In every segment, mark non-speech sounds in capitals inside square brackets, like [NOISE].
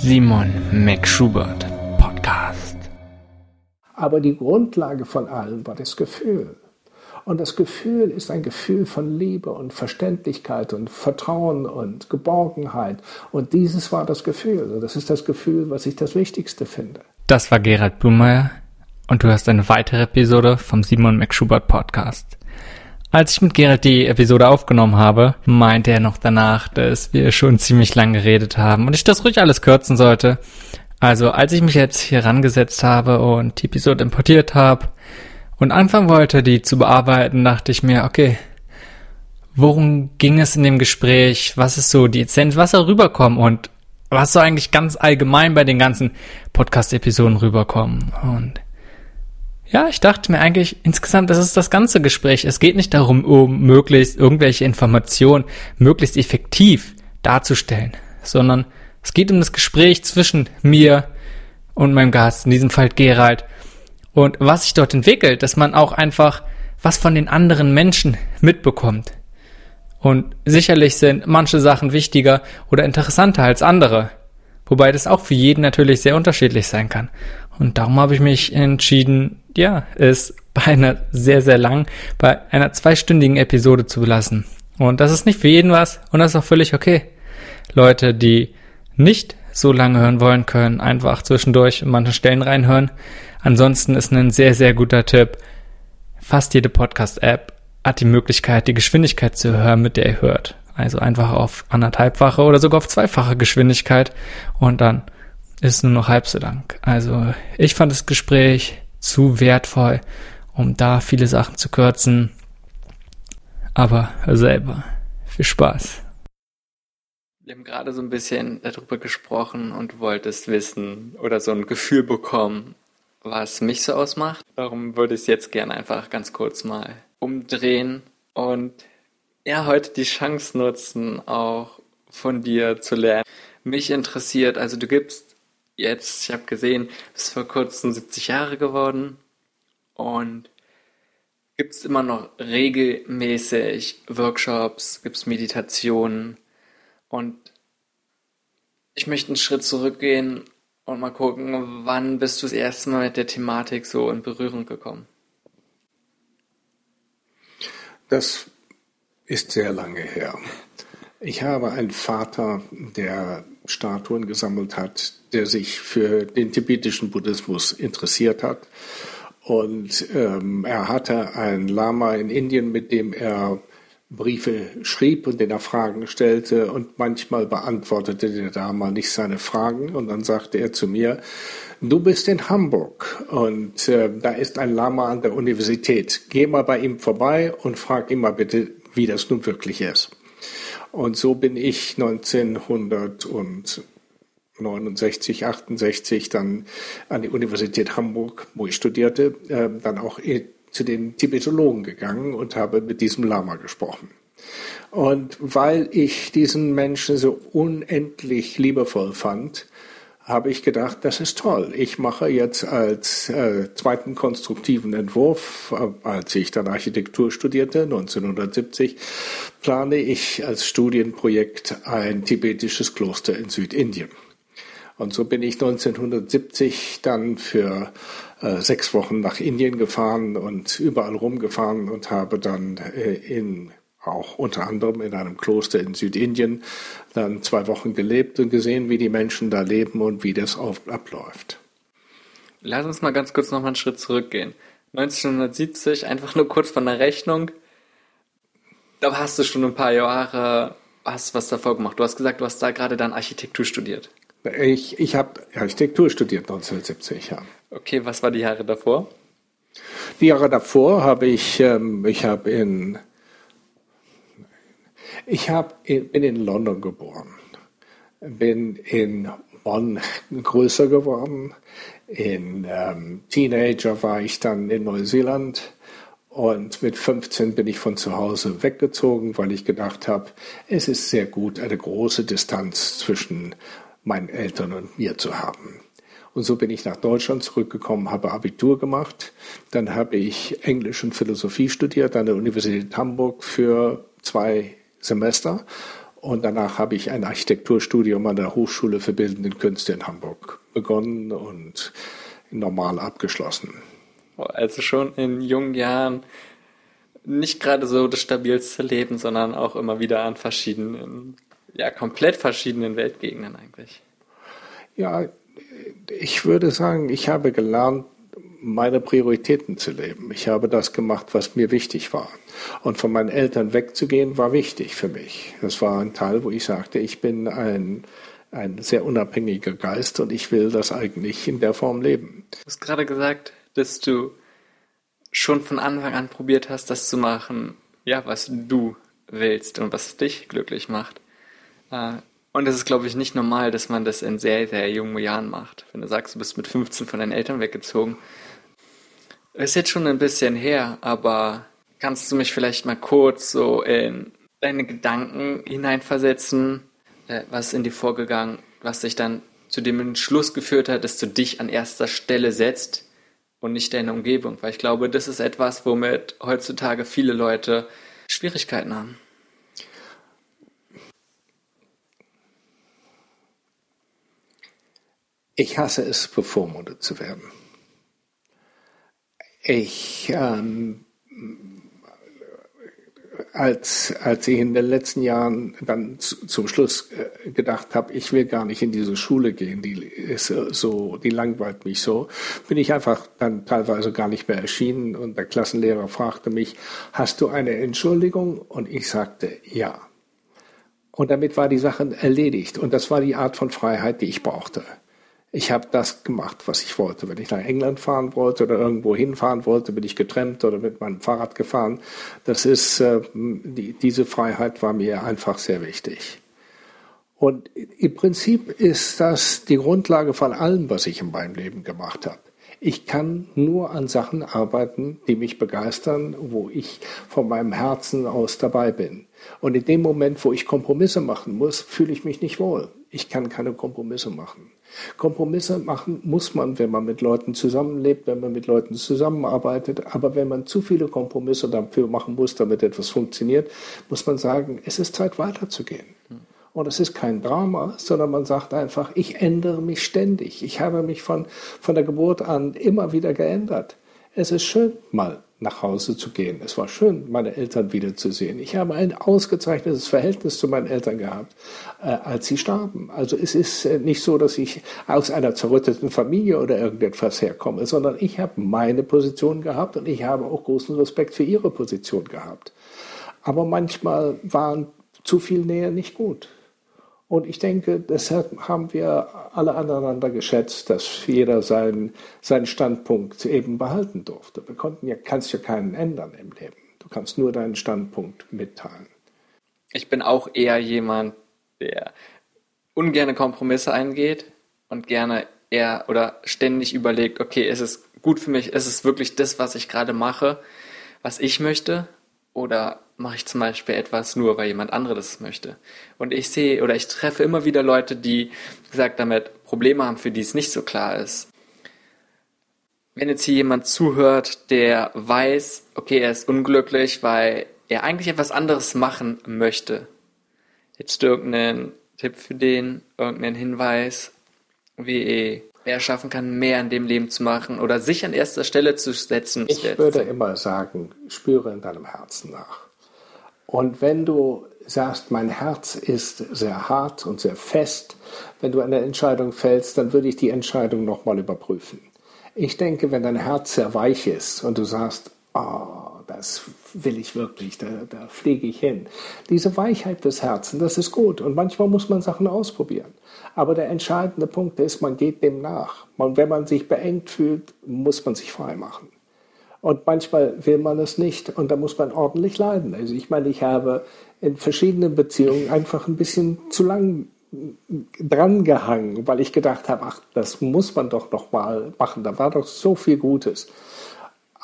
Simon McSchubert Podcast. Aber die Grundlage von allem war das Gefühl. Und das Gefühl ist ein Gefühl von Liebe und Verständlichkeit und Vertrauen und Geborgenheit. Und dieses war das Gefühl. Und das ist das Gefühl, was ich das Wichtigste finde. Das war Gerald Blumeyer und du hast eine weitere Episode vom Simon McSchubert Podcast. Als ich mit Gerald die Episode aufgenommen habe, meinte er noch danach, dass wir schon ziemlich lang geredet haben und ich das ruhig alles kürzen sollte. Also als ich mich jetzt hier rangesetzt habe und die Episode importiert habe und anfangen wollte, die zu bearbeiten, dachte ich mir, okay, worum ging es in dem Gespräch? Was ist so die Essenz? Was soll rüberkommen? Und was soll eigentlich ganz allgemein bei den ganzen Podcast-Episoden rüberkommen? Und ja, ich dachte mir eigentlich insgesamt, das ist das ganze Gespräch. Es geht nicht darum, um möglichst irgendwelche Informationen möglichst effektiv darzustellen, sondern es geht um das Gespräch zwischen mir und meinem Gast, in diesem Fall Gerald. Und was sich dort entwickelt, dass man auch einfach was von den anderen Menschen mitbekommt. Und sicherlich sind manche Sachen wichtiger oder interessanter als andere. Wobei das auch für jeden natürlich sehr unterschiedlich sein kann. Und darum habe ich mich entschieden, ja, es bei einer sehr, sehr lang, bei einer zweistündigen Episode zu belassen. Und das ist nicht für jeden was und das ist auch völlig okay. Leute, die nicht so lange hören wollen, können einfach zwischendurch in manche Stellen reinhören. Ansonsten ist ein sehr, sehr guter Tipp. Fast jede Podcast-App hat die Möglichkeit, die Geschwindigkeit zu hören, mit der ihr hört. Also einfach auf anderthalbfache oder sogar auf zweifache Geschwindigkeit und dann ist nur noch halb so lang. Also ich fand das Gespräch zu wertvoll, um da viele Sachen zu kürzen. Aber selber. Viel Spaß. Wir haben gerade so ein bisschen darüber gesprochen und wolltest wissen oder so ein Gefühl bekommen, was mich so ausmacht. Darum würde ich es jetzt gerne einfach ganz kurz mal umdrehen und ja, heute die Chance nutzen, auch von dir zu lernen. Mich interessiert, also du gibst jetzt, ich habe gesehen, bist vor kurzem 70 Jahre geworden und gibt es immer noch regelmäßig Workshops, gibt es Meditationen und ich möchte einen Schritt zurückgehen und mal gucken, wann bist du das erste Mal mit der Thematik so in Berührung gekommen? Das ist sehr lange her. Ich habe einen Vater, der Statuen gesammelt hat, der sich für den tibetischen Buddhismus interessiert hat. Und ähm, er hatte einen Lama in Indien, mit dem er Briefe schrieb und den er Fragen stellte und manchmal beantwortete der Lama nicht seine Fragen und dann sagte er zu mir, du bist in Hamburg und äh, da ist ein Lama an der Universität, geh mal bei ihm vorbei und frag ihn mal bitte, wie das nun wirklich ist. Und so bin ich 1969, 68 dann an die Universität Hamburg, wo ich studierte, äh, dann auch zu den Tibetologen gegangen und habe mit diesem Lama gesprochen. Und weil ich diesen Menschen so unendlich liebevoll fand, habe ich gedacht, das ist toll. Ich mache jetzt als äh, zweiten konstruktiven Entwurf, äh, als ich dann Architektur studierte, 1970, plane ich als Studienprojekt ein tibetisches Kloster in Südindien. Und so bin ich 1970 dann für äh, sechs Wochen nach Indien gefahren und überall rumgefahren und habe dann äh, in auch unter anderem in einem Kloster in Südindien, dann zwei Wochen gelebt und gesehen, wie die Menschen da leben und wie das abläuft. Lass uns mal ganz kurz noch mal einen Schritt zurückgehen. 1970, einfach nur kurz von der Rechnung, da hast du schon ein paar Jahre, hast was davor gemacht. Du hast gesagt, du hast da gerade dann Architektur studiert. Ich, ich habe Architektur studiert 1970, ja. Okay, was war die Jahre davor? Die Jahre davor habe ich, ähm, ich habe in ich hab, bin in London geboren, bin in Bonn [LAUGHS] größer geworden. In ähm, Teenager war ich dann in Neuseeland und mit 15 bin ich von zu Hause weggezogen, weil ich gedacht habe, es ist sehr gut, eine große Distanz zwischen meinen Eltern und mir zu haben. Und so bin ich nach Deutschland zurückgekommen, habe Abitur gemacht. Dann habe ich Englisch und Philosophie studiert an der Universität Hamburg für zwei Semester Und danach habe ich ein Architekturstudium an der Hochschule für Bildende Künste in Hamburg begonnen und normal abgeschlossen. Also schon in jungen Jahren nicht gerade so das stabilste Leben, sondern auch immer wieder an verschiedenen, ja, komplett verschiedenen Weltgegenden eigentlich. Ja, ich würde sagen, ich habe gelernt, meine Prioritäten zu leben. Ich habe das gemacht, was mir wichtig war. Und von meinen Eltern wegzugehen, war wichtig für mich. Das war ein Teil, wo ich sagte, ich bin ein, ein sehr unabhängiger Geist und ich will das eigentlich in der Form leben. Du hast gerade gesagt, dass du schon von Anfang an probiert hast, das zu machen, ja, was du willst und was dich glücklich macht. Äh, und es ist, glaube ich, nicht normal, dass man das in sehr, sehr jungen Jahren macht. Wenn du sagst, du bist mit 15 von deinen Eltern weggezogen. Ist jetzt schon ein bisschen her, aber kannst du mich vielleicht mal kurz so in deine Gedanken hineinversetzen? Äh, was in dir vorgegangen, was dich dann zu dem Entschluss geführt hat, dass du dich an erster Stelle setzt und nicht deine Umgebung? Weil ich glaube, das ist etwas, womit heutzutage viele Leute Schwierigkeiten haben. Ich hasse es, bevormundet zu werden. Ich, ähm, als, als ich in den letzten Jahren dann zu, zum Schluss äh, gedacht habe, ich will gar nicht in diese Schule gehen, die ist so, die langweilt mich so, bin ich einfach dann teilweise gar nicht mehr erschienen und der Klassenlehrer fragte mich, hast du eine Entschuldigung? Und ich sagte, ja. Und damit war die Sache erledigt. Und das war die Art von Freiheit, die ich brauchte ich habe das gemacht, was ich wollte. Wenn ich nach England fahren wollte oder irgendwo hinfahren wollte, bin ich getrennt oder mit meinem Fahrrad gefahren. Das ist, äh, die, diese Freiheit war mir einfach sehr wichtig. Und im Prinzip ist das die Grundlage von allem, was ich in meinem Leben gemacht habe. Ich kann nur an Sachen arbeiten, die mich begeistern, wo ich von meinem Herzen aus dabei bin. Und in dem Moment, wo ich Kompromisse machen muss, fühle ich mich nicht wohl. Ich kann keine Kompromisse machen. Kompromisse machen muss man, wenn man mit Leuten zusammenlebt, wenn man mit Leuten zusammenarbeitet. Aber wenn man zu viele Kompromisse dafür machen muss, damit etwas funktioniert, muss man sagen, es ist Zeit weiterzugehen. Und es ist kein Drama, sondern man sagt einfach, ich ändere mich ständig. Ich habe mich von, von der Geburt an immer wieder geändert. Es ist schön, mal nach Hause zu gehen. Es war schön, meine Eltern wiederzusehen. Ich habe ein ausgezeichnetes Verhältnis zu meinen Eltern gehabt, äh, als sie starben. Also es ist äh, nicht so, dass ich aus einer zerrütteten Familie oder irgendetwas herkomme, sondern ich habe meine Position gehabt und ich habe auch großen Respekt für ihre Position gehabt. Aber manchmal waren zu viel Nähe nicht gut. Und ich denke, deshalb haben wir alle aneinander geschätzt, dass jeder seinen, seinen Standpunkt eben behalten durfte. Wir konnten ja, kannst ja keinen ändern im Leben. Du kannst nur deinen Standpunkt mitteilen. Ich bin auch eher jemand, der ungerne Kompromisse eingeht und gerne eher oder ständig überlegt, okay, ist es gut für mich, ist es wirklich das, was ich gerade mache, was ich möchte? Oder mache ich zum Beispiel etwas nur, weil jemand anderes möchte. Und ich sehe oder ich treffe immer wieder Leute, die, gesagt, damit Probleme haben, für die es nicht so klar ist. Wenn jetzt hier jemand zuhört, der weiß, okay, er ist unglücklich, weil er eigentlich etwas anderes machen möchte. Jetzt irgendeinen Tipp für den, irgendeinen Hinweis, wie er schaffen kann, mehr in dem Leben zu machen oder sich an erster Stelle zu setzen. Ich würde immer sagen, spüre in deinem Herzen nach. Und wenn du sagst, mein Herz ist sehr hart und sehr fest, wenn du eine Entscheidung fällst, dann würde ich die Entscheidung nochmal überprüfen. Ich denke, wenn dein Herz sehr weich ist und du sagst, oh, das will ich wirklich, da, da fliege ich hin. Diese Weichheit des Herzens, das ist gut. Und manchmal muss man Sachen ausprobieren. Aber der entscheidende Punkt ist, man geht dem nach. Und wenn man sich beengt fühlt, muss man sich frei machen. Und manchmal will man es nicht und da muss man ordentlich leiden. Also ich meine, ich habe in verschiedenen Beziehungen einfach ein bisschen zu lang dran gehangen, weil ich gedacht habe, ach, das muss man doch noch mal machen. Da war doch so viel Gutes.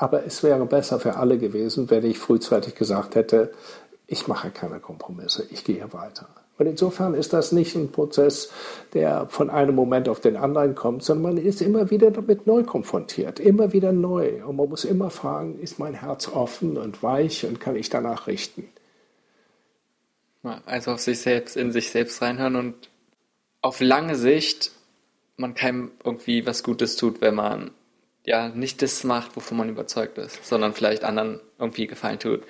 Aber es wäre besser für alle gewesen, wenn ich frühzeitig gesagt hätte, ich mache keine Kompromisse, ich gehe weiter. Und insofern ist das nicht ein Prozess, der von einem Moment auf den anderen kommt, sondern man ist immer wieder damit neu konfrontiert, immer wieder neu. Und man muss immer fragen, ist mein Herz offen und weich und kann ich danach richten? Also auf sich selbst, in sich selbst reinhören und auf lange Sicht man keinem irgendwie was Gutes tut, wenn man ja nicht das macht, wovon man überzeugt ist, sondern vielleicht anderen irgendwie Gefallen tut,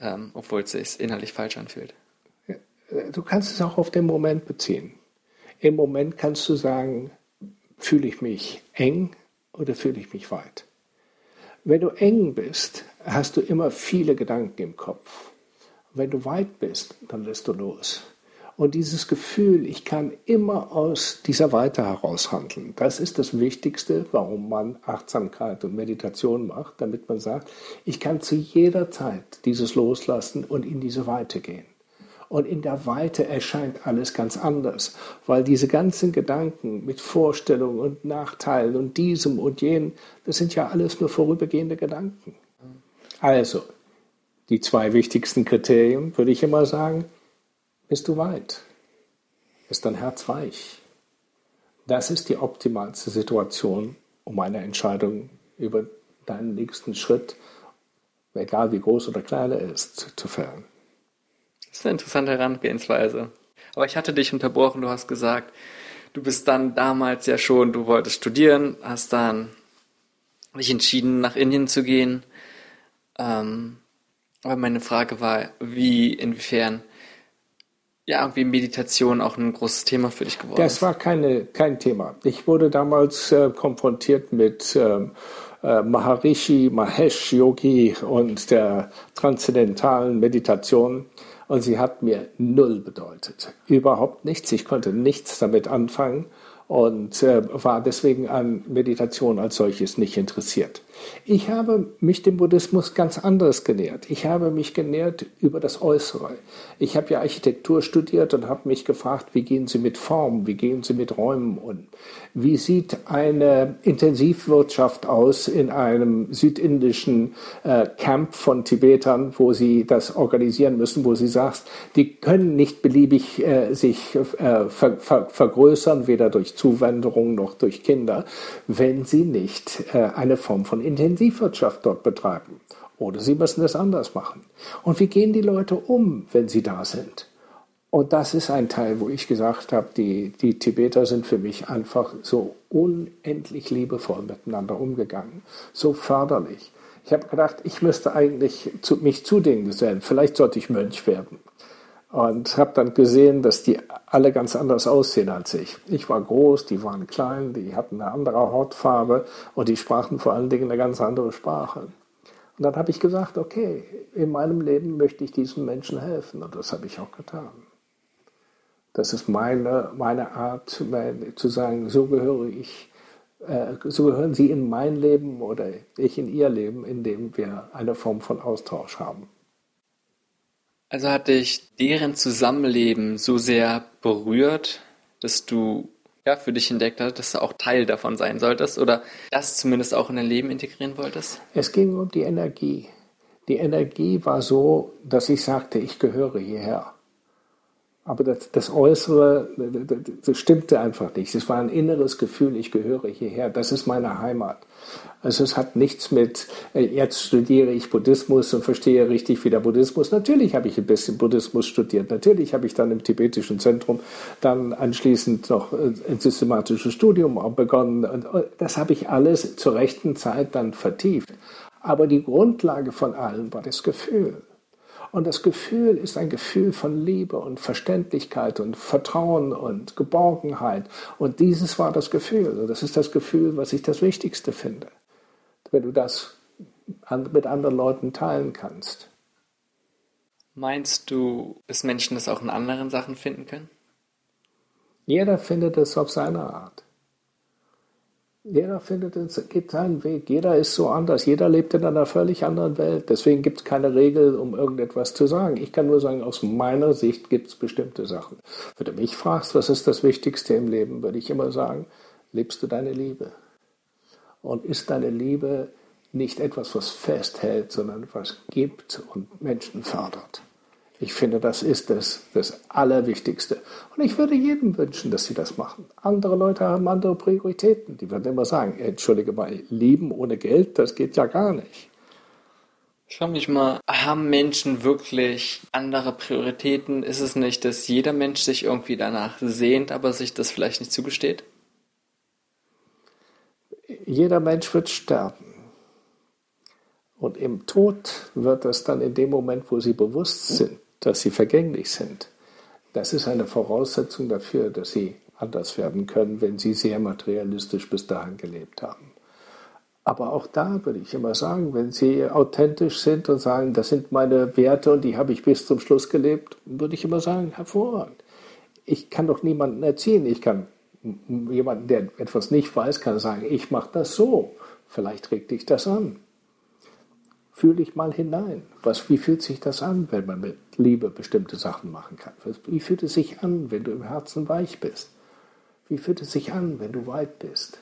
ähm, obwohl es sich innerlich falsch anfühlt. Du kannst es auch auf den Moment beziehen. Im Moment kannst du sagen, fühle ich mich eng oder fühle ich mich weit? Wenn du eng bist, hast du immer viele Gedanken im Kopf. Wenn du weit bist, dann lässt du los. Und dieses Gefühl, ich kann immer aus dieser Weite heraus handeln, das ist das Wichtigste, warum man Achtsamkeit und Meditation macht, damit man sagt, ich kann zu jeder Zeit dieses loslassen und in diese Weite gehen. Und in der Weite erscheint alles ganz anders, weil diese ganzen Gedanken mit Vorstellungen und Nachteilen und diesem und jenem, das sind ja alles nur vorübergehende Gedanken. Also, die zwei wichtigsten Kriterien würde ich immer sagen, bist du weit? Ist dein Herz weich? Das ist die optimalste Situation, um eine Entscheidung über deinen nächsten Schritt, egal wie groß oder klein er ist, zu fällen. Das ist eine interessante Herangehensweise. Aber ich hatte dich unterbrochen, du hast gesagt, du bist dann damals ja schon, du wolltest studieren, hast dann dich entschieden, nach Indien zu gehen. Ähm, aber meine Frage war, wie, inwiefern ja, irgendwie Meditation auch ein großes Thema für dich geworden Das war keine, kein Thema. Ich wurde damals äh, konfrontiert mit ähm, äh, Maharishi Mahesh Yogi und der transzendentalen Meditation und sie hat mir null bedeutet. Überhaupt nichts. Ich konnte nichts damit anfangen und äh, war deswegen an Meditation als solches nicht interessiert. Ich habe mich dem Buddhismus ganz anderes genährt. Ich habe mich genährt über das Äußere. Ich habe ja Architektur studiert und habe mich gefragt, wie gehen Sie mit Formen, wie gehen Sie mit Räumen um? Wie sieht eine Intensivwirtschaft aus in einem südindischen äh, Camp von Tibetern, wo Sie das organisieren müssen, wo Sie sagst, die können nicht beliebig äh, sich äh, ver ver vergrößern, weder durch Zuwanderung noch durch Kinder, wenn sie nicht äh, eine Form von Intensivwirtschaft dort betreiben. Oder sie müssen es anders machen. Und wie gehen die Leute um, wenn sie da sind? Und das ist ein Teil, wo ich gesagt habe, die, die Tibeter sind für mich einfach so unendlich liebevoll miteinander umgegangen, so förderlich. Ich habe gedacht, ich müsste eigentlich zu, mich zu denen gesellen. Vielleicht sollte ich Mönch werden und habe dann gesehen, dass die alle ganz anders aussehen als ich. Ich war groß, die waren klein, die hatten eine andere Hautfarbe und die sprachen vor allen Dingen eine ganz andere Sprache. Und dann habe ich gesagt, okay, in meinem Leben möchte ich diesen Menschen helfen und das habe ich auch getan. Das ist meine, meine Art meine, zu sagen, so gehöre ich, äh, so gehören Sie in mein Leben oder ich in Ihr Leben, in dem wir eine Form von Austausch haben. Also hat dich deren Zusammenleben so sehr berührt, dass du ja, für dich entdeckt hast, dass du auch Teil davon sein solltest oder das zumindest auch in dein Leben integrieren wolltest? Es ging um die Energie. Die Energie war so, dass ich sagte, ich gehöre hierher. Aber das, das Äußere, das stimmte einfach nicht. Es war ein inneres Gefühl, ich gehöre hierher, das ist meine Heimat. Also es hat nichts mit, äh, jetzt studiere ich Buddhismus und verstehe richtig, wie der Buddhismus. Natürlich habe ich ein bisschen Buddhismus studiert. Natürlich habe ich dann im tibetischen Zentrum dann anschließend noch äh, ein systematisches Studium begonnen. Und äh, das habe ich alles zur rechten Zeit dann vertieft. Aber die Grundlage von allem war das Gefühl. Und das Gefühl ist ein Gefühl von Liebe und Verständlichkeit und Vertrauen und Geborgenheit. Und dieses war das Gefühl. Und das ist das Gefühl, was ich das Wichtigste finde. Wenn du das mit anderen Leuten teilen kannst. Meinst du, dass Menschen das auch in anderen Sachen finden können? Jeder findet es auf seine Art. Jeder findet es, geht seinen Weg. Jeder ist so anders. Jeder lebt in einer völlig anderen Welt. Deswegen gibt es keine Regel, um irgendetwas zu sagen. Ich kann nur sagen, aus meiner Sicht gibt es bestimmte Sachen. Wenn du mich fragst, was ist das Wichtigste im Leben, würde ich immer sagen, lebst du deine Liebe? Und ist deine Liebe nicht etwas, was festhält, sondern was gibt und Menschen fördert? Ich finde, das ist das, das Allerwichtigste. Und ich würde jedem wünschen, dass sie das machen. Andere Leute haben andere Prioritäten. Die würden immer sagen, entschuldige mal, lieben ohne Geld, das geht ja gar nicht. Ich frage mich mal, haben Menschen wirklich andere Prioritäten? Ist es nicht, dass jeder Mensch sich irgendwie danach sehnt, aber sich das vielleicht nicht zugesteht? Jeder Mensch wird sterben. Und im Tod wird es dann in dem Moment, wo sie bewusst sind, dass sie vergänglich sind. Das ist eine Voraussetzung dafür, dass sie anders werden können, wenn sie sehr materialistisch bis dahin gelebt haben. Aber auch da würde ich immer sagen, wenn Sie authentisch sind und sagen, das sind meine Werte und die habe ich bis zum Schluss gelebt, würde ich immer sagen, hervorragend. Ich kann doch niemanden erziehen. Ich kann jemanden, der etwas nicht weiß, kann sagen, ich mache das so. Vielleicht regt dich das an. Fühl dich mal hinein. Was, wie fühlt sich das an, wenn man mit Liebe bestimmte Sachen machen kann? Wie fühlt es sich an, wenn du im Herzen weich bist? Wie fühlt es sich an, wenn du weit bist?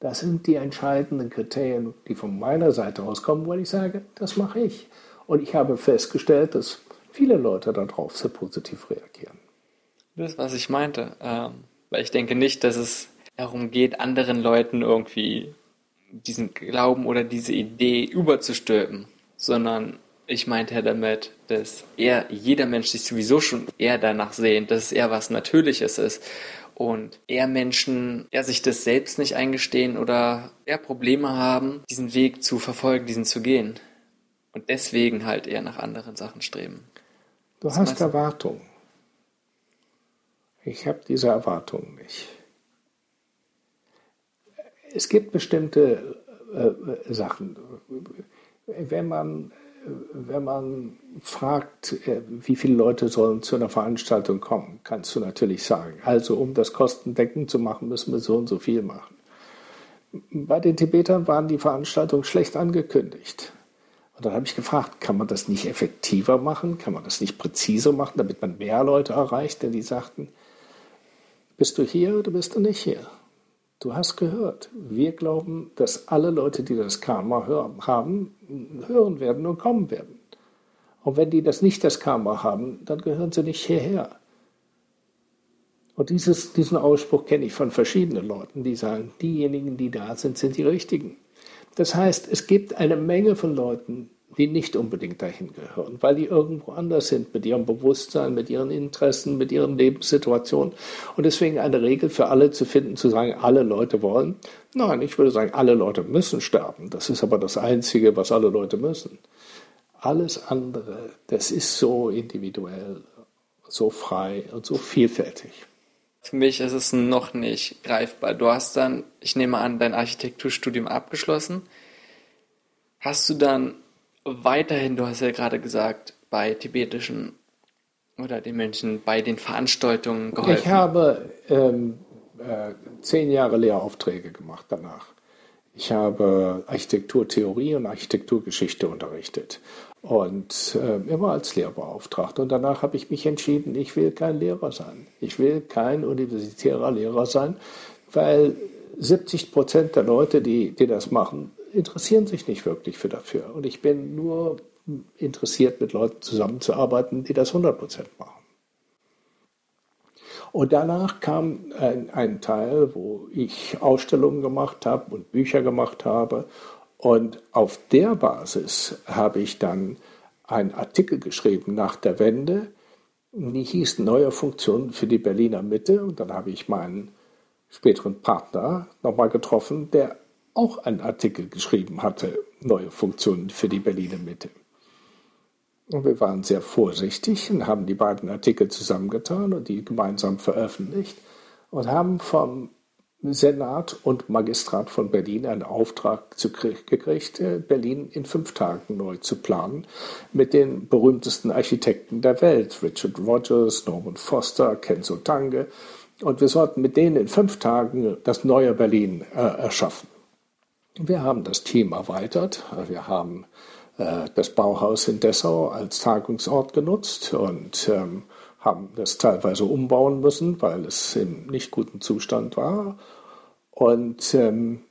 Das sind die entscheidenden Kriterien, die von meiner Seite aus kommen, weil ich sage, das mache ich. Und ich habe festgestellt, dass viele Leute darauf sehr positiv reagieren. Das was ich meinte. Ähm, weil ich denke nicht, dass es darum geht, anderen Leuten irgendwie diesen Glauben oder diese Idee überzustülpen, sondern ich meinte ja damit, dass er, jeder Mensch sich sowieso schon eher danach sehnt, dass es eher was Natürliches ist und eher Menschen eher sich das selbst nicht eingestehen oder eher Probleme haben, diesen Weg zu verfolgen, diesen zu gehen. Und deswegen halt eher nach anderen Sachen streben. Du Was hast Erwartungen. Ich habe diese Erwartungen nicht. Es gibt bestimmte äh, äh Sachen. Wenn man wenn man fragt, äh, wie viele Leute sollen zu einer Veranstaltung kommen, kannst du natürlich sagen, also um das kostendeckend zu machen, müssen wir so und so viel machen. Bei den Tibetern waren die Veranstaltungen schlecht angekündigt. Und dann habe ich gefragt, kann man das nicht effektiver machen? Kann man das nicht präziser machen, damit man mehr Leute erreicht? Denn die sagten, bist du hier oder bist du nicht hier? Du hast gehört. Wir glauben, dass alle Leute, die das Karma haben, hören werden und kommen werden. Und wenn die das nicht das Karma haben, dann gehören sie nicht hierher. Und dieses, diesen Ausspruch kenne ich von verschiedenen Leuten, die sagen, diejenigen, die da sind, sind die Richtigen. Das heißt, es gibt eine Menge von Leuten, die nicht unbedingt dahin gehören, weil die irgendwo anders sind mit ihrem Bewusstsein, mit ihren Interessen, mit ihren Lebenssituationen. Und deswegen eine Regel für alle zu finden, zu sagen, alle Leute wollen. Nein, ich würde sagen, alle Leute müssen sterben. Das ist aber das Einzige, was alle Leute müssen. Alles andere, das ist so individuell, so frei und so vielfältig. Für mich ist es noch nicht greifbar. Du hast dann, ich nehme an, dein Architekturstudium abgeschlossen. Hast du dann weiterhin, du hast ja gerade gesagt, bei tibetischen oder den Menschen bei den Veranstaltungen geholfen? Ich habe ähm, äh, zehn Jahre Lehraufträge gemacht danach. Ich habe Architekturtheorie und Architekturgeschichte unterrichtet und äh, immer als Lehrbeauftragter. Und danach habe ich mich entschieden, ich will kein Lehrer sein. Ich will kein universitärer Lehrer sein, weil 70 Prozent der Leute, die, die das machen, interessieren sich nicht wirklich für dafür. Und ich bin nur interessiert, mit Leuten zusammenzuarbeiten, die das 100 Prozent machen. Und danach kam ein, ein, Teil, wo ich Ausstellungen gemacht habe und Bücher gemacht habe. Und auf der Basis habe ich dann einen Artikel geschrieben nach der Wende, die hieß Neue Funktionen für die Berliner Mitte. Und dann habe ich meinen späteren Partner nochmal getroffen, der auch einen Artikel geschrieben hatte, neue Funktionen für die Berliner Mitte. Und wir waren sehr vorsichtig und haben die beiden Artikel zusammengetan und die gemeinsam veröffentlicht und haben vom Senat und Magistrat von Berlin einen Auftrag gekriegt, äh, Berlin in fünf Tagen neu zu planen mit den berühmtesten Architekten der Welt, Richard Rogers, Norman Foster, Kenzo Tange. Und wir sollten mit denen in fünf Tagen das neue Berlin äh, erschaffen. Wir haben das Team erweitert. Wir haben äh, das Bauhaus in Dessau als Tagungsort genutzt und ähm, haben das teilweise umbauen müssen, weil es im nicht guten Zustand war. Und ähm,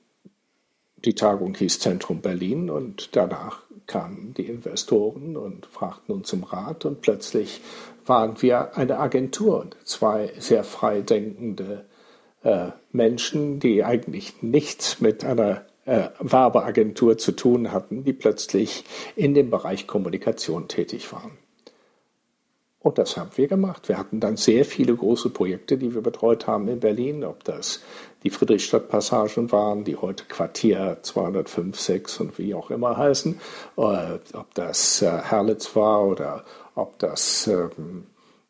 die Tagung hieß Zentrum Berlin und danach kamen die Investoren und fragten uns zum Rat und plötzlich waren wir eine Agentur, zwei sehr frei denkende äh, Menschen, die eigentlich nichts mit einer äh, Werbeagentur zu tun hatten, die plötzlich in dem Bereich Kommunikation tätig waren. Und das haben wir gemacht. Wir hatten dann sehr viele große Projekte, die wir betreut haben in Berlin, ob das die Friedrichstadtpassagen waren, die heute Quartier 205, 6 und wie auch immer heißen, äh, ob das äh, Herlitz war oder ob das äh,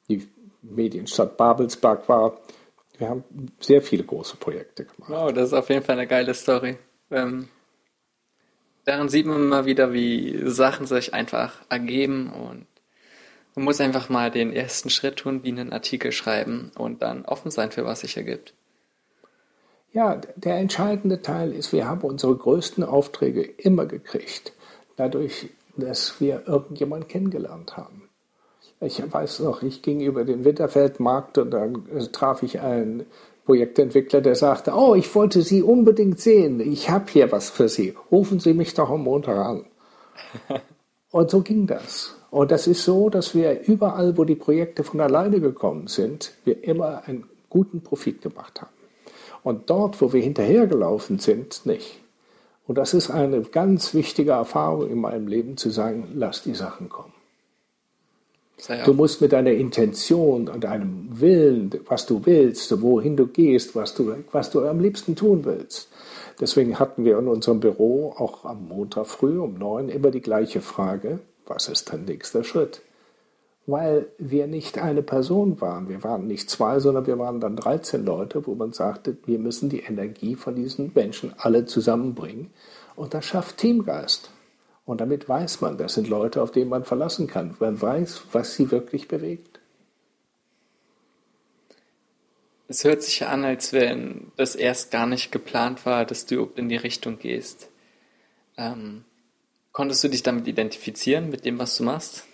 die Medienstadt Babelsberg war. Wir haben sehr viele große Projekte gemacht. Wow, das ist auf jeden Fall eine geile Story. Ähm, daran sieht man mal wieder, wie Sachen sich einfach ergeben und man muss einfach mal den ersten Schritt tun, wie einen Artikel schreiben und dann offen sein für was sich ergibt. Ja, der entscheidende Teil ist, wir haben unsere größten Aufträge immer gekriegt, dadurch, dass wir irgendjemanden kennengelernt haben. Ich weiß noch, ich ging über den Winterfeldmarkt und dann traf ich einen Projektentwickler, der sagte, oh, ich wollte Sie unbedingt sehen, ich habe hier was für Sie, rufen Sie mich doch am Montag an. [LAUGHS] und so ging das. Und das ist so, dass wir überall, wo die Projekte von alleine gekommen sind, wir immer einen guten Profit gemacht haben. Und dort, wo wir hinterhergelaufen sind, nicht. Und das ist eine ganz wichtige Erfahrung in meinem Leben, zu sagen, lass die Sachen kommen. Du musst mit deiner Intention und deinem Willen, was du willst, wohin du gehst, was du, was du am liebsten tun willst. Deswegen hatten wir in unserem Büro auch am Montag früh um neun immer die gleiche Frage was ist dein nächster Schritt? Weil wir nicht eine Person waren. Wir waren nicht zwei, sondern wir waren dann 13 Leute, wo man sagte, wir müssen die Energie von diesen Menschen alle zusammenbringen. Und das schafft Teamgeist. Und damit weiß man, das sind Leute, auf die man verlassen kann. Man weiß, was sie wirklich bewegt. Es hört sich an, als wenn das erst gar nicht geplant war, dass du in die Richtung gehst. Ähm, Konntest du dich damit identifizieren, mit dem, was du machst?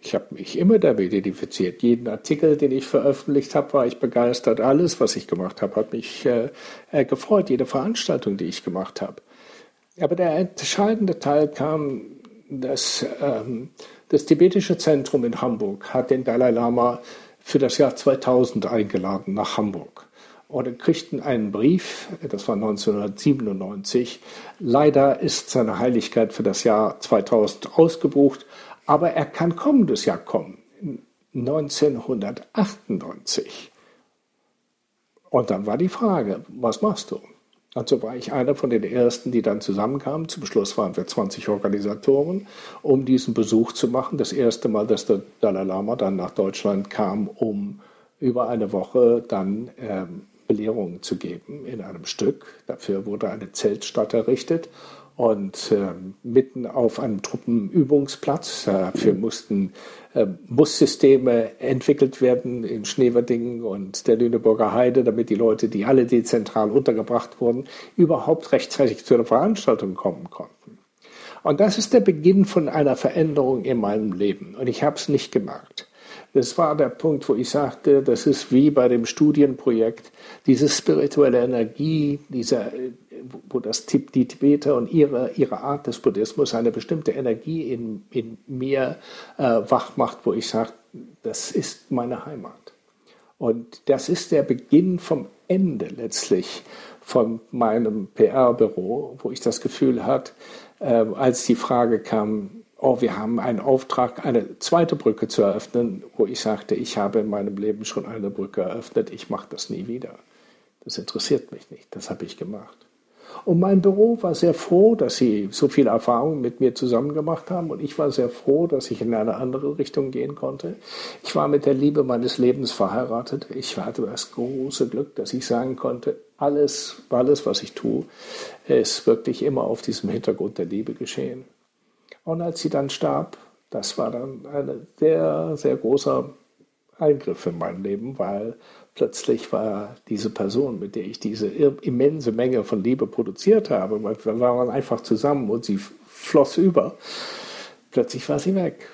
Ich habe mich immer damit identifiziert. Jeden Artikel, den ich veröffentlicht habe, war ich begeistert. Alles, was ich gemacht habe, hat mich äh, äh, gefreut. Jede Veranstaltung, die ich gemacht habe. Aber der entscheidende Teil kam, dass ähm, das Tibetische Zentrum in Hamburg hat den Dalai Lama für das Jahr 2000 eingeladen nach Hamburg und kriegten einen Brief, das war 1997. Leider ist seine Heiligkeit für das Jahr 2000 ausgebucht, aber er kann kommendes Jahr kommen, 1998. Und dann war die Frage, was machst du? Und so war ich einer von den ersten, die dann zusammenkamen. Zum Schluss waren wir 20 Organisatoren, um diesen Besuch zu machen. Das erste Mal, dass der Dalai Lama dann nach Deutschland kam, um über eine Woche dann ähm, Belehrungen zu geben in einem Stück. Dafür wurde eine Zeltstadt errichtet und äh, mitten auf einem Truppenübungsplatz. Dafür mussten äh, Bussysteme entwickelt werden in Schneverdingen und der Lüneburger Heide, damit die Leute, die alle dezentral untergebracht wurden, überhaupt rechtzeitig zu der Veranstaltung kommen konnten. Und das ist der Beginn von einer Veränderung in meinem Leben. Und ich habe es nicht gemerkt. Das war der Punkt, wo ich sagte, das ist wie bei dem Studienprojekt, diese spirituelle Energie, dieser, wo das, die Tibeter und ihre, ihre Art des Buddhismus eine bestimmte Energie in, in mir äh, wach macht, wo ich sage, das ist meine Heimat. Und das ist der Beginn vom Ende letztlich von meinem PR-Büro, wo ich das Gefühl hatte, äh, als die Frage kam, oh, wir haben einen Auftrag, eine zweite Brücke zu eröffnen, wo ich sagte, ich habe in meinem Leben schon eine Brücke eröffnet, ich mache das nie wieder. Das interessiert mich nicht, das habe ich gemacht. Und mein Büro war sehr froh, dass sie so viel Erfahrung mit mir zusammen gemacht haben und ich war sehr froh, dass ich in eine andere Richtung gehen konnte. Ich war mit der Liebe meines Lebens verheiratet. Ich hatte das große Glück, dass ich sagen konnte, alles, alles, was ich tue, ist wirklich immer auf diesem Hintergrund der Liebe geschehen. Und als sie dann starb, das war dann ein sehr, sehr großer Eingriff in mein Leben, weil plötzlich war diese Person, mit der ich diese immense Menge von Liebe produziert habe, wir waren einfach zusammen und sie floss über. Plötzlich war sie weg.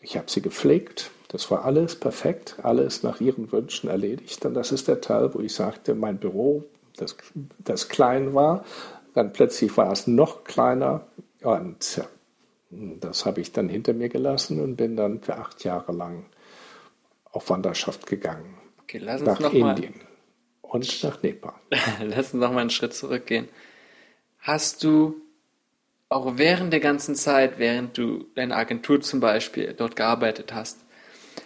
Ich habe sie gepflegt. Das war alles perfekt, alles nach ihren Wünschen erledigt. Und das ist der Teil, wo ich sagte, mein Büro, das, das klein war, dann plötzlich war es noch kleiner. Und das habe ich dann hinter mir gelassen und bin dann für acht Jahre lang auf Wanderschaft gegangen. Okay, lass uns nach Indien mal, und nach Nepal. [LAUGHS] lass uns noch mal einen Schritt zurückgehen. hast du auch während der ganzen Zeit, während du deine Agentur zum Beispiel dort gearbeitet hast,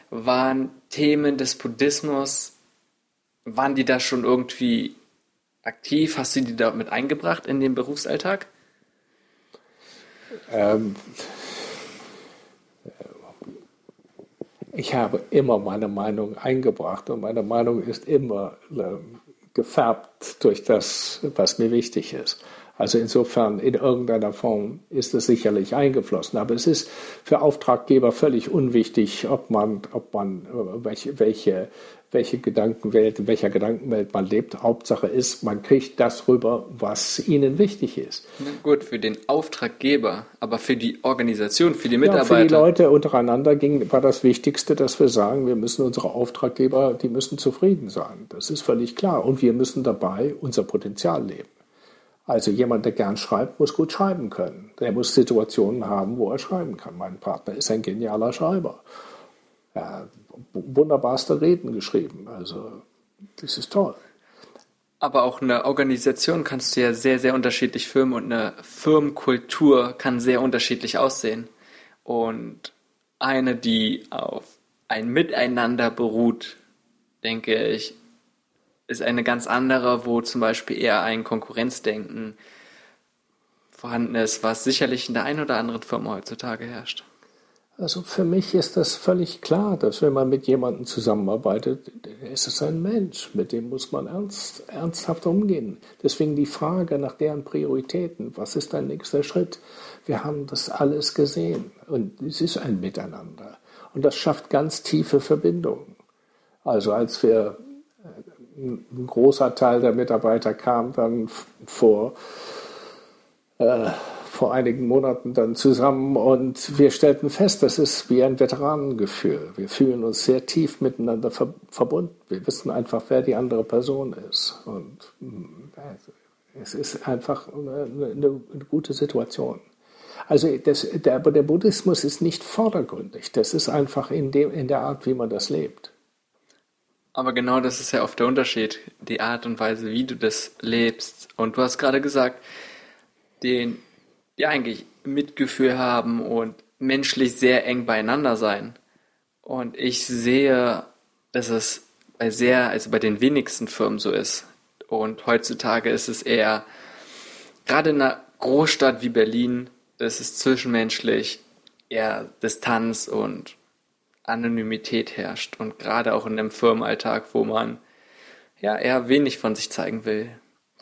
waren Themen des Buddhismus, waren die da schon irgendwie aktiv? Hast du die da mit eingebracht in den Berufsalltag? Ähm, ich habe immer meine Meinung eingebracht und meine Meinung ist immer äh, gefärbt durch das, was mir wichtig ist. Also insofern in irgendeiner Form ist es sicherlich eingeflossen. Aber es ist für Auftraggeber völlig unwichtig, ob man, ob man welche, welche, welche Gedankenwelt, in welcher Gedankenwelt man lebt. Hauptsache ist, man kriegt das rüber, was ihnen wichtig ist. Na gut, für den Auftraggeber, aber für die Organisation, für die Mitarbeiter. Ja, für die Leute untereinander ging, war das Wichtigste, dass wir sagen, wir müssen unsere Auftraggeber, die müssen zufrieden sein. Das ist völlig klar. Und wir müssen dabei unser Potenzial leben. Also jemand, der gern schreibt, muss gut schreiben können. Der muss Situationen haben, wo er schreiben kann. Mein Partner ist ein genialer Schreiber. Er hat wunderbarste Reden geschrieben. Also das ist toll. Aber auch eine Organisation kannst du ja sehr, sehr unterschiedlich filmen und eine Firmenkultur kann sehr unterschiedlich aussehen. Und eine, die auf ein Miteinander beruht, denke ich, ist eine ganz andere, wo zum Beispiel eher ein Konkurrenzdenken vorhanden ist, was sicherlich in der einen oder anderen Firma heutzutage herrscht. Also für mich ist das völlig klar, dass wenn man mit jemandem zusammenarbeitet, ist es ein Mensch, mit dem muss man ernst, ernsthaft umgehen. Deswegen die Frage nach deren Prioritäten, was ist dein nächster Schritt? Wir haben das alles gesehen und es ist ein Miteinander und das schafft ganz tiefe Verbindungen. Also als wir ein großer Teil der Mitarbeiter kam dann vor, äh, vor einigen Monaten dann zusammen und wir stellten fest, das ist wie ein Veteranengefühl. Wir fühlen uns sehr tief miteinander ver verbunden. Wir wissen einfach, wer die andere Person ist. Und äh, es ist einfach eine, eine, eine gute Situation. Also das, der, der Buddhismus ist nicht vordergründig. Das ist einfach in, dem, in der Art, wie man das lebt. Aber genau das ist ja oft der Unterschied, die Art und Weise, wie du das lebst. Und du hast gerade gesagt, den, die eigentlich Mitgefühl haben und menschlich sehr eng beieinander sein. Und ich sehe, dass es bei sehr, also bei den wenigsten Firmen so ist. Und heutzutage ist es eher, gerade in einer Großstadt wie Berlin, ist zwischenmenschlich eher Distanz und Anonymität herrscht und gerade auch in dem Firmenalltag, wo man ja eher wenig von sich zeigen will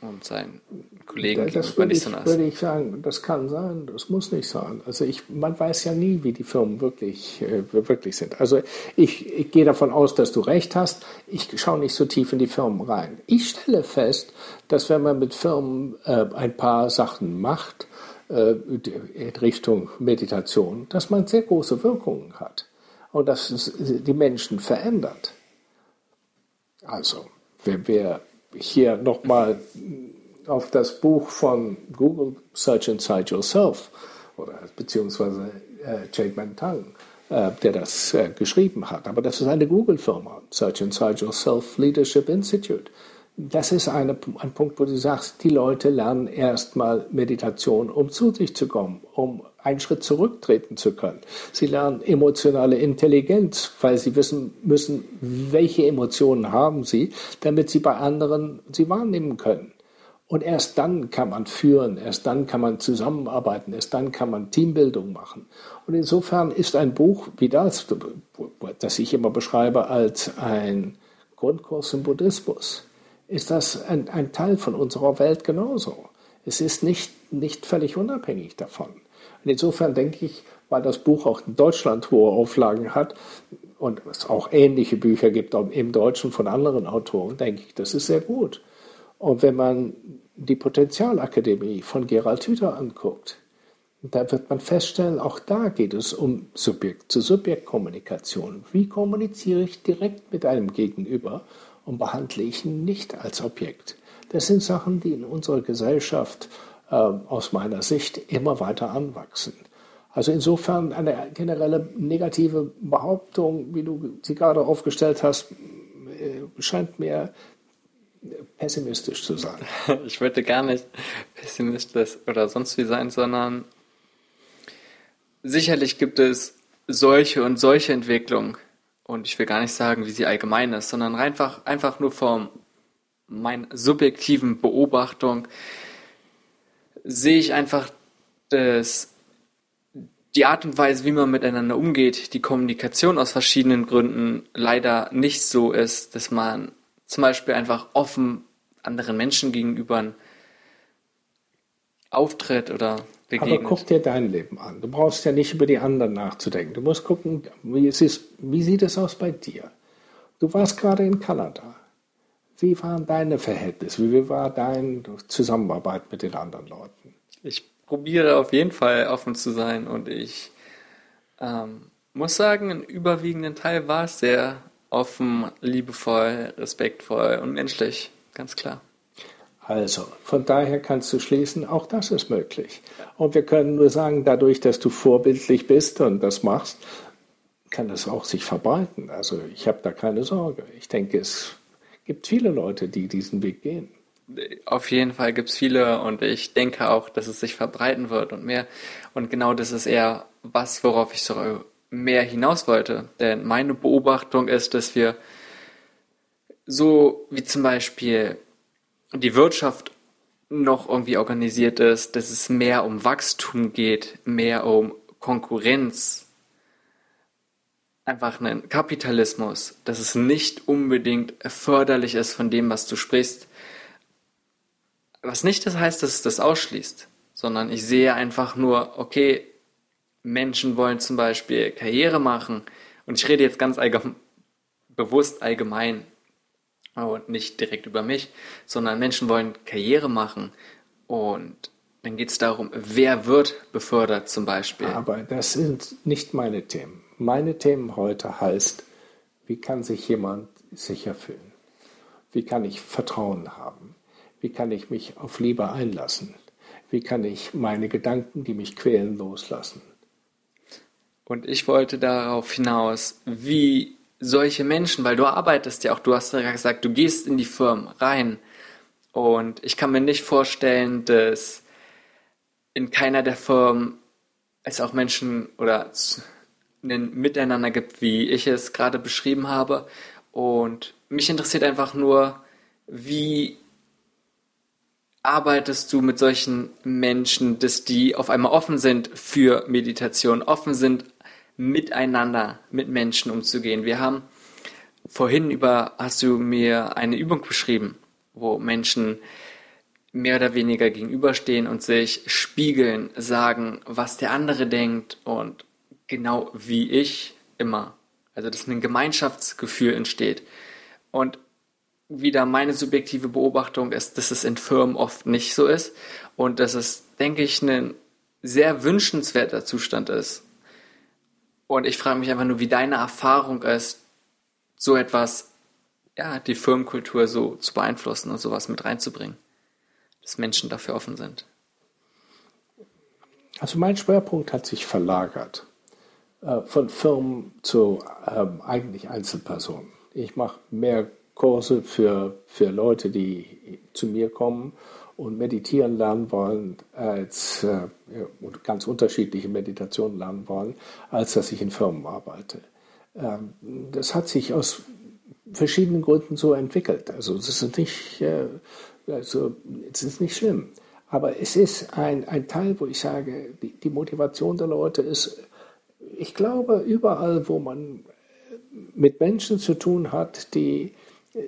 und seinen Kollegen das gegenüber nicht so würde ich sagen, das kann sein, das muss nicht sein. Also ich, man weiß ja nie, wie die Firmen wirklich, äh, wirklich sind. Also ich, ich gehe davon aus, dass du recht hast. Ich schaue nicht so tief in die Firmen rein. Ich stelle fest, dass wenn man mit Firmen äh, ein paar Sachen macht, äh, in Richtung Meditation, dass man sehr große Wirkungen hat und dass es die Menschen verändert. Also, wenn wir hier nochmal auf das Buch von Google Search Inside Yourself oder beziehungsweise äh, Jake Mentang, äh, der das äh, geschrieben hat, aber das ist eine Google-Firma, Search Inside Yourself Leadership Institute. Das ist eine, ein Punkt, wo du sagst, die Leute lernen erstmal Meditation, um zu sich zu kommen, um einen Schritt zurücktreten zu können. Sie lernen emotionale Intelligenz, weil sie wissen müssen, welche Emotionen haben sie, damit sie bei anderen sie wahrnehmen können. Und erst dann kann man führen, erst dann kann man zusammenarbeiten, erst dann kann man Teambildung machen. Und insofern ist ein Buch wie das, das ich immer beschreibe als ein Grundkurs im Buddhismus, ist das ein, ein Teil von unserer Welt genauso. Es ist nicht, nicht völlig unabhängig davon. Und insofern denke ich, weil das Buch auch in Deutschland hohe Auflagen hat und es auch ähnliche Bücher gibt im Deutschen von anderen Autoren, denke ich, das ist sehr gut. Und wenn man die Potenzialakademie von Gerald Hüther anguckt, da wird man feststellen, auch da geht es um Subjekt zu Subjekt Kommunikation. Wie kommuniziere ich direkt mit einem Gegenüber und behandle ich ihn nicht als Objekt? Das sind Sachen, die in unserer Gesellschaft ähm, aus meiner Sicht immer weiter anwachsen. Also insofern eine generelle negative Behauptung, wie du sie gerade aufgestellt hast, äh, scheint mir pessimistisch zu sein. [LAUGHS] Ich würde gar nicht pessimistisch oder sonst wie sein, sondern sicherlich gibt es solche und solche Entwicklungen. Und ich will gar nicht sagen, wie sie allgemein ist, sondern einfach, einfach nur von meiner subjektiven Beobachtung sehe ich einfach, dass die Art und Weise, wie man miteinander umgeht, die Kommunikation aus verschiedenen Gründen leider nicht so ist, dass man zum Beispiel einfach offen anderen Menschen gegenüber auftritt oder begegnet. Aber guck dir dein Leben an. Du brauchst ja nicht über die anderen nachzudenken. Du musst gucken, wie, es ist, wie sieht es aus bei dir? Du warst gerade in Kanada. Wie waren deine Verhältnisse? Wie war deine Zusammenarbeit mit den anderen Leuten? Ich probiere auf jeden Fall offen zu sein und ich ähm, muss sagen, im überwiegenden Teil war es sehr offen, liebevoll, respektvoll und menschlich, ganz klar. Also, von daher kannst du schließen, auch das ist möglich. Und wir können nur sagen, dadurch, dass du vorbildlich bist und das machst, kann es auch sich verbreiten. Also ich habe da keine Sorge. Ich denke, es gibt viele Leute, die diesen Weg gehen. Auf jeden Fall gibt es viele und ich denke auch, dass es sich verbreiten wird und mehr. Und genau das ist eher was, worauf ich so mehr hinaus wollte. Denn meine Beobachtung ist, dass wir so wie zum Beispiel die Wirtschaft noch irgendwie organisiert ist, dass es mehr um Wachstum geht, mehr um Konkurrenz, einfach einen Kapitalismus, dass es nicht unbedingt förderlich ist von dem, was du sprichst. Was nicht das heißt, dass es das ausschließt, sondern ich sehe einfach nur, okay, Menschen wollen zum Beispiel Karriere machen und ich rede jetzt ganz allgemein, bewusst allgemein und nicht direkt über mich, sondern Menschen wollen Karriere machen und dann geht es darum, wer wird befördert zum Beispiel. Aber das sind nicht meine Themen. Meine Themen heute heißt, wie kann sich jemand sicher fühlen? Wie kann ich Vertrauen haben? Wie kann ich mich auf Liebe einlassen? Wie kann ich meine Gedanken, die mich quälen, loslassen? Und ich wollte darauf hinaus, wie solche Menschen, weil du arbeitest ja auch, du hast ja gesagt, du gehst in die Firmen rein. Und ich kann mir nicht vorstellen, dass in keiner der Firmen es auch Menschen oder ein Miteinander gibt, wie ich es gerade beschrieben habe. Und mich interessiert einfach nur, wie arbeitest du mit solchen Menschen, dass die auf einmal offen sind für Meditation, offen sind, miteinander, mit Menschen umzugehen. Wir haben vorhin über, hast du mir eine Übung beschrieben, wo Menschen mehr oder weniger gegenüberstehen und sich spiegeln, sagen, was der andere denkt und genau wie ich immer. Also dass ein Gemeinschaftsgefühl entsteht. Und wieder meine subjektive Beobachtung ist, dass es in Firmen oft nicht so ist und dass es, denke ich, ein sehr wünschenswerter Zustand ist. Und ich frage mich einfach nur, wie deine Erfahrung ist, so etwas, ja, die Firmenkultur so zu beeinflussen und sowas mit reinzubringen, dass Menschen dafür offen sind. Also mein Schwerpunkt hat sich verlagert. Äh, von Firmen zu ähm, eigentlich Einzelpersonen. Ich mache mehr Kurse für, für Leute, die zu mir kommen und meditieren lernen wollen, als äh, ganz unterschiedliche Meditationen lernen wollen, als dass ich in Firmen arbeite. Ähm, das hat sich aus verschiedenen Gründen so entwickelt. Also es ist nicht, äh, also, es ist nicht schlimm. Aber es ist ein, ein Teil, wo ich sage, die, die Motivation der Leute ist ich glaube, überall, wo man mit Menschen zu tun hat, die äh,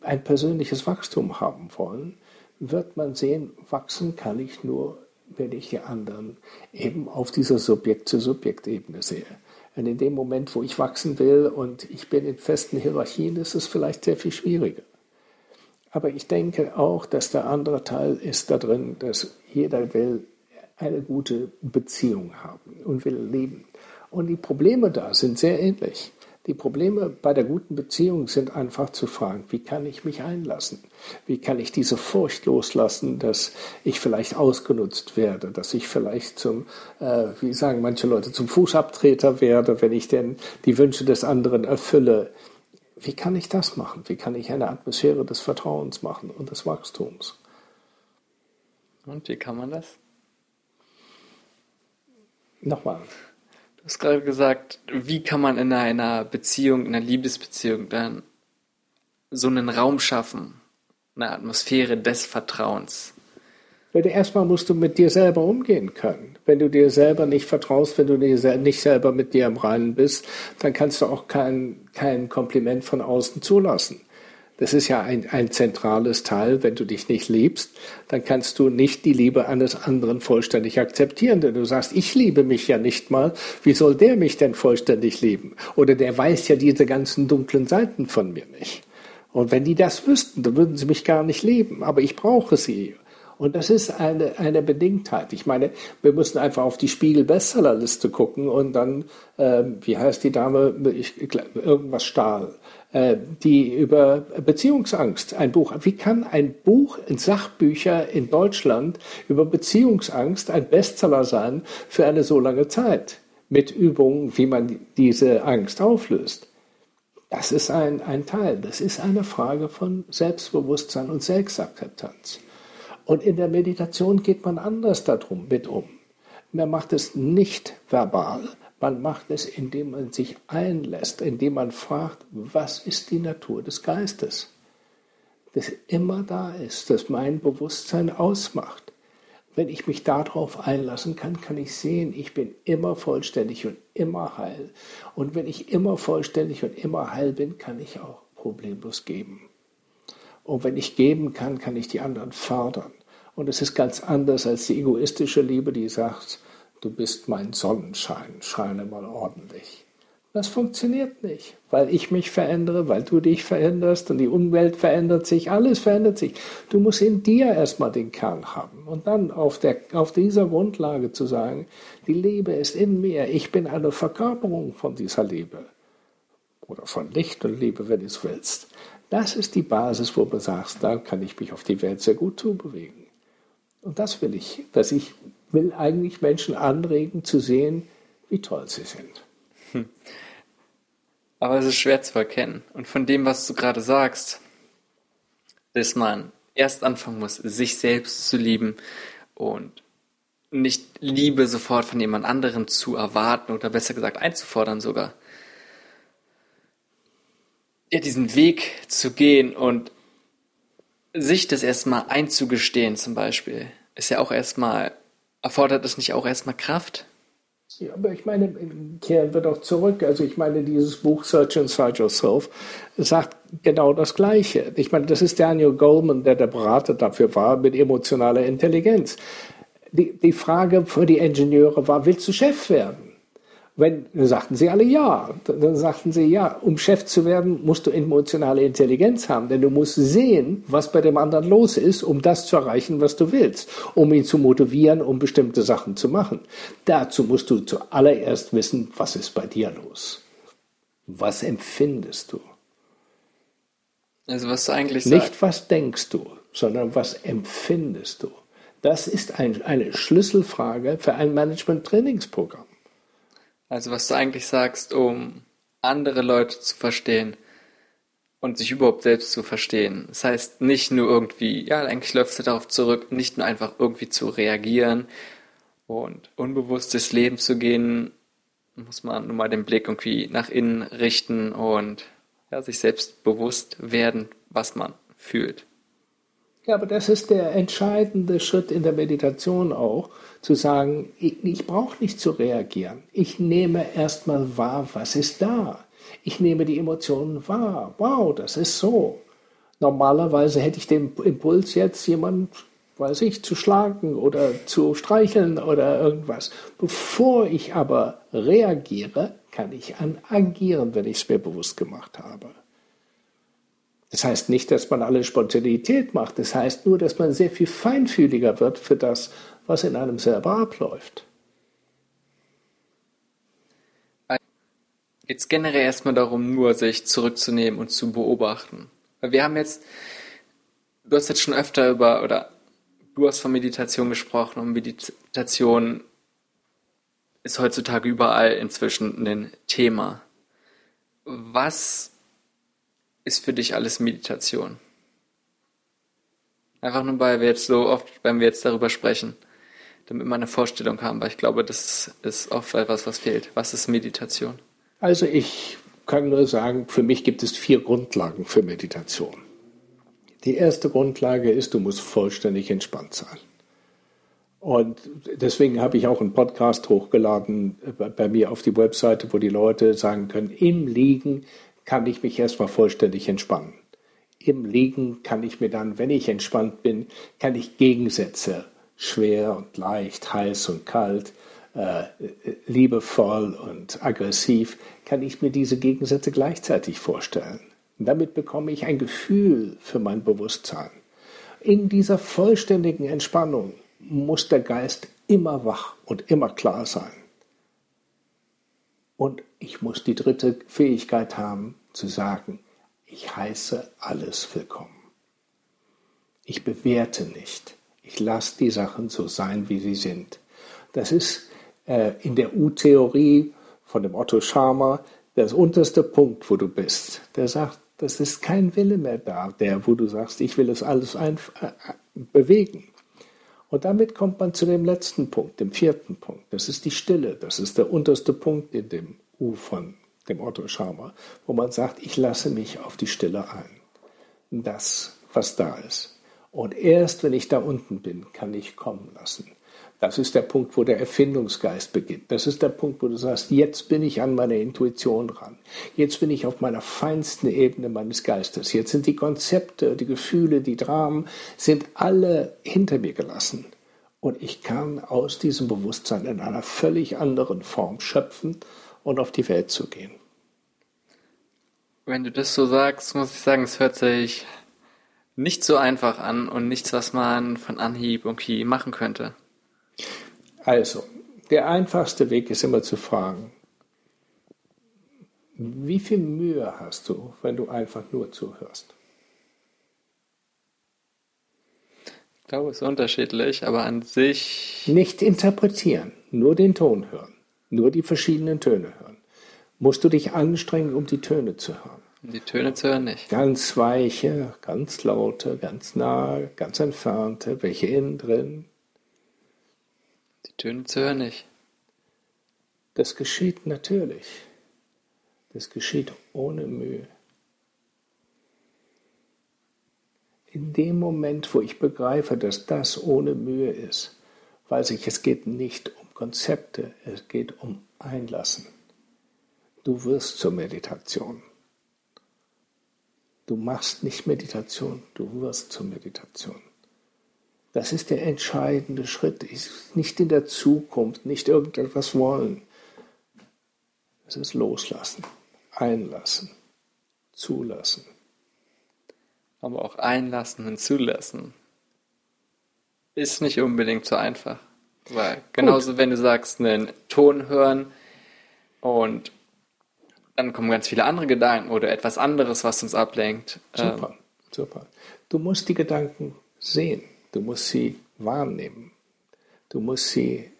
ein persönliches Wachstum haben wollen, wird man sehen, wachsen kann ich nur, wenn ich die anderen eben auf dieser Subjekt-zu-Subjekt-Ebene sehe. Und in dem Moment, wo ich wachsen will und ich bin in festen Hierarchien, ist es vielleicht sehr viel schwieriger. Aber ich denke auch, dass der andere Teil ist da drin, dass jeder will eine gute Beziehung haben und will leben. Und die Probleme da sind sehr ähnlich. Die Probleme bei der guten Beziehung sind einfach zu fragen, wie kann ich mich einlassen? Wie kann ich diese Furcht loslassen, dass ich vielleicht ausgenutzt werde, dass ich vielleicht zum, äh, wie sagen manche Leute, zum Fußabtreter werde, wenn ich denn die Wünsche des anderen erfülle. Wie kann ich das machen? Wie kann ich eine Atmosphäre des Vertrauens machen und des Wachstums? Und wie kann man das? Nochmal. Hast gerade gesagt, wie kann man in einer Beziehung, in einer Liebesbeziehung dann so einen Raum schaffen, eine Atmosphäre des Vertrauens? Erstmal musst du mit dir selber umgehen können. Wenn du dir selber nicht vertraust, wenn du nicht selber mit dir im Reinen bist, dann kannst du auch kein, kein Kompliment von außen zulassen. Das ist ja ein, ein zentrales Teil. Wenn du dich nicht liebst, dann kannst du nicht die Liebe eines anderen vollständig akzeptieren. Denn du sagst, ich liebe mich ja nicht mal. Wie soll der mich denn vollständig lieben? Oder der weiß ja diese ganzen dunklen Seiten von mir nicht. Und wenn die das wüssten, dann würden sie mich gar nicht lieben. Aber ich brauche sie. Und das ist eine, eine Bedingtheit. Ich meine, wir müssen einfach auf die Spiegel-Bestsellerliste gucken und dann, äh, wie heißt die Dame, ich, irgendwas Stahl, die über Beziehungsangst ein Buch. Wie kann ein Buch in Sachbücher in Deutschland über Beziehungsangst ein Bestseller sein für eine so lange Zeit? Mit Übungen, wie man diese Angst auflöst. Das ist ein, ein Teil. Das ist eine Frage von Selbstbewusstsein und Selbstakzeptanz. Und in der Meditation geht man anders darum mit um. Man macht es nicht verbal, man macht es, indem man sich einlässt, indem man fragt, was ist die Natur des Geistes? Das immer da ist, das mein Bewusstsein ausmacht. Wenn ich mich darauf einlassen kann, kann ich sehen, ich bin immer vollständig und immer heil. Und wenn ich immer vollständig und immer heil bin, kann ich auch problemlos geben. Und wenn ich geben kann, kann ich die anderen fördern. Und es ist ganz anders als die egoistische Liebe, die sagt, du bist mein Sonnenschein, scheine mal ordentlich. Das funktioniert nicht, weil ich mich verändere, weil du dich veränderst und die Umwelt verändert sich, alles verändert sich. Du musst in dir erstmal den Kern haben und dann auf, der, auf dieser Grundlage zu sagen, die Liebe ist in mir, ich bin eine Verkörperung von dieser Liebe oder von Licht und Liebe, wenn du es willst. Das ist die Basis, wo du sagst, da kann ich mich auf die Welt sehr gut zubewegen. Und das will ich, dass ich will eigentlich Menschen anregen zu sehen, wie toll sie sind. Hm. Aber es ist schwer zu erkennen. Und von dem, was du gerade sagst, dass man erst anfangen muss, sich selbst zu lieben und nicht Liebe sofort von jemand anderem zu erwarten oder besser gesagt einzufordern sogar. Ja, diesen Weg zu gehen und sich das erstmal einzugestehen zum Beispiel, ist ja auch erstmal, erfordert es nicht auch erstmal Kraft? Ja, aber ich meine, kehren wir doch zurück. Also ich meine, dieses Buch Search Inside Yourself sagt genau das Gleiche. Ich meine, das ist Daniel Goleman, der der Berater dafür war, mit emotionaler Intelligenz. Die, die Frage für die Ingenieure war, willst du Chef werden? Wenn, dann sagten sie alle ja. Dann sagten sie ja, um Chef zu werden, musst du emotionale Intelligenz haben, denn du musst sehen, was bei dem anderen los ist, um das zu erreichen, was du willst, um ihn zu motivieren, um bestimmte Sachen zu machen. Dazu musst du zuallererst wissen, was ist bei dir los? Was empfindest du? Also was du eigentlich sagst. Nicht was denkst du, sondern was empfindest du? Das ist ein, eine Schlüsselfrage für ein Management-Trainingsprogramm. Also was du eigentlich sagst, um andere Leute zu verstehen und sich überhaupt selbst zu verstehen. Das heißt nicht nur irgendwie, ja, eigentlich läufst du darauf zurück, nicht nur einfach irgendwie zu reagieren und unbewusst durchs Leben zu gehen, muss man nur mal den Blick irgendwie nach innen richten und ja, sich selbst bewusst werden, was man fühlt. Ja, aber das ist der entscheidende Schritt in der Meditation auch, zu sagen, ich, ich brauche nicht zu reagieren. Ich nehme erstmal wahr, was ist da. Ich nehme die Emotionen wahr. Wow, das ist so. Normalerweise hätte ich den Impuls jetzt jemand, weiß ich, zu schlagen oder zu streicheln oder irgendwas. Bevor ich aber reagiere, kann ich an agieren, wenn ich es mir bewusst gemacht habe. Das heißt nicht, dass man alle Spontanität macht. Das heißt nur, dass man sehr viel feinfühliger wird für das, was in einem selber abläuft. Jetzt generell erstmal darum, nur sich zurückzunehmen und zu beobachten. Wir haben jetzt, du hast jetzt schon öfter über, oder du hast von Meditation gesprochen und Meditation ist heutzutage überall inzwischen ein Thema. Was ist für dich alles Meditation? Einfach nur, weil wir jetzt so oft, wenn wir jetzt darüber sprechen, damit wir eine Vorstellung haben, weil ich glaube, das ist oft etwas, was fehlt. Was ist Meditation? Also ich kann nur sagen, für mich gibt es vier Grundlagen für Meditation. Die erste Grundlage ist, du musst vollständig entspannt sein. Und deswegen habe ich auch einen Podcast hochgeladen bei mir auf die Webseite, wo die Leute sagen können, im Liegen kann ich mich erstmal vollständig entspannen. Im Liegen kann ich mir dann, wenn ich entspannt bin, kann ich Gegensätze, schwer und leicht, heiß und kalt, äh, liebevoll und aggressiv, kann ich mir diese Gegensätze gleichzeitig vorstellen. Damit bekomme ich ein Gefühl für mein Bewusstsein. In dieser vollständigen Entspannung muss der Geist immer wach und immer klar sein. Und ich muss die dritte Fähigkeit haben, zu sagen, ich heiße alles willkommen. Ich bewerte nicht. Ich lasse die Sachen so sein, wie sie sind. Das ist äh, in der U-Theorie von dem Otto Scharmer der unterste Punkt, wo du bist. Der sagt, das ist kein Wille mehr da, der, wo du sagst, ich will es alles ein, äh, bewegen. Und damit kommt man zu dem letzten Punkt, dem vierten Punkt. Das ist die Stille. Das ist der unterste Punkt in dem U von dem Otto Scharmer, wo man sagt, ich lasse mich auf die Stille ein. Das, was da ist. Und erst wenn ich da unten bin, kann ich kommen lassen. Das ist der Punkt, wo der Erfindungsgeist beginnt. Das ist der Punkt, wo du sagst, jetzt bin ich an meiner Intuition ran. Jetzt bin ich auf meiner feinsten Ebene meines Geistes. Jetzt sind die Konzepte, die Gefühle, die Dramen, sind alle hinter mir gelassen. Und ich kann aus diesem Bewusstsein in einer völlig anderen Form schöpfen und auf die Welt zu gehen. Wenn du das so sagst, muss ich sagen, es hört sich nicht so einfach an und nichts, was man von Anhieb irgendwie machen könnte. Also, der einfachste Weg ist immer zu fragen, wie viel Mühe hast du, wenn du einfach nur zuhörst? Ich glaube, es ist unterschiedlich, aber an sich. Nicht interpretieren, nur den Ton hören, nur die verschiedenen Töne hören. Musst du dich anstrengen, um die Töne zu hören? Die Töne zu hören nicht. Ganz weiche, ganz laute, ganz nahe, ganz entfernte, welche innen drin, Töne zu hören nicht. Das geschieht natürlich. Das geschieht ohne Mühe. In dem Moment, wo ich begreife, dass das ohne Mühe ist, weiß ich, es geht nicht um Konzepte, es geht um Einlassen. Du wirst zur Meditation. Du machst nicht Meditation, du wirst zur Meditation. Das ist der entscheidende Schritt. Nicht in der Zukunft, nicht irgendetwas wollen. Es ist loslassen, einlassen, zulassen. Aber auch einlassen und zulassen ist nicht unbedingt so einfach. Weil genauso, Gut. wenn du sagst, einen Ton hören und dann kommen ganz viele andere Gedanken oder etwas anderes, was uns ablenkt. Super, ähm, super. Du musst die Gedanken sehen. Du musst sie wahrnehmen. Du musst sie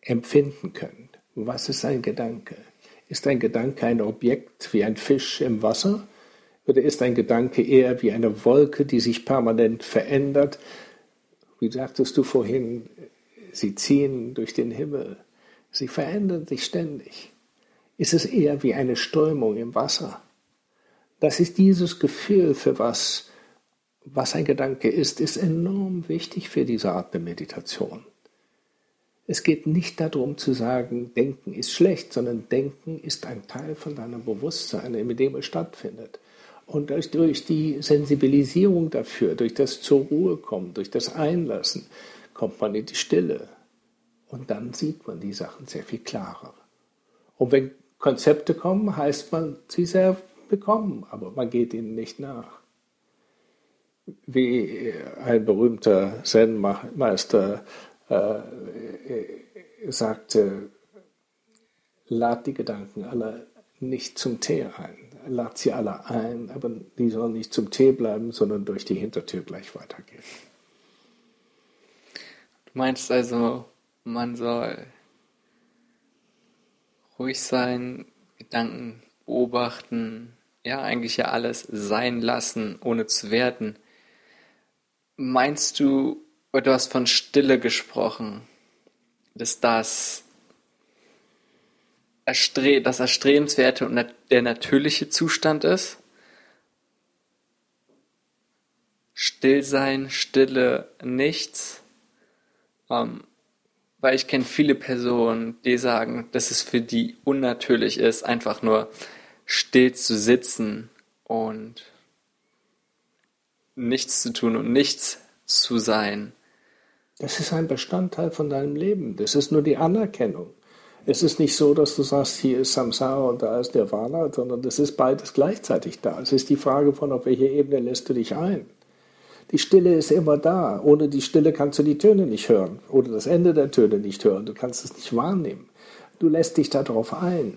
empfinden können. Was ist ein Gedanke? Ist ein Gedanke ein Objekt wie ein Fisch im Wasser? Oder ist ein Gedanke eher wie eine Wolke, die sich permanent verändert? Wie sagtest du vorhin, sie ziehen durch den Himmel. Sie verändern sich ständig. Ist es eher wie eine Strömung im Wasser? Das ist dieses Gefühl, für was was ein Gedanke ist, ist enorm wichtig für diese Art der Meditation. Es geht nicht darum zu sagen, Denken ist schlecht, sondern Denken ist ein Teil von deinem Bewusstsein, in dem es stattfindet. Und durch die Sensibilisierung dafür, durch das zur Ruhe kommen, durch das Einlassen, kommt man in die Stille. Und dann sieht man die Sachen sehr viel klarer. Und wenn Konzepte kommen, heißt man sie sehr bekommen, aber man geht ihnen nicht nach wie ein berühmter Zen-Meister äh, sagte, lad die Gedanken alle nicht zum Tee ein. Lad sie alle ein, aber die sollen nicht zum Tee bleiben, sondern durch die Hintertür gleich weitergehen. Du meinst also, man soll ruhig sein, Gedanken beobachten, ja, eigentlich ja alles sein lassen, ohne zu werten Meinst du, du hast von Stille gesprochen, dass das das Erstrebenswerte und der natürliche Zustand ist? Stillsein, Stille, nichts. Ähm, weil ich kenne viele Personen, die sagen, dass es für die unnatürlich ist, einfach nur still zu sitzen und nichts zu tun und nichts zu sein. Das ist ein Bestandteil von deinem Leben. Das ist nur die Anerkennung. Es ist nicht so, dass du sagst, hier ist Samsara und da ist Nirvana, sondern das ist beides gleichzeitig da. Es ist die Frage von, auf welche Ebene lässt du dich ein. Die Stille ist immer da. Ohne die Stille kannst du die Töne nicht hören oder das Ende der Töne nicht hören. Du kannst es nicht wahrnehmen. Du lässt dich darauf ein.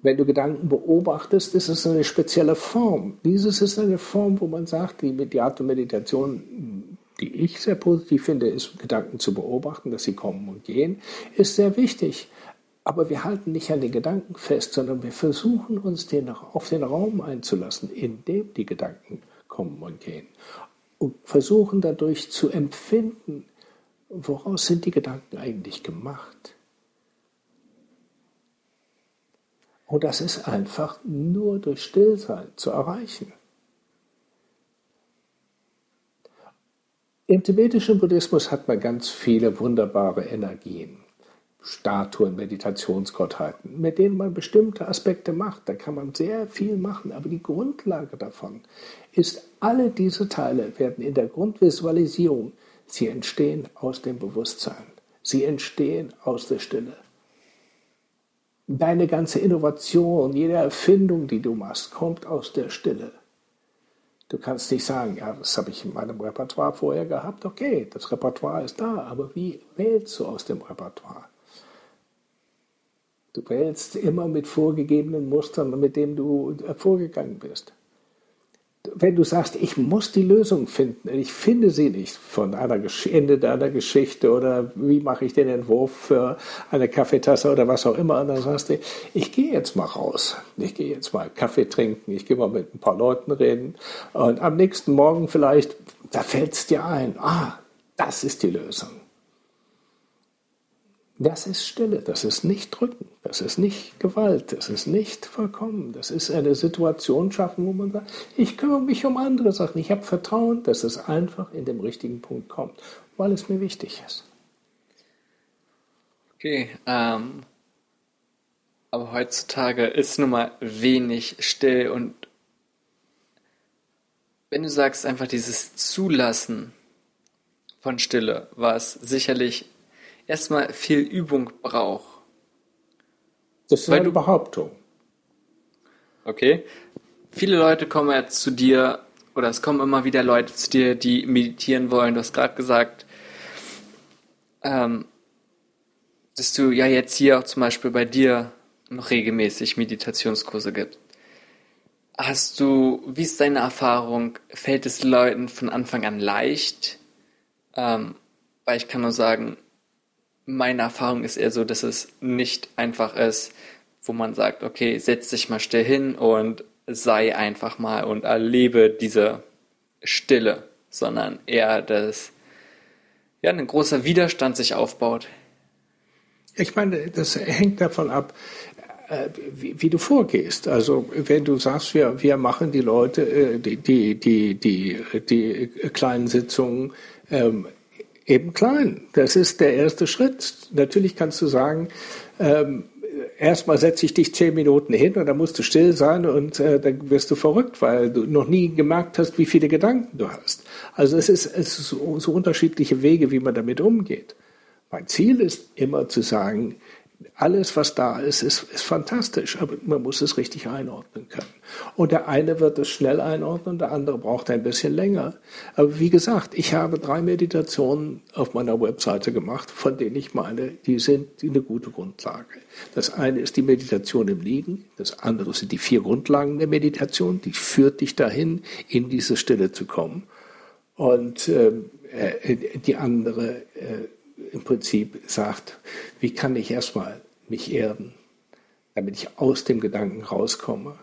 Wenn du Gedanken beobachtest, ist es eine spezielle Form. Dieses ist eine Form, wo man sagt, die, die Art der Meditation, die ich sehr positiv finde, ist, Gedanken zu beobachten, dass sie kommen und gehen, ist sehr wichtig. Aber wir halten nicht an den Gedanken fest, sondern wir versuchen uns den, auf den Raum einzulassen, in dem die Gedanken kommen und gehen und versuchen dadurch zu empfinden, woraus sind die Gedanken eigentlich gemacht. Und das ist einfach nur durch Stillsein zu erreichen. Im tibetischen Buddhismus hat man ganz viele wunderbare Energien. Statuen, Meditationsgottheiten, mit denen man bestimmte Aspekte macht. Da kann man sehr viel machen, aber die Grundlage davon ist, alle diese Teile werden in der Grundvisualisierung, sie entstehen aus dem Bewusstsein, sie entstehen aus der Stille. Deine ganze Innovation, jede Erfindung, die du machst, kommt aus der Stille. Du kannst nicht sagen, ja, das habe ich in meinem Repertoire vorher gehabt. Okay, das Repertoire ist da, aber wie wählst du aus dem Repertoire? Du wählst immer mit vorgegebenen Mustern, mit denen du vorgegangen bist. Wenn du sagst, ich muss die Lösung finden, ich finde sie nicht von einer Ende deiner Geschichte oder wie mache ich den Entwurf für eine Kaffeetasse oder was auch immer, dann sagst du, ich gehe jetzt mal raus, ich gehe jetzt mal Kaffee trinken, ich gehe mal mit ein paar Leuten reden und am nächsten Morgen vielleicht, da fällt es dir ein, ah, das ist die Lösung. Das ist Stille, das ist nicht Drücken, das ist nicht Gewalt, das ist nicht vollkommen. Das ist eine Situation schaffen, wo man sagt, ich kümmere mich um andere Sachen, ich habe Vertrauen, dass es einfach in dem richtigen Punkt kommt, weil es mir wichtig ist. Okay, ähm, aber heutzutage ist nun mal wenig still und wenn du sagst einfach dieses Zulassen von Stille, was sicherlich erstmal viel Übung braucht. Das ist Weil eine Behauptung. Okay. Viele Leute kommen ja zu dir, oder es kommen immer wieder Leute zu dir, die meditieren wollen. Du hast gerade gesagt, ähm, dass du ja jetzt hier auch zum Beispiel bei dir noch regelmäßig Meditationskurse gibt. Hast du, wie ist deine Erfahrung? Fällt es Leuten von Anfang an leicht? Ähm, weil ich kann nur sagen, meine Erfahrung ist eher so, dass es nicht einfach ist, wo man sagt, okay, setz dich mal still hin und sei einfach mal und erlebe diese Stille, sondern eher, dass ja, ein großer Widerstand sich aufbaut. Ich meine, das hängt davon ab, äh, wie, wie, du vorgehst. Also wenn du sagst, wir, wir machen die Leute, äh, die, die, die, die, die kleinen Sitzungen ähm, eben klein. Das ist der erste Schritt. Natürlich kannst du sagen, ähm, erstmal setze ich dich zehn Minuten hin und dann musst du still sein und äh, dann wirst du verrückt, weil du noch nie gemerkt hast, wie viele Gedanken du hast. Also es ist, es ist so, so unterschiedliche Wege, wie man damit umgeht. Mein Ziel ist immer zu sagen, alles, was da ist, ist, ist fantastisch, aber man muss es richtig einordnen können. Und der eine wird es schnell einordnen, der andere braucht ein bisschen länger. Aber wie gesagt, ich habe drei Meditationen auf meiner Webseite gemacht, von denen ich meine, die sind eine gute Grundlage. Das eine ist die Meditation im Liegen, das andere sind die vier Grundlagen der Meditation, die führt dich dahin, in diese Stille zu kommen. Und ähm, äh, die andere äh, im Prinzip sagt, wie kann ich erstmal mich erden, damit ich aus dem Gedanken rauskomme?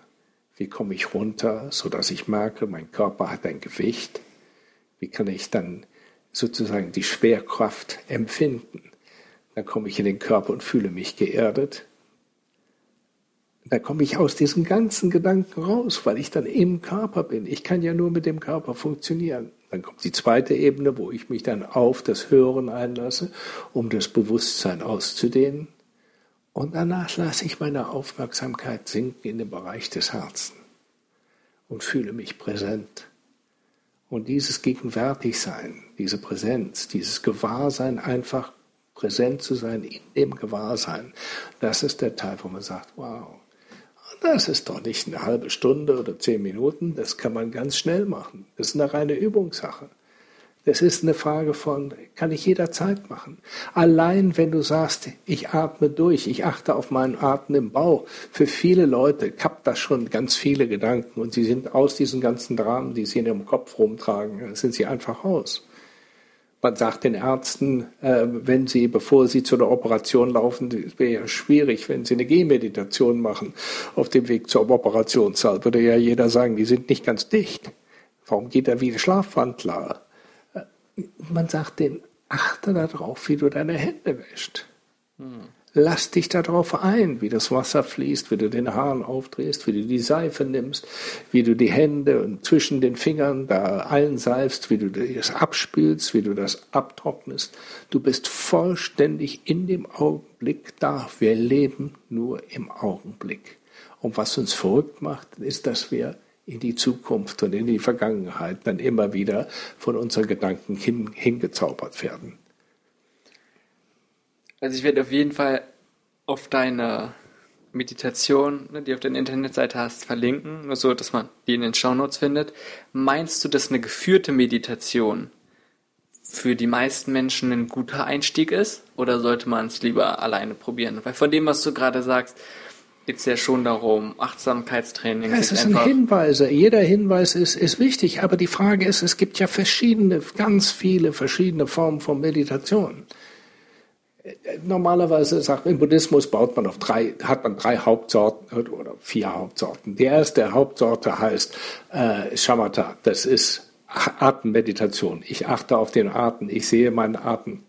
Wie komme ich runter, sodass ich merke, mein Körper hat ein Gewicht? Wie kann ich dann sozusagen die Schwerkraft empfinden? Dann komme ich in den Körper und fühle mich geerdet. Dann komme ich aus diesen ganzen Gedanken raus, weil ich dann im Körper bin. Ich kann ja nur mit dem Körper funktionieren. Dann kommt die zweite Ebene, wo ich mich dann auf das Hören einlasse, um das Bewusstsein auszudehnen. Und danach lasse ich meine Aufmerksamkeit sinken in den Bereich des Herzens und fühle mich präsent. Und dieses Gegenwärtigsein, diese Präsenz, dieses Gewahrsein, einfach präsent zu sein in dem Gewahrsein, das ist der Teil, wo man sagt, wow, das ist doch nicht eine halbe Stunde oder zehn Minuten, das kann man ganz schnell machen. Das ist eine reine Übungssache. Das ist eine Frage von, kann ich jederzeit machen. Allein wenn du sagst, ich atme durch, ich achte auf meinen Atem im Bauch, für viele Leute kappt das schon ganz viele Gedanken und sie sind aus diesen ganzen Dramen, die sie in ihrem Kopf rumtragen, sind sie einfach raus. Man sagt den Ärzten, äh, wenn sie, bevor sie zu einer Operation laufen, wäre ja schwierig, wenn sie eine Gehmeditation machen auf dem Weg zur Operationssaal, würde ja jeder sagen, die sind nicht ganz dicht. Warum geht er wie ein Schlafwandler? man sagt den, achte darauf, wie du deine Hände wäscht. Hm. Lass dich darauf ein, wie das Wasser fließt, wie du den Hahn aufdrehst, wie du die Seife nimmst, wie du die Hände zwischen den Fingern da einseifst, wie du das abspülst, wie du das abtrocknest. Du bist vollständig in dem Augenblick da. Wir leben nur im Augenblick. Und was uns verrückt macht, ist, dass wir in die Zukunft und in die Vergangenheit dann immer wieder von unseren Gedanken hin, hingezaubert werden. Also ich werde auf jeden Fall auf deine Meditation, ne, die auf deiner Internetseite hast, verlinken, nur so, dass man die in den Shownotes findet. Meinst du, dass eine geführte Meditation für die meisten Menschen ein guter Einstieg ist? Oder sollte man es lieber alleine probieren? Weil von dem, was du gerade sagst, geht es ja schon darum, Achtsamkeitstraining. Ja, es ist ein Hinweis. Jeder Hinweis ist, ist wichtig, aber die Frage ist, es gibt ja verschiedene, ganz viele verschiedene Formen von Meditation. Normalerweise sagt im Buddhismus baut man auf drei, hat man drei Hauptsorten oder vier Hauptsorten. Die erste Hauptsorte heißt äh, Shamatha. Das ist Atemmeditation. Ich achte auf den Atem. Ich sehe meinen Atem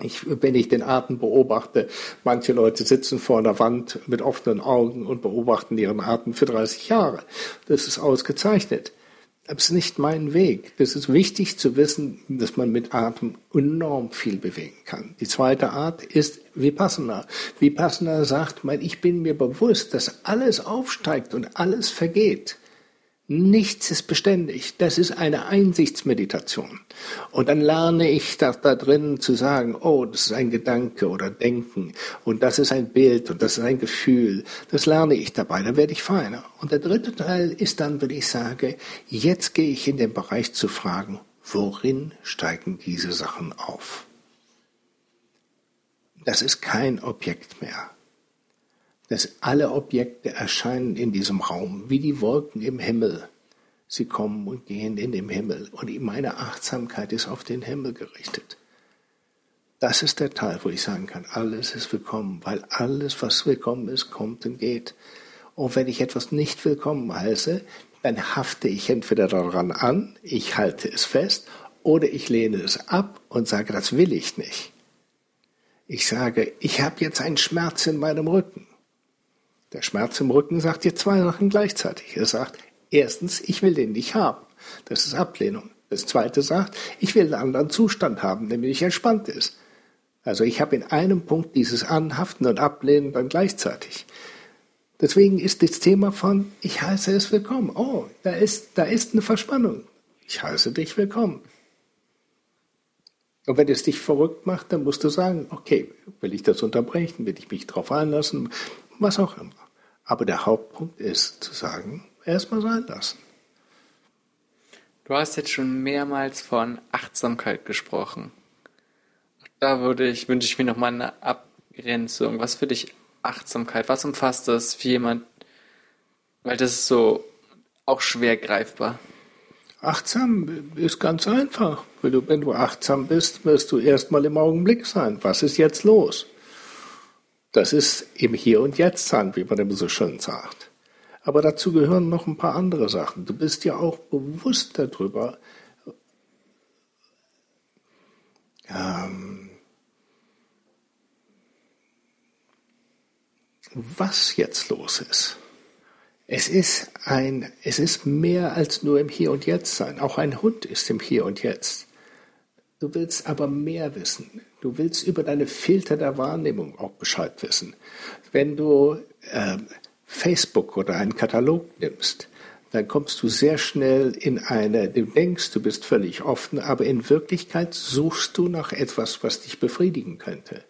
ich, wenn ich den Atem beobachte, manche Leute sitzen vor einer Wand mit offenen Augen und beobachten ihren Atem für 30 Jahre. Das ist ausgezeichnet. Das ist nicht mein Weg. Es ist wichtig zu wissen, dass man mit Atem enorm viel bewegen kann. Die zweite Art ist Vipassana. Vipassana sagt, ich bin mir bewusst, dass alles aufsteigt und alles vergeht. Nichts ist beständig. Das ist eine Einsichtsmeditation. Und dann lerne ich da, da drin zu sagen, oh, das ist ein Gedanke oder Denken und das ist ein Bild und das ist ein Gefühl. Das lerne ich dabei, dann werde ich feiner. Und der dritte Teil ist dann, wenn ich sage, jetzt gehe ich in den Bereich zu fragen, worin steigen diese Sachen auf? Das ist kein Objekt mehr dass alle Objekte erscheinen in diesem Raum, wie die Wolken im Himmel. Sie kommen und gehen in dem Himmel und meine Achtsamkeit ist auf den Himmel gerichtet. Das ist der Teil, wo ich sagen kann, alles ist willkommen, weil alles, was willkommen ist, kommt und geht. Und wenn ich etwas nicht willkommen heiße, dann hafte ich entweder daran an, ich halte es fest, oder ich lehne es ab und sage, das will ich nicht. Ich sage, ich habe jetzt einen Schmerz in meinem Rücken. Der Schmerz im Rücken sagt dir zwei Sachen gleichzeitig. Er sagt, erstens, ich will den nicht haben. Das ist Ablehnung. Das zweite sagt, ich will einen anderen Zustand haben, der nämlich entspannt ist. Also ich habe in einem Punkt dieses Anhaften und Ablehnen dann gleichzeitig. Deswegen ist das Thema von, ich heiße es willkommen. Oh, da ist, da ist eine Verspannung. Ich heiße dich willkommen. Und wenn es dich verrückt macht, dann musst du sagen, okay, will ich das unterbrechen, will ich mich darauf einlassen, was auch immer. Aber der Hauptpunkt ist zu sagen, erstmal sein lassen. Du hast jetzt schon mehrmals von Achtsamkeit gesprochen. Da würde ich, wünsche ich mir nochmal eine Abgrenzung. Was für dich Achtsamkeit? Was umfasst das für jemand? Weil das ist so auch schwer greifbar. Achtsam ist ganz einfach. Wenn du, wenn du achtsam bist, wirst du erstmal im Augenblick sein. Was ist jetzt los? Das ist im Hier und Jetzt sein, wie man immer so schön sagt. Aber dazu gehören noch ein paar andere Sachen. Du bist ja auch bewusst darüber, ähm, was jetzt los ist. Es ist ein, es ist mehr als nur im Hier und Jetzt sein. Auch ein Hund ist im Hier und Jetzt. Du willst aber mehr wissen. Du willst über deine Filter der Wahrnehmung auch Bescheid wissen. Wenn du äh, Facebook oder einen Katalog nimmst, dann kommst du sehr schnell in eine, du denkst, du bist völlig offen, aber in Wirklichkeit suchst du nach etwas, was dich befriedigen könnte.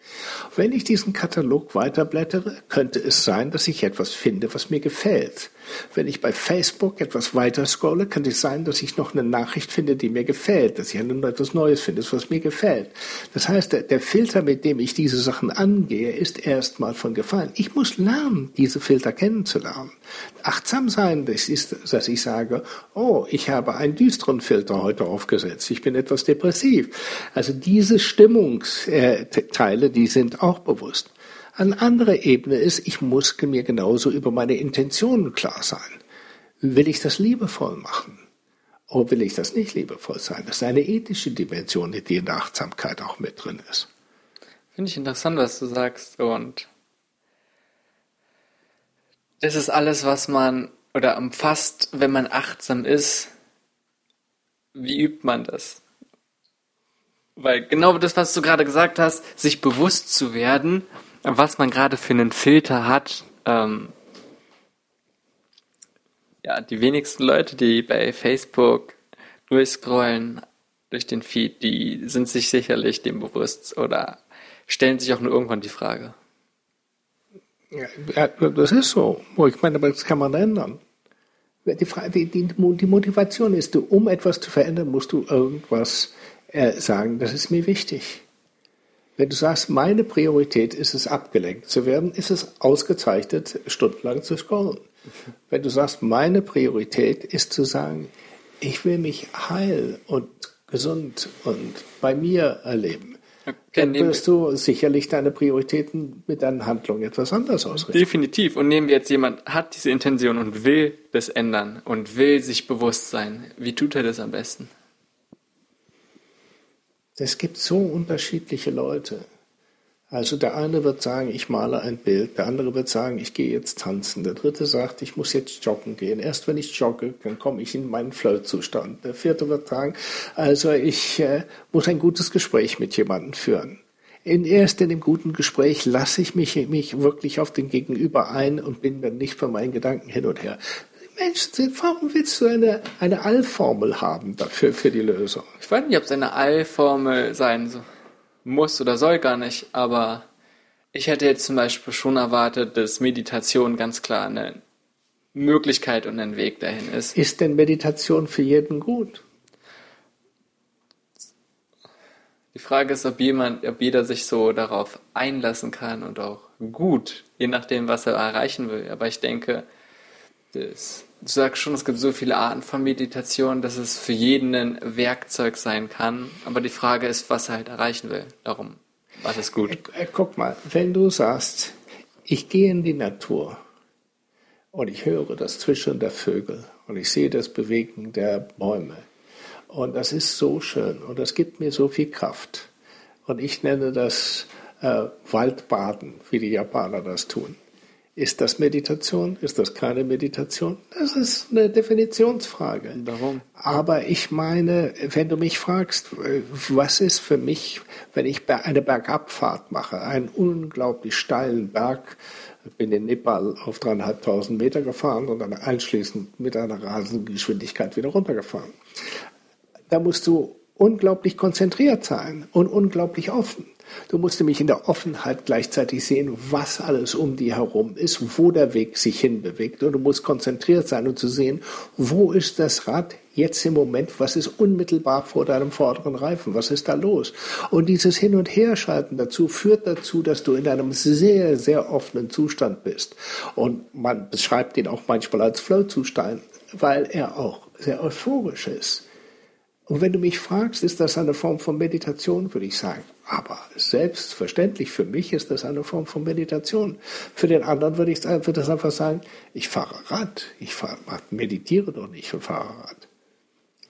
Wenn ich diesen Katalog weiterblättere, könnte es sein, dass ich etwas finde, was mir gefällt. Wenn ich bei Facebook etwas weiter scrolle, kann es sein, dass ich noch eine Nachricht finde, die mir gefällt, dass ich etwas Neues finde, was mir gefällt. Das heißt, der, der Filter, mit dem ich diese Sachen angehe, ist erstmal von Gefallen. Ich muss lernen, diese Filter kennenzulernen. Achtsam sein, das ist, dass ich sage, oh, ich habe einen düsteren Filter heute aufgesetzt, ich bin etwas depressiv. Also diese Stimmungsteile, die sind auch bewusst. Eine andere Ebene ist, ich muss mir genauso über meine Intentionen klar sein. Will ich das liebevoll machen? Oder will ich das nicht liebevoll sein? Das ist eine ethische Dimension, die in der Achtsamkeit auch mit drin ist. Finde ich interessant, was du sagst. Und das ist alles, was man oder umfasst, wenn man achtsam ist. Wie übt man das? Weil genau das, was du gerade gesagt hast, sich bewusst zu werden, was man gerade für einen Filter hat. Ähm, ja, die wenigsten Leute, die bei Facebook durchscrollen durch den Feed, die sind sich sicherlich dem bewusst oder stellen sich auch nur irgendwann die Frage. Ja, das ist so. Ich meine, aber das kann man ändern. Die, Frage, die, die, Motivation ist, um etwas zu verändern, musst du irgendwas äh, sagen, das ist mir wichtig. Wenn du sagst, meine Priorität ist es, abgelenkt zu werden, ist es ausgezeichnet, stundenlang zu scrollen. Wenn du sagst, meine Priorität ist zu sagen, ich will mich heil und gesund und bei mir erleben, okay, dann wirst du sicherlich deine Prioritäten mit deinen Handlungen etwas anders ausrichten. Definitiv. Und nehmen wir jetzt jemand, hat diese Intention und will das ändern und will sich bewusst sein. Wie tut er das am besten? Es gibt so unterschiedliche Leute. Also der eine wird sagen, ich male ein Bild, der andere wird sagen, ich gehe jetzt tanzen, der dritte sagt, ich muss jetzt joggen gehen. Erst wenn ich jogge, dann komme ich in meinen Flow-Zustand. Der vierte wird sagen, also ich äh, muss ein gutes Gespräch mit jemandem führen. In erst in dem guten Gespräch lasse ich mich, mich wirklich auf den Gegenüber ein und bin dann nicht von meinen Gedanken hin und her. Menschen sind, warum willst du eine, eine Allformel haben dafür, für die Lösung? Ich weiß nicht, ob es eine Allformel sein muss oder soll gar nicht, aber ich hätte jetzt zum Beispiel schon erwartet, dass Meditation ganz klar eine Möglichkeit und ein Weg dahin ist. Ist denn Meditation für jeden gut? Die Frage ist, ob jemand, ob jeder sich so darauf einlassen kann und auch gut, je nachdem, was er erreichen will. Aber ich denke, das du sagst schon, es gibt so viele Arten von Meditation, dass es für jeden ein Werkzeug sein kann. Aber die Frage ist, was er halt erreichen will. Darum, was ist gut? Äh, äh, guck mal, wenn du sagst, ich gehe in die Natur und ich höre das Zwitschern der Vögel und ich sehe das Bewegen der Bäume und das ist so schön und das gibt mir so viel Kraft. Und ich nenne das äh, Waldbaden, wie die Japaner das tun. Ist das Meditation? Ist das keine Meditation? Das ist eine Definitionsfrage. Warum? Aber ich meine, wenn du mich fragst, was ist für mich, wenn ich eine Bergabfahrt mache, einen unglaublich steilen Berg, bin in Nepal auf dreieinhalbtausend Meter gefahren und dann anschließend mit einer rasenden Geschwindigkeit wieder runtergefahren. Da musst du unglaublich konzentriert sein und unglaublich offen. Du musst nämlich in der Offenheit gleichzeitig sehen, was alles um dir herum ist, wo der Weg sich hinbewegt. Und du musst konzentriert sein und zu sehen, wo ist das Rad jetzt im Moment, was ist unmittelbar vor deinem vorderen Reifen, was ist da los? Und dieses Hin- und Herschalten dazu führt dazu, dass du in einem sehr, sehr offenen Zustand bist. Und man beschreibt ihn auch manchmal als Flow-Zustand, weil er auch sehr euphorisch ist. Und wenn du mich fragst, ist das eine Form von Meditation, würde ich sagen, aber selbstverständlich für mich ist das eine Form von Meditation. Für den anderen würde ich das einfach sagen, ich fahre Rad, ich fahre, meditiere doch nicht und fahre Rad.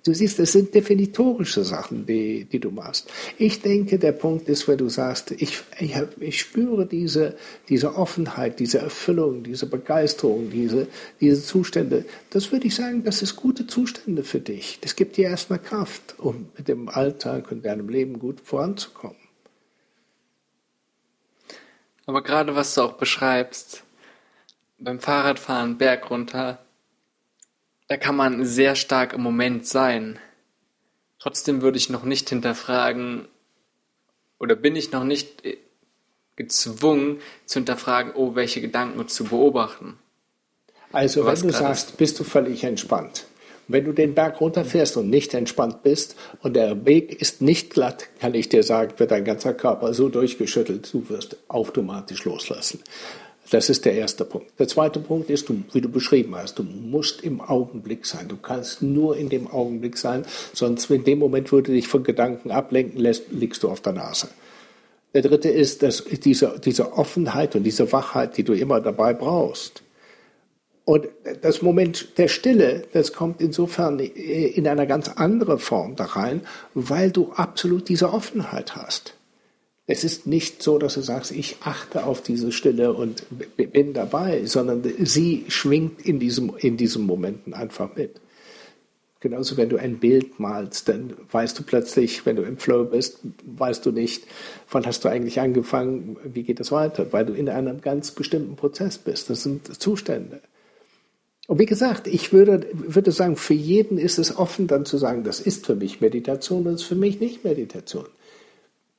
Du siehst, es sind definitorische Sachen, die, die du machst. Ich denke, der Punkt ist, wenn du sagst, ich, ich, ich spüre diese, diese Offenheit, diese Erfüllung, diese Begeisterung, diese, diese Zustände. Das würde ich sagen, das ist gute Zustände für dich. Das gibt dir erstmal Kraft, um mit dem Alltag und deinem Leben gut voranzukommen. Aber gerade was du auch beschreibst, beim Fahrradfahren Berg runter, da kann man sehr stark im Moment sein. Trotzdem würde ich noch nicht hinterfragen oder bin ich noch nicht äh, gezwungen zu hinterfragen, oh, welche Gedanken zu beobachten. Also wenn du sagst, bist du völlig entspannt. Wenn du den Berg runterfährst und nicht entspannt bist und der Weg ist nicht glatt, kann ich dir sagen, wird dein ganzer Körper so durchgeschüttelt, du wirst automatisch loslassen. Das ist der erste Punkt. Der zweite Punkt ist, du, wie du beschrieben hast, du musst im Augenblick sein. Du kannst nur in dem Augenblick sein, sonst in dem Moment, wo du dich von Gedanken ablenken lässt, liegst du auf der Nase. Der dritte ist, dass diese, diese Offenheit und diese Wachheit, die du immer dabei brauchst. Und das Moment der Stille, das kommt insofern in einer ganz andere Form da rein, weil du absolut diese Offenheit hast. Es ist nicht so, dass du sagst, ich achte auf diese Stille und bin dabei, sondern sie schwingt in diesem, in diesen Momenten einfach mit. Genauso, wenn du ein Bild malst, dann weißt du plötzlich, wenn du im Flow bist, weißt du nicht, wann hast du eigentlich angefangen, wie geht es weiter, weil du in einem ganz bestimmten Prozess bist. Das sind Zustände. Und wie gesagt, ich würde, würde sagen, für jeden ist es offen, dann zu sagen, das ist für mich Meditation, das ist für mich nicht Meditation.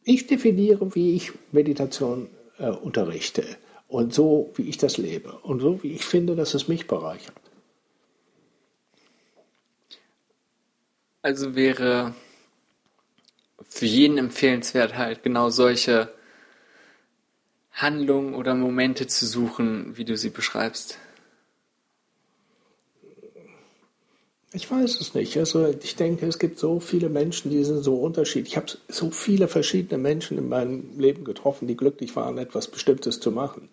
Ich definiere, wie ich Meditation äh, unterrichte und so, wie ich das lebe und so, wie ich finde, dass es mich bereichert. Also wäre für jeden empfehlenswert, halt genau solche Handlungen oder Momente zu suchen, wie du sie beschreibst. Ich weiß es nicht. Also ich denke, es gibt so viele Menschen, die sind so unterschiedlich. Ich habe so viele verschiedene Menschen in meinem Leben getroffen, die glücklich waren, etwas Bestimmtes zu machen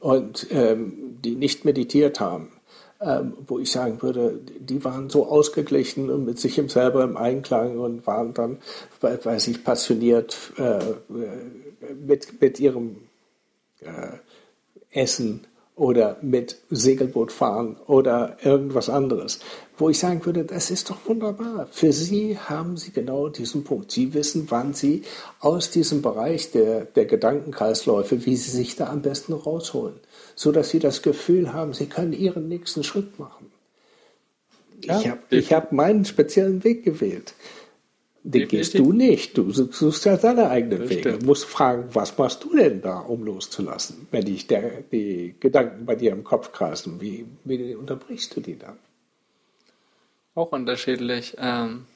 und ähm, die nicht meditiert haben. Ähm, wo ich sagen würde, die waren so ausgeglichen und mit sich selber im Einklang und waren dann, weiß ich, passioniert äh, mit, mit ihrem äh, Essen oder mit Segelboot fahren oder irgendwas anderes, wo ich sagen würde, das ist doch wunderbar. Für Sie haben Sie genau diesen Punkt. Sie wissen, wann Sie aus diesem Bereich der, der Gedankenkreisläufe, wie Sie sich da am besten rausholen, so dass Sie das Gefühl haben, Sie können Ihren nächsten Schritt machen. Ja, ich habe ich hab meinen speziellen Weg gewählt. Den gehst du nicht. Du suchst ja deine eigenen Wege. Du musst fragen, was machst du denn da, um loszulassen, wenn dich der, die Gedanken bei dir im Kopf kreisen? Wie, wie unterbrichst du die dann? Auch unterschiedlich. Ähm,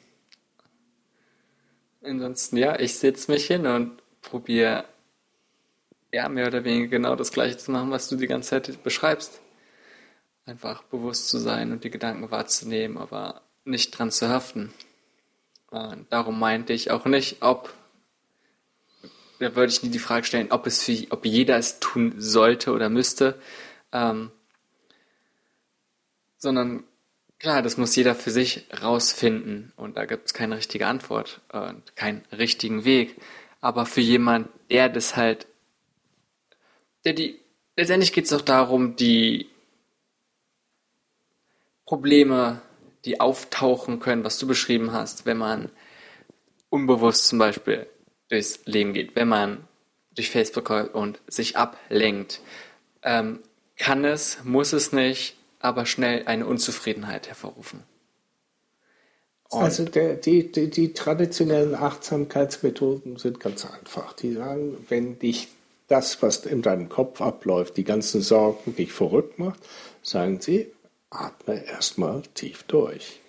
ansonsten, ja, ich setze mich hin und probiere ja, mehr oder weniger genau das Gleiche zu machen, was du die ganze Zeit beschreibst. Einfach bewusst zu sein und die Gedanken wahrzunehmen, aber nicht dran zu haften. Und darum meinte ich auch nicht, ob, da würde ich nie die Frage stellen, ob es für, ob jeder es tun sollte oder müsste, ähm, sondern klar, das muss jeder für sich rausfinden und da gibt es keine richtige Antwort und keinen richtigen Weg. Aber für jemand, der das halt, der die, letztendlich geht es auch darum, die Probleme die auftauchen können, was du beschrieben hast, wenn man unbewusst zum Beispiel durchs Leben geht, wenn man durch Facebook und sich ablenkt, ähm, kann es, muss es nicht, aber schnell eine Unzufriedenheit hervorrufen. Und also der, die, die, die traditionellen Achtsamkeitsmethoden sind ganz einfach. Die sagen, wenn dich das, was in deinem Kopf abläuft, die ganzen Sorgen dich verrückt macht, sagen sie, atme erstmal tief durch.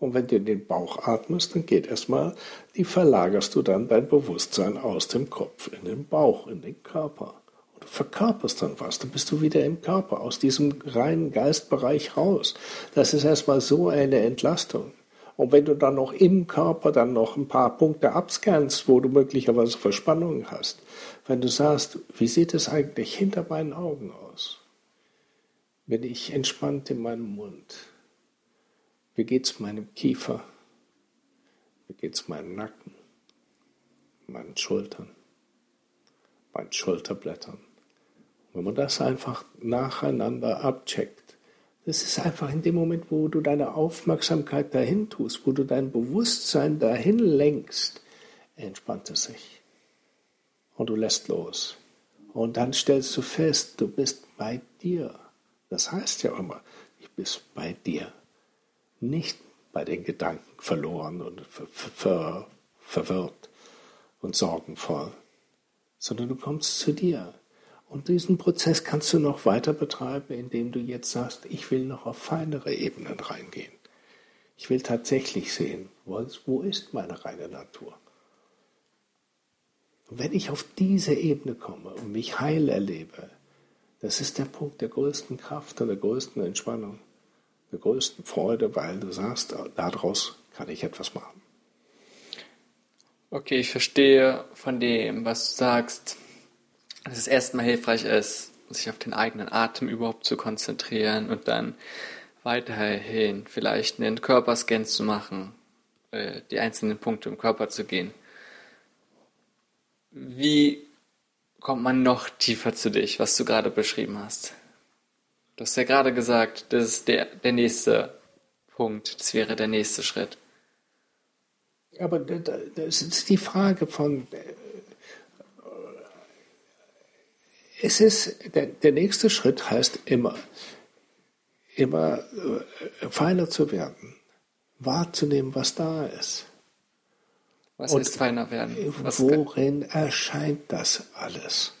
Und wenn du in den Bauch atmest, dann geht erstmal, die verlagerst du dann dein Bewusstsein aus dem Kopf in den Bauch, in den Körper. Verkörperst dann was, dann bist du wieder im Körper, aus diesem reinen Geistbereich raus. Das ist erstmal so eine Entlastung. Und wenn du dann noch im Körper dann noch ein paar Punkte abscannst, wo du möglicherweise Verspannungen hast, wenn du sagst, wie sieht es eigentlich hinter meinen Augen aus? bin ich entspannt in meinem Mund. Wie geht's meinem Kiefer? Wie geht es meinem Nacken, meinen Schultern, meinen Schulterblättern? Wenn man das einfach nacheinander abcheckt, das ist einfach in dem Moment, wo du deine Aufmerksamkeit dahin tust, wo du dein Bewusstsein dahin lenkst, entspannt es sich. Und du lässt los. Und dann stellst du fest, du bist bei dir. Das heißt ja immer, ich bin bei dir. Nicht bei den Gedanken verloren und ver ver verwirrt und sorgenvoll, sondern du kommst zu dir. Und diesen Prozess kannst du noch weiter betreiben, indem du jetzt sagst, ich will noch auf feinere Ebenen reingehen. Ich will tatsächlich sehen, wo ist meine reine Natur. Und wenn ich auf diese Ebene komme und mich heil erlebe, das ist der Punkt der größten Kraft und der größten Entspannung, der größten Freude, weil du sagst, daraus kann ich etwas machen. Okay, ich verstehe von dem, was du sagst, dass es erstmal hilfreich ist, sich auf den eigenen Atem überhaupt zu konzentrieren und dann weiterhin vielleicht einen Körperscan zu machen, äh, die einzelnen Punkte im Körper zu gehen. Wie kommt man noch tiefer zu dich, was du gerade beschrieben hast? Du hast ja gerade gesagt, das ist der, der nächste Punkt, das wäre der nächste Schritt. Aber das ist die Frage von, äh, es ist, der, der nächste Schritt heißt immer, immer äh, feiner zu werden, wahrzunehmen, was da ist. Was Und ist feiner werden? Was worin erscheint das alles?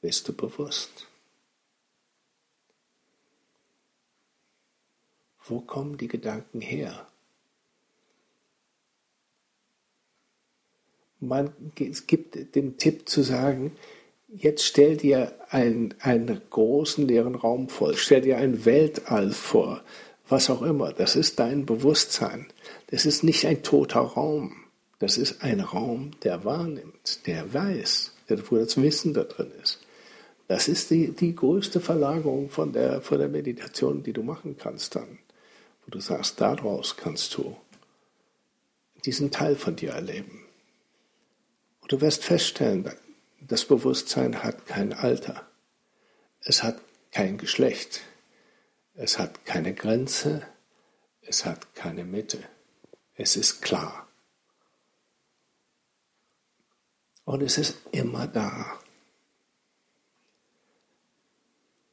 Bist du bewusst? Wo kommen die Gedanken her? Man, es gibt den Tipp zu sagen, jetzt stell dir einen, einen großen leeren Raum vor, stell dir ein Weltall vor, was auch immer, das ist dein Bewusstsein. Das ist nicht ein toter Raum, das ist ein Raum, der wahrnimmt, der weiß, wo das Wissen da drin ist. Das ist die, die größte Verlagerung von der, von der Meditation, die du machen kannst dann. Wo du sagst, daraus kannst du diesen Teil von dir erleben. Und du wirst feststellen, das Bewusstsein hat kein Alter. Es hat kein Geschlecht. Es hat keine Grenze. Es hat keine Mitte. Es ist klar. Und es ist immer da.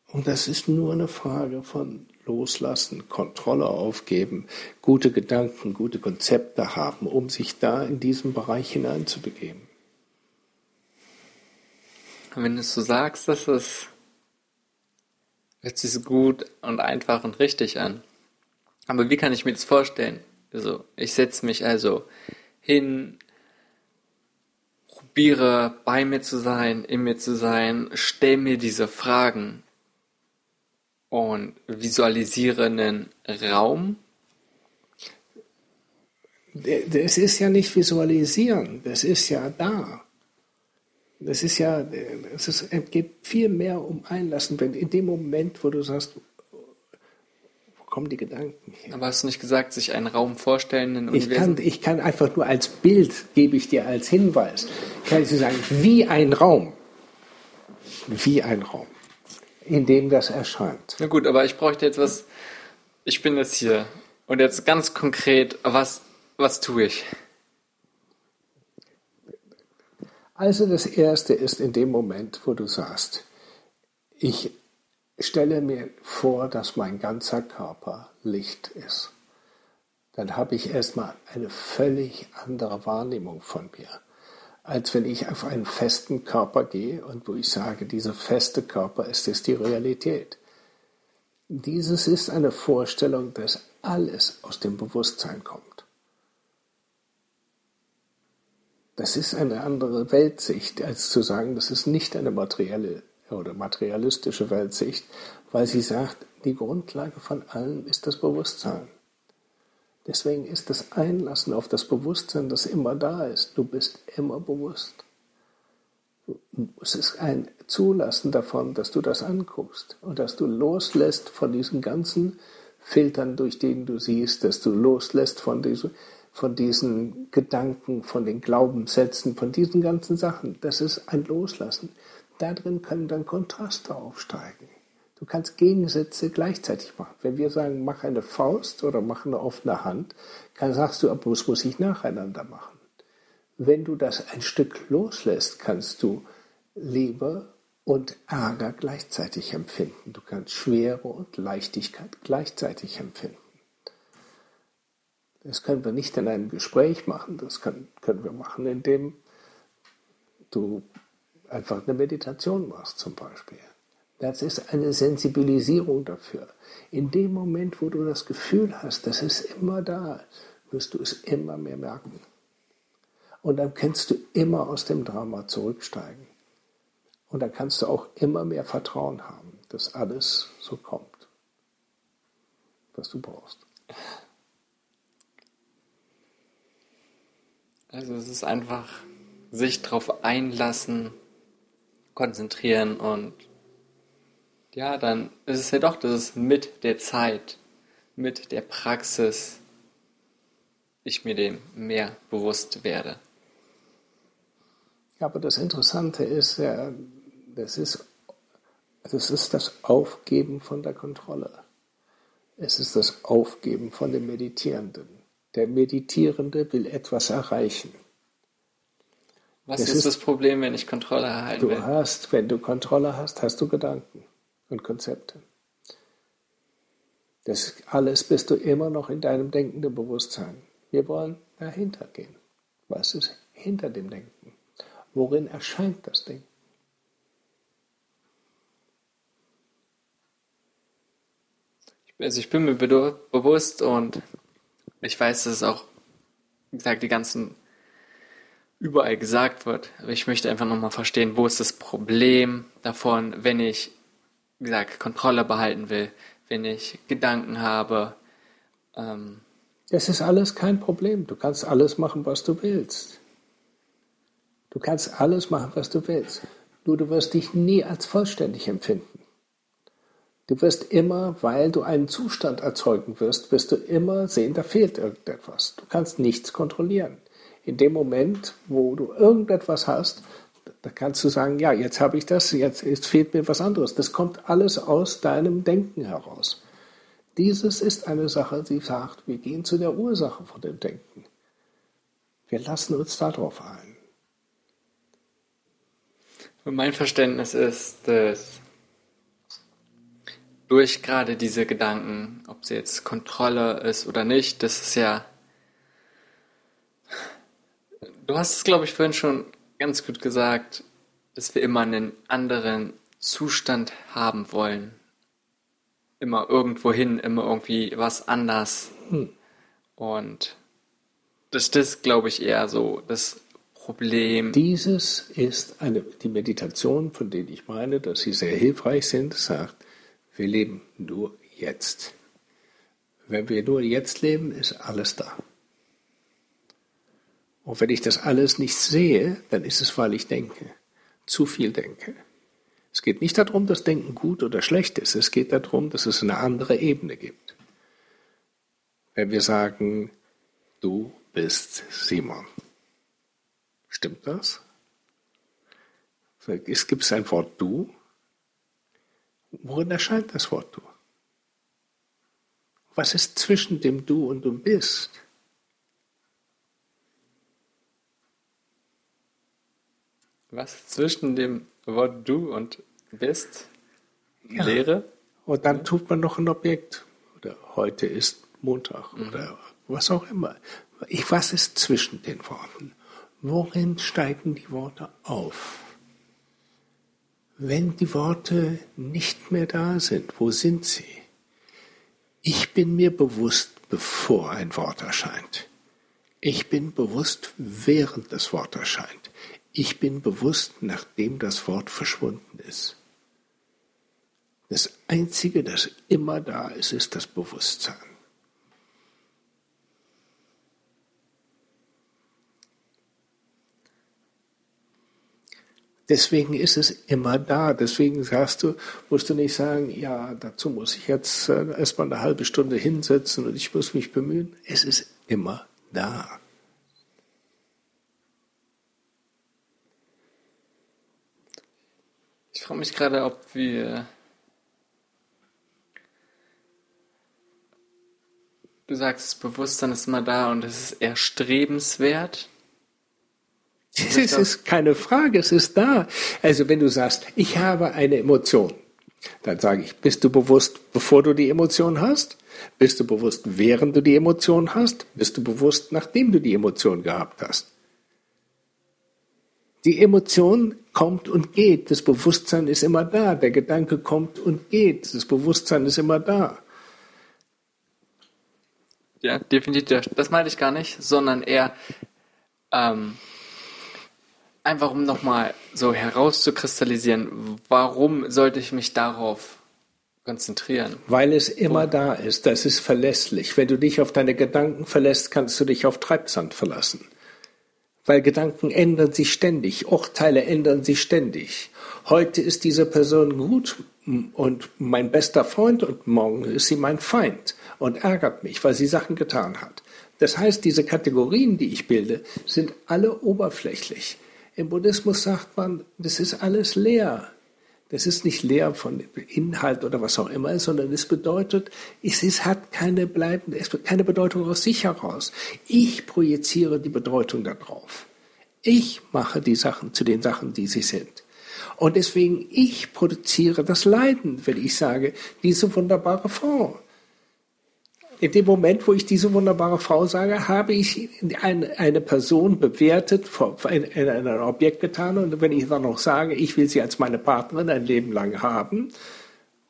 Und das ist nur eine Frage von Loslassen, Kontrolle aufgeben, gute Gedanken, gute Konzepte haben, um sich da in diesen Bereich hineinzubegeben. Wenn du es so sagst, dass es hört sich so gut und einfach und richtig an. Aber wie kann ich mir das vorstellen? Also, ich setze mich also hin, probiere bei mir zu sein, in mir zu sein, stell mir diese Fragen und visualisiere einen Raum. Das ist ja nicht visualisieren, das ist ja da. Das ist ja, es, ist, es geht viel mehr um Einlassen, wenn in dem Moment, wo du sagst, wo kommen die Gedanken her? Aber hast du nicht gesagt, sich einen Raum vorstellen? Ich kann, ich kann einfach nur als Bild, gebe ich dir als Hinweis, kann ich dir sagen, wie ein Raum. Wie ein Raum, in dem das erscheint. Na gut, aber ich bräuchte jetzt was, ich bin jetzt hier und jetzt ganz konkret, was, was tue ich? Also das Erste ist in dem Moment, wo du sagst, ich stelle mir vor, dass mein ganzer Körper Licht ist. Dann habe ich erstmal eine völlig andere Wahrnehmung von mir, als wenn ich auf einen festen Körper gehe und wo ich sage, dieser feste Körper ist es die Realität. Dieses ist eine Vorstellung, dass alles aus dem Bewusstsein kommt. Das ist eine andere Weltsicht, als zu sagen, das ist nicht eine materielle oder materialistische Weltsicht, weil sie sagt, die Grundlage von allem ist das Bewusstsein. Deswegen ist das Einlassen auf das Bewusstsein, das immer da ist. Du bist immer bewusst. Es ist ein Zulassen davon, dass du das anguckst und dass du loslässt von diesen ganzen Filtern, durch den du siehst, dass du loslässt von, diese, von diesen Gedanken, von den Glaubenssätzen, von diesen ganzen Sachen. Das ist ein Loslassen. Darin können dann Kontraste aufsteigen. Du kannst Gegensätze gleichzeitig machen. Wenn wir sagen, mach eine Faust oder mach eine offene Hand, dann sagst du, aber das muss ich nacheinander machen. Wenn du das ein Stück loslässt, kannst du Liebe und Ärger gleichzeitig empfinden. Du kannst Schwere und Leichtigkeit gleichzeitig empfinden. Das können wir nicht in einem Gespräch machen, das können, können wir machen, indem du einfach eine Meditation machst zum Beispiel. Das ist eine Sensibilisierung dafür. In dem Moment, wo du das Gefühl hast, das ist immer da, wirst du es immer mehr merken. Und dann kannst du immer aus dem Drama zurücksteigen. Und dann kannst du auch immer mehr Vertrauen haben, dass alles so kommt, was du brauchst. Also es ist einfach sich darauf einlassen, konzentrieren und ja, dann ist es ja doch, dass es mit der Zeit, mit der Praxis ich mir dem mehr bewusst werde. Ja, aber das Interessante ist ja, das ist, das ist das Aufgeben von der Kontrolle. Es ist das Aufgeben von dem Meditierenden. Der Meditierende will etwas erreichen. Was ist, ist, das Problem, wenn ich Kontrolle erhalten du will? Hast, wenn du Kontrolle hast, hast du Gedanken und Konzepte. Das alles bist du immer noch in deinem denkenden Bewusstsein. Wir wollen dahinter gehen. Was ist hinter dem Denken? Worin erscheint das Denken? Also ich bin mir bewusst und ich weiß, dass es auch, wie gesagt, die ganzen überall gesagt wird. Aber ich möchte einfach nochmal verstehen, wo ist das Problem davon, wenn ich, wie gesagt, Kontrolle behalten will, wenn ich Gedanken habe. Ähm, es ist alles kein Problem. Du kannst alles machen, was du willst. Du kannst alles machen, was du willst. Nur du wirst dich nie als vollständig empfinden. Du wirst immer, weil du einen Zustand erzeugen wirst, wirst du immer sehen, da fehlt irgendetwas. Du kannst nichts kontrollieren. In dem Moment, wo du irgendetwas hast, da kannst du sagen, ja, jetzt habe ich das, jetzt, jetzt fehlt mir was anderes. Das kommt alles aus deinem Denken heraus. Dieses ist eine Sache, die sagt, wir gehen zu der Ursache von dem Denken. Wir lassen uns darauf ein. Mein Verständnis ist, dass durch gerade diese Gedanken, ob sie jetzt Kontrolle ist oder nicht, das ist ja. Du hast es, glaube ich, vorhin schon ganz gut gesagt, dass wir immer einen anderen Zustand haben wollen. Immer irgendwo hin, immer irgendwie was anders. Hm. Und das ist, glaube ich, eher so das Problem. Dieses ist eine, die Meditation, von denen ich meine, dass sie sehr hilfreich sind, sagt, wir leben nur jetzt. Wenn wir nur jetzt leben, ist alles da. Und wenn ich das alles nicht sehe, dann ist es, weil ich denke, zu viel denke. Es geht nicht darum, dass Denken gut oder schlecht ist. Es geht darum, dass es eine andere Ebene gibt. Wenn wir sagen, du bist Simon. Stimmt das? Es gibt ein Wort du Worin erscheint das Wort du? Was ist zwischen dem Du und dem Bist? Was zwischen dem Wort Du und Bist? Ja. Lehre? Und dann tut man noch ein Objekt. Oder heute ist Montag mhm. oder was auch immer. Was ist zwischen den Worten? Worin steigen die Worte auf? Wenn die Worte nicht mehr da sind, wo sind sie? Ich bin mir bewusst, bevor ein Wort erscheint. Ich bin bewusst, während das Wort erscheint. Ich bin bewusst, nachdem das Wort verschwunden ist. Das Einzige, das immer da ist, ist das Bewusstsein. Deswegen ist es immer da. Deswegen sagst du, musst du nicht sagen, ja, dazu muss ich jetzt äh, erstmal eine halbe Stunde hinsetzen und ich muss mich bemühen. Es ist immer da. Ich frage mich gerade, ob wir. Du sagst, das Bewusstsein ist immer da und es ist erstrebenswert. Es ist keine Frage, es ist da. Also wenn du sagst, ich habe eine Emotion, dann sage ich, bist du bewusst, bevor du die Emotion hast? Bist du bewusst, während du die Emotion hast? Bist du bewusst, nachdem du die Emotion gehabt hast? Die Emotion kommt und geht. Das Bewusstsein ist immer da. Der Gedanke kommt und geht. Das Bewusstsein ist immer da. Ja, definitiv. Das meinte ich gar nicht, sondern eher ähm, einfach um nochmal so herauszukristallisieren, warum sollte ich mich darauf konzentrieren? Weil es immer da ist. Das ist verlässlich. Wenn du dich auf deine Gedanken verlässt, kannst du dich auf Treibsand verlassen weil Gedanken ändern sich ständig, Urteile ändern sich ständig. Heute ist diese Person gut und mein bester Freund und morgen ist sie mein Feind und ärgert mich, weil sie Sachen getan hat. Das heißt, diese Kategorien, die ich bilde, sind alle oberflächlich. Im Buddhismus sagt man, das ist alles leer. Das ist nicht leer von Inhalt oder was auch immer, sondern es bedeutet, es ist, hat keine bleibende, es keine Bedeutung aus sich heraus. Ich projiziere die Bedeutung darauf. Ich mache die Sachen zu den Sachen, die sie sind. Und deswegen, ich produziere das Leiden, wenn ich sage, diese wunderbare Frau in dem Moment, wo ich diese wunderbare Frau sage, habe ich eine, Person bewertet, in, in ein Objekt getan. Und wenn ich dann noch sage, ich will sie als meine Partnerin ein Leben lang haben,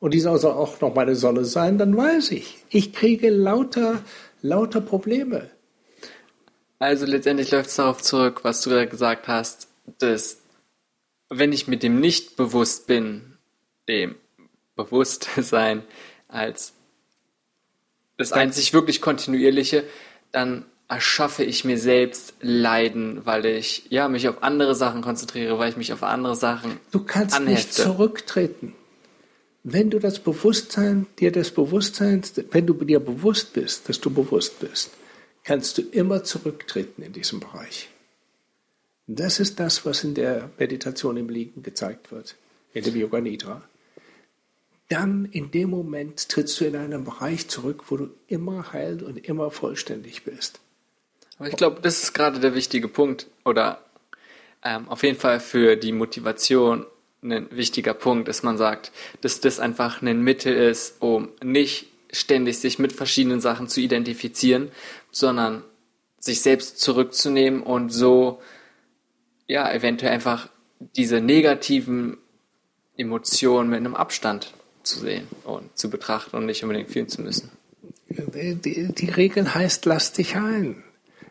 und die soll auch noch meine Sonne sein, dann weiß ich, ich kriege lauter, lauter Probleme. Also letztendlich läuft es darauf zurück, was du gerade gesagt hast, dass wenn ich mit dem nicht bewusst bin, dem Bewusstsein als das einzig wirklich kontinuierliche, dann erschaffe ich mir selbst Leiden, weil ich ja mich auf andere Sachen konzentriere, weil ich mich auf andere Sachen Du kannst anhefte. nicht zurücktreten. Wenn du das Bewusstsein, dir des Bewusstseins, wenn du dir bewusst bist, dass du bewusst bist, kannst du immer zurücktreten in diesem Bereich. Das ist das, was in der Meditation im Liegen gezeigt wird, in dem Yoga Nidra dann in dem Moment trittst du in einen Bereich zurück, wo du immer heil und immer vollständig bist. Aber ich glaube, das ist gerade der wichtige Punkt oder ähm, auf jeden Fall für die Motivation ein wichtiger Punkt, dass man sagt, dass das einfach ein Mittel ist, um nicht ständig sich mit verschiedenen Sachen zu identifizieren, sondern sich selbst zurückzunehmen und so ja eventuell einfach diese negativen Emotionen mit einem Abstand zu sehen und zu betrachten und nicht unbedingt fühlen zu müssen. Die, die Regel heißt, lass dich ein.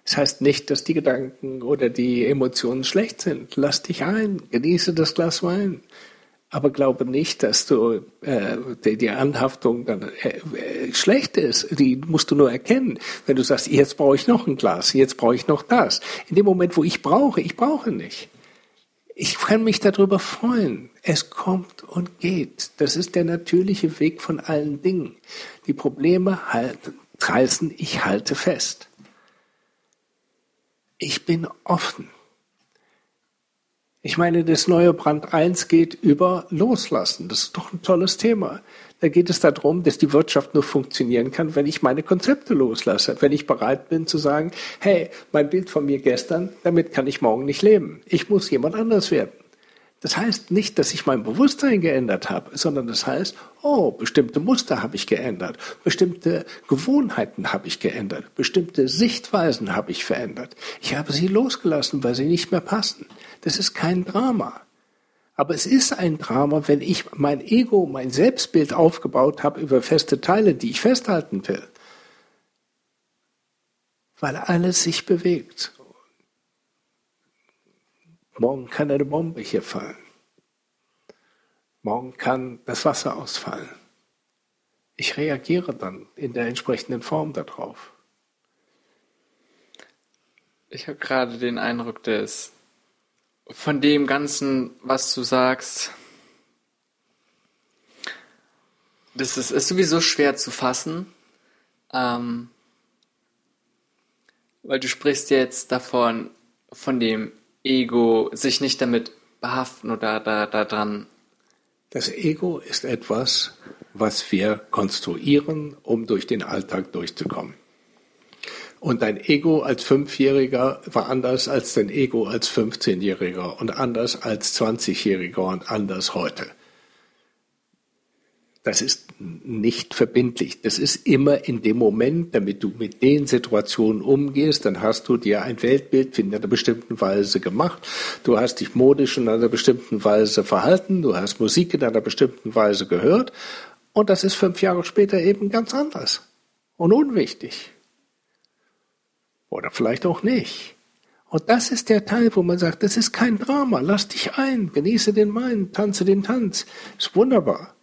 Das heißt nicht, dass die Gedanken oder die Emotionen schlecht sind. Lass dich ein, genieße das Glas Wein. Aber glaube nicht, dass du äh, die, die Anhaftung dann äh, äh, schlecht ist. Die musst du nur erkennen. Wenn du sagst, jetzt brauche ich noch ein Glas, jetzt brauche ich noch das. In dem Moment, wo ich brauche, ich brauche nicht. Ich kann mich darüber freuen. Es kommt und geht. Das ist der natürliche Weg von allen Dingen. Die Probleme halten, heißen, ich halte fest. Ich bin offen. Ich meine, das neue Brand 1 geht über Loslassen. Das ist doch ein tolles Thema. Da geht es darum, dass die Wirtschaft nur funktionieren kann, wenn ich meine Konzepte loslasse, wenn ich bereit bin zu sagen, hey, mein Bild von mir gestern, damit kann ich morgen nicht leben. Ich muss jemand anders werden. Das heißt nicht, dass ich mein Bewusstsein geändert habe, sondern das heißt, oh, bestimmte Muster habe ich geändert, bestimmte Gewohnheiten habe ich geändert, bestimmte Sichtweisen habe ich verändert. Ich habe sie losgelassen, weil sie nicht mehr passen. Das ist kein Drama. Aber es ist ein Drama, wenn ich mein Ego, mein Selbstbild aufgebaut habe über feste Teile, die ich festhalten will. Weil alles sich bewegt. Morgen kann eine Bombe hier fallen. Morgen kann das Wasser ausfallen. Ich reagiere dann in der entsprechenden Form darauf. Ich habe gerade den Eindruck, dass von dem Ganzen, was du sagst, das ist, ist sowieso schwer zu fassen, ähm, weil du sprichst jetzt davon, von dem Ego, sich nicht damit behaften oder da, da dran. Das Ego ist etwas, was wir konstruieren, um durch den Alltag durchzukommen. Und dein Ego als Fünfjähriger war anders als dein Ego als 15-Jähriger und anders als 20-Jähriger und anders heute. Das ist nicht verbindlich. Das ist immer in dem Moment, damit du mit den Situationen umgehst, dann hast du dir ein Weltbild in einer bestimmten Weise gemacht. Du hast dich modisch in einer bestimmten Weise verhalten. Du hast Musik in einer bestimmten Weise gehört. Und das ist fünf Jahre später eben ganz anders und unwichtig. Oder vielleicht auch nicht. Und das ist der Teil, wo man sagt, das ist kein Drama. Lass dich ein, genieße den Wein, tanze den Tanz. Ist wunderbar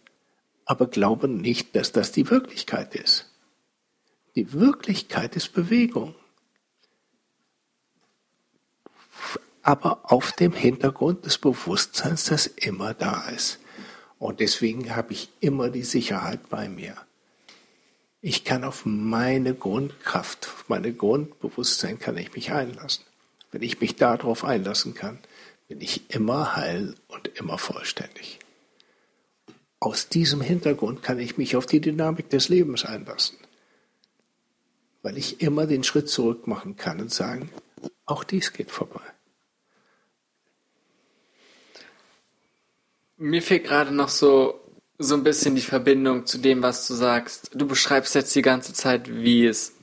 aber glauben nicht, dass das die Wirklichkeit ist. Die Wirklichkeit ist Bewegung. Aber auf dem Hintergrund des Bewusstseins, das immer da ist. Und deswegen habe ich immer die Sicherheit bei mir. Ich kann auf meine Grundkraft, auf meine Grundbewusstsein kann ich mich einlassen. Wenn ich mich darauf einlassen kann, bin ich immer heil und immer vollständig. Aus diesem Hintergrund kann ich mich auf die Dynamik des Lebens einlassen, weil ich immer den Schritt zurück machen kann und sagen, auch dies geht vorbei. Mir fehlt gerade noch so, so ein bisschen die Verbindung zu dem, was du sagst. Du beschreibst jetzt die ganze Zeit, wie es,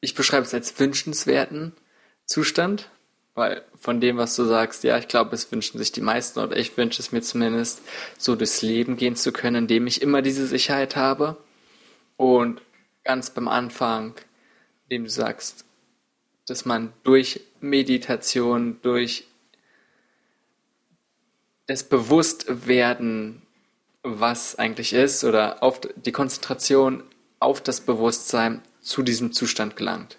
ich beschreibe es als wünschenswerten Zustand, weil von dem, was du sagst, ja, ich glaube, es wünschen sich die meisten oder ich wünsche es mir zumindest, so durchs Leben gehen zu können, indem ich immer diese Sicherheit habe. Und ganz beim Anfang, indem du sagst, dass man durch Meditation, durch das Bewusstwerden, was eigentlich ist, oder auf die Konzentration auf das Bewusstsein zu diesem Zustand gelangt.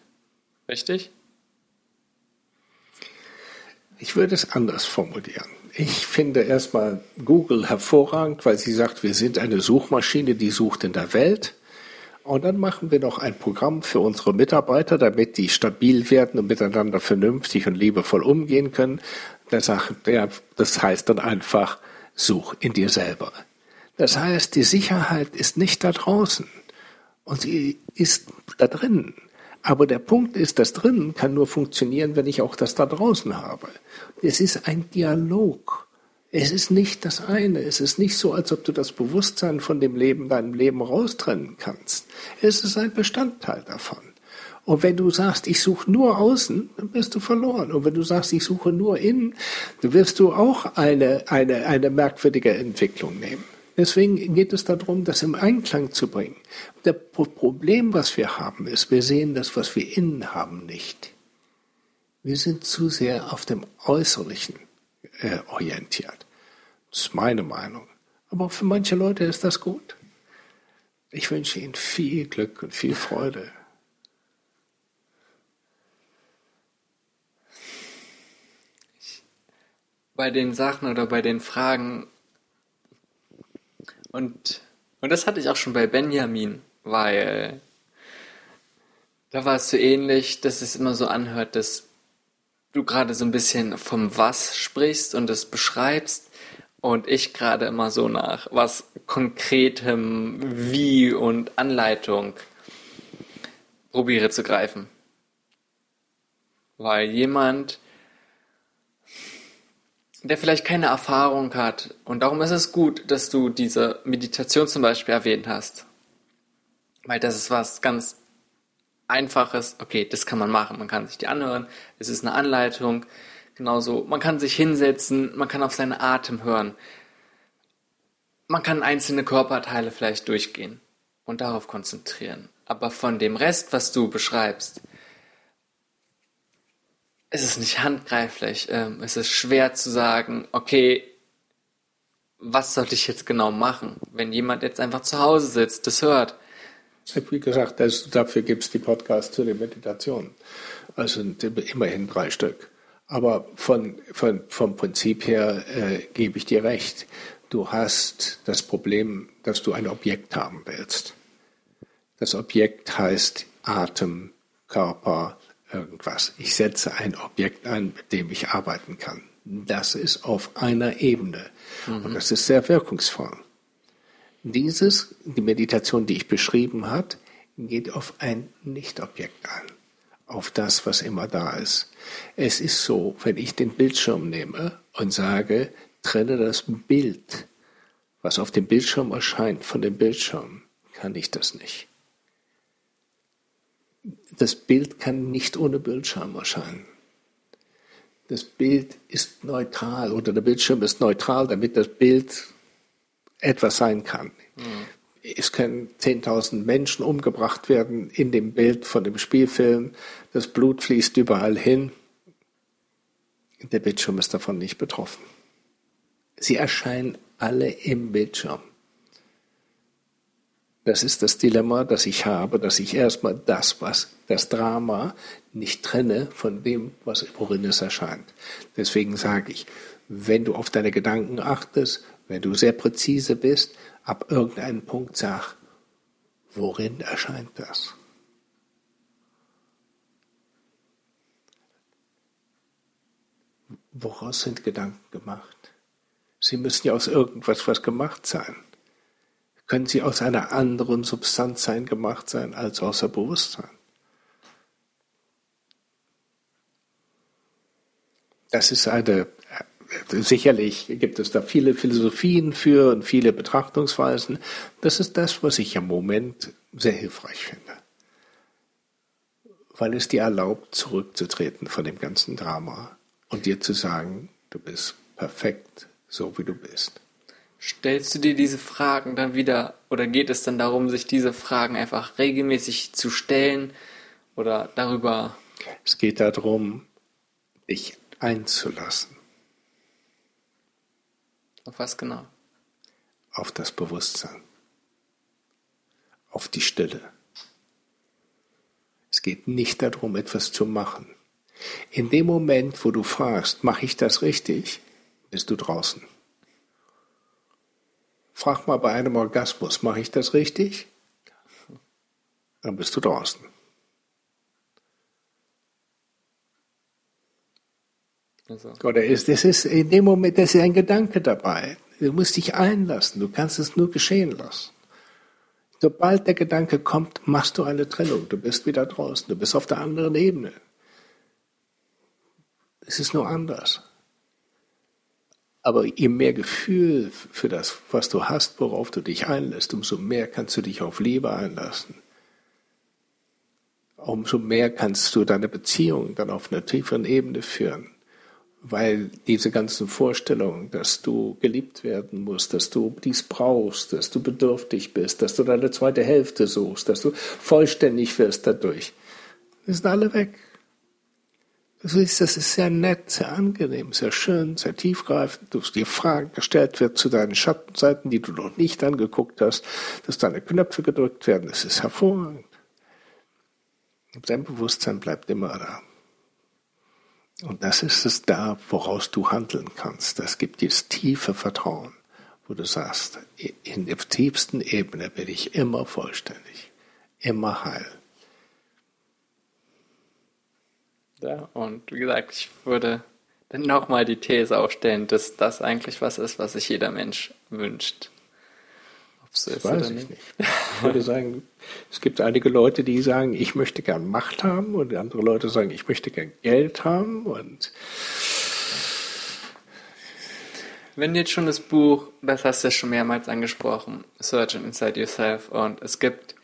Richtig? Ich würde es anders formulieren. Ich finde erstmal Google hervorragend, weil sie sagt, wir sind eine Suchmaschine, die sucht in der Welt. Und dann machen wir noch ein Programm für unsere Mitarbeiter, damit die stabil werden und miteinander vernünftig und liebevoll umgehen können. Das heißt dann einfach, such in dir selber. Das heißt, die Sicherheit ist nicht da draußen und sie ist da drin. Aber der Punkt ist, das drinnen kann nur funktionieren, wenn ich auch das da draußen habe. Es ist ein Dialog. Es ist nicht das eine. Es ist nicht so, als ob du das Bewusstsein von dem Leben, deinem Leben raustrennen kannst. Es ist ein Bestandteil davon. Und wenn du sagst, ich suche nur außen, dann wirst du verloren. Und wenn du sagst, ich suche nur innen, dann wirst du auch eine, eine, eine merkwürdige Entwicklung nehmen. Deswegen geht es darum, das im Einklang zu bringen. Das Problem, was wir haben, ist, wir sehen das, was wir innen haben, nicht. Wir sind zu sehr auf dem Äußerlichen äh, orientiert. Das ist meine Meinung. Aber für manche Leute ist das gut. Ich wünsche Ihnen viel Glück und viel Freude. Bei den Sachen oder bei den Fragen und, und das hatte ich auch schon bei Benjamin, weil da war es so ähnlich, dass es immer so anhört, dass du gerade so ein bisschen vom Was sprichst und es beschreibst und ich gerade immer so nach was konkretem Wie und Anleitung probiere zu greifen. Weil jemand der vielleicht keine Erfahrung hat. Und darum ist es gut, dass du diese Meditation zum Beispiel erwähnt hast. Weil das ist was ganz Einfaches. Okay, das kann man machen. Man kann sich die anhören. Es ist eine Anleitung. Genauso. Man kann sich hinsetzen. Man kann auf seinen Atem hören. Man kann einzelne Körperteile vielleicht durchgehen und darauf konzentrieren. Aber von dem Rest, was du beschreibst, es ist nicht handgreiflich. Ähm, es ist schwer zu sagen, okay, was soll ich jetzt genau machen, wenn jemand jetzt einfach zu Hause sitzt, das hört. Wie gesagt, das, dafür gibt es die Podcasts zu den Meditationen. Also immerhin drei Stück. Aber von, von, vom Prinzip her äh, gebe ich dir recht. Du hast das Problem, dass du ein Objekt haben willst. Das Objekt heißt Atem, Körper, irgendwas. Ich setze ein Objekt ein, mit dem ich arbeiten kann. Das ist auf einer Ebene. Mhm. Und das ist sehr wirkungsvoll. Dieses, die Meditation, die ich beschrieben hat, geht auf ein Nicht-Objekt ein. Auf das, was immer da ist. Es ist so, wenn ich den Bildschirm nehme und sage, trenne das Bild, was auf dem Bildschirm erscheint, von dem Bildschirm, kann ich das nicht. Das Bild kann nicht ohne Bildschirm erscheinen. Das Bild ist neutral oder der Bildschirm ist neutral, damit das Bild etwas sein kann. Mhm. Es können 10.000 Menschen umgebracht werden in dem Bild von dem Spielfilm. Das Blut fließt überall hin. Der Bildschirm ist davon nicht betroffen. Sie erscheinen alle im Bildschirm. Das ist das Dilemma, das ich habe, dass ich erstmal das, was das Drama nicht trenne von dem, was worin es erscheint. Deswegen sage ich, wenn du auf deine Gedanken achtest, wenn du sehr präzise bist, ab irgendeinem Punkt sag, worin erscheint das? Woraus sind Gedanken gemacht? Sie müssen ja aus irgendwas was gemacht sein. Können sie aus einer anderen Substanz sein gemacht sein als außer Bewusstsein? Das ist eine sicherlich gibt es da viele Philosophien für und viele Betrachtungsweisen. Das ist das, was ich im Moment sehr hilfreich finde. Weil es dir erlaubt, zurückzutreten von dem ganzen Drama und dir zu sagen, du bist perfekt, so wie du bist. Stellst du dir diese Fragen dann wieder oder geht es dann darum, sich diese Fragen einfach regelmäßig zu stellen oder darüber? Es geht darum, dich einzulassen auf was genau? Auf das Bewusstsein. Auf die Stille. Es geht nicht darum, etwas zu machen. In dem Moment, wo du fragst, mache ich das richtig, bist du draußen. Frag mal bei einem Orgasmus, mache ich das richtig? Dann bist du draußen. Also. Oder ist, das ist in dem Moment, das ist ein Gedanke dabei. Du musst dich einlassen. Du kannst es nur geschehen lassen. Sobald der Gedanke kommt, machst du eine Trennung. Du bist wieder draußen. Du bist auf der anderen Ebene. Es ist nur anders. Aber je mehr Gefühl für das, was du hast, worauf du dich einlässt, umso mehr kannst du dich auf Liebe einlassen. Umso mehr kannst du deine Beziehung dann auf einer tieferen Ebene führen weil diese ganzen Vorstellungen, dass du geliebt werden musst, dass du dies brauchst, dass du bedürftig bist, dass du deine zweite Hälfte suchst, dass du vollständig wirst dadurch, die sind alle weg. Das ist, das ist sehr nett, sehr angenehm, sehr schön, sehr tiefgreifend, dass dir Fragen gestellt wird zu deinen Schattenseiten, die du noch nicht angeguckt hast, dass deine Knöpfe gedrückt werden, das ist hervorragend. Dein Bewusstsein bleibt immer da. Und das ist es da, woraus du handeln kannst. Das gibt dir das tiefe Vertrauen, wo du sagst, in der tiefsten Ebene bin ich immer vollständig, immer heil. Ja, und wie gesagt, ich würde dann nochmal die These aufstellen, dass das eigentlich was ist, was sich jeder Mensch wünscht. So das weiß ich nicht. nicht. Ich würde sagen, es gibt einige Leute, die sagen, ich möchte gern Macht haben und andere Leute sagen, ich möchte gern Geld haben und wenn jetzt schon das Buch, das hast du ja schon mehrmals angesprochen, Searching Inside Yourself und es gibt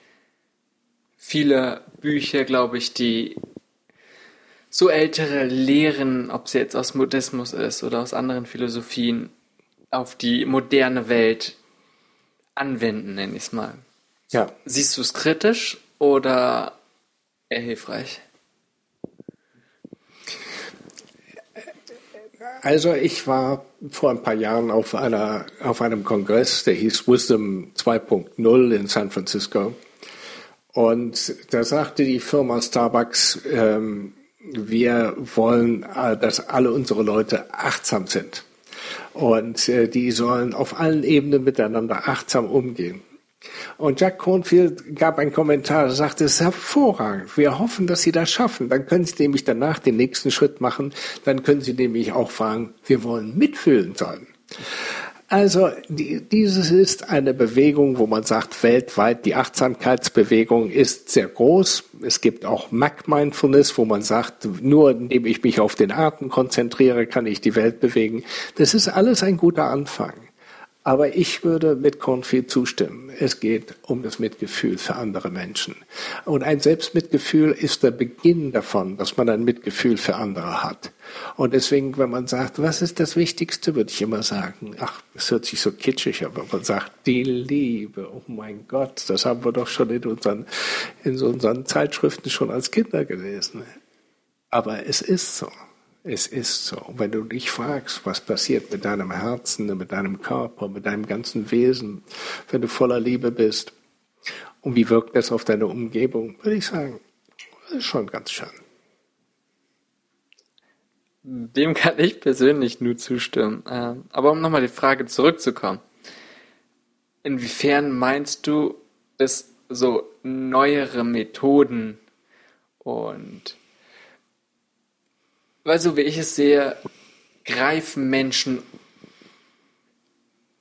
viele Bücher, glaube ich, die so ältere Lehren, ob es jetzt aus Buddhismus ist oder aus anderen Philosophien, auf die moderne Welt anwenden, nenne ich es mal. Ja. Siehst du es kritisch oder eher hilfreich? Also ich war vor ein paar Jahren auf einer auf einem Kongress, der hieß Wisdom 2.0 in San Francisco. Und da sagte die Firma Starbucks, ähm, wir wollen, äh, dass alle unsere Leute achtsam sind. Und äh, die sollen auf allen Ebenen miteinander achtsam umgehen. Und Jack Cornfield gab einen Kommentar, sagte, es ist hervorragend. Wir hoffen, dass Sie das schaffen. Dann können Sie nämlich danach den nächsten Schritt machen. Dann können Sie nämlich auch fragen, wir wollen mitfühlend sein. Also die, dieses ist eine Bewegung, wo man sagt, weltweit die Achtsamkeitsbewegung ist sehr groß. Es gibt auch Mac Mindfulness, wo man sagt, nur indem ich mich auf den Atem konzentriere, kann ich die Welt bewegen. Das ist alles ein guter Anfang. Aber ich würde mit Cornfield zustimmen. Es geht um das Mitgefühl für andere Menschen. Und ein Selbstmitgefühl ist der Beginn davon, dass man ein Mitgefühl für andere hat. Und deswegen, wenn man sagt, was ist das Wichtigste, würde ich immer sagen, ach, es hört sich so kitschig, aber man sagt, die Liebe. Oh mein Gott, das haben wir doch schon in unseren, in unseren Zeitschriften schon als Kinder gelesen. Aber es ist so. Es ist so. Wenn du dich fragst, was passiert mit deinem Herzen, mit deinem Körper, mit deinem ganzen Wesen, wenn du voller Liebe bist, und wie wirkt das auf deine Umgebung, würde ich sagen, das ist schon ganz schön. Dem kann ich persönlich nur zustimmen. Ähm, aber um nochmal die Frage zurückzukommen. Inwiefern meinst du, dass so neuere Methoden und weil so wie ich es sehe, greifen Menschen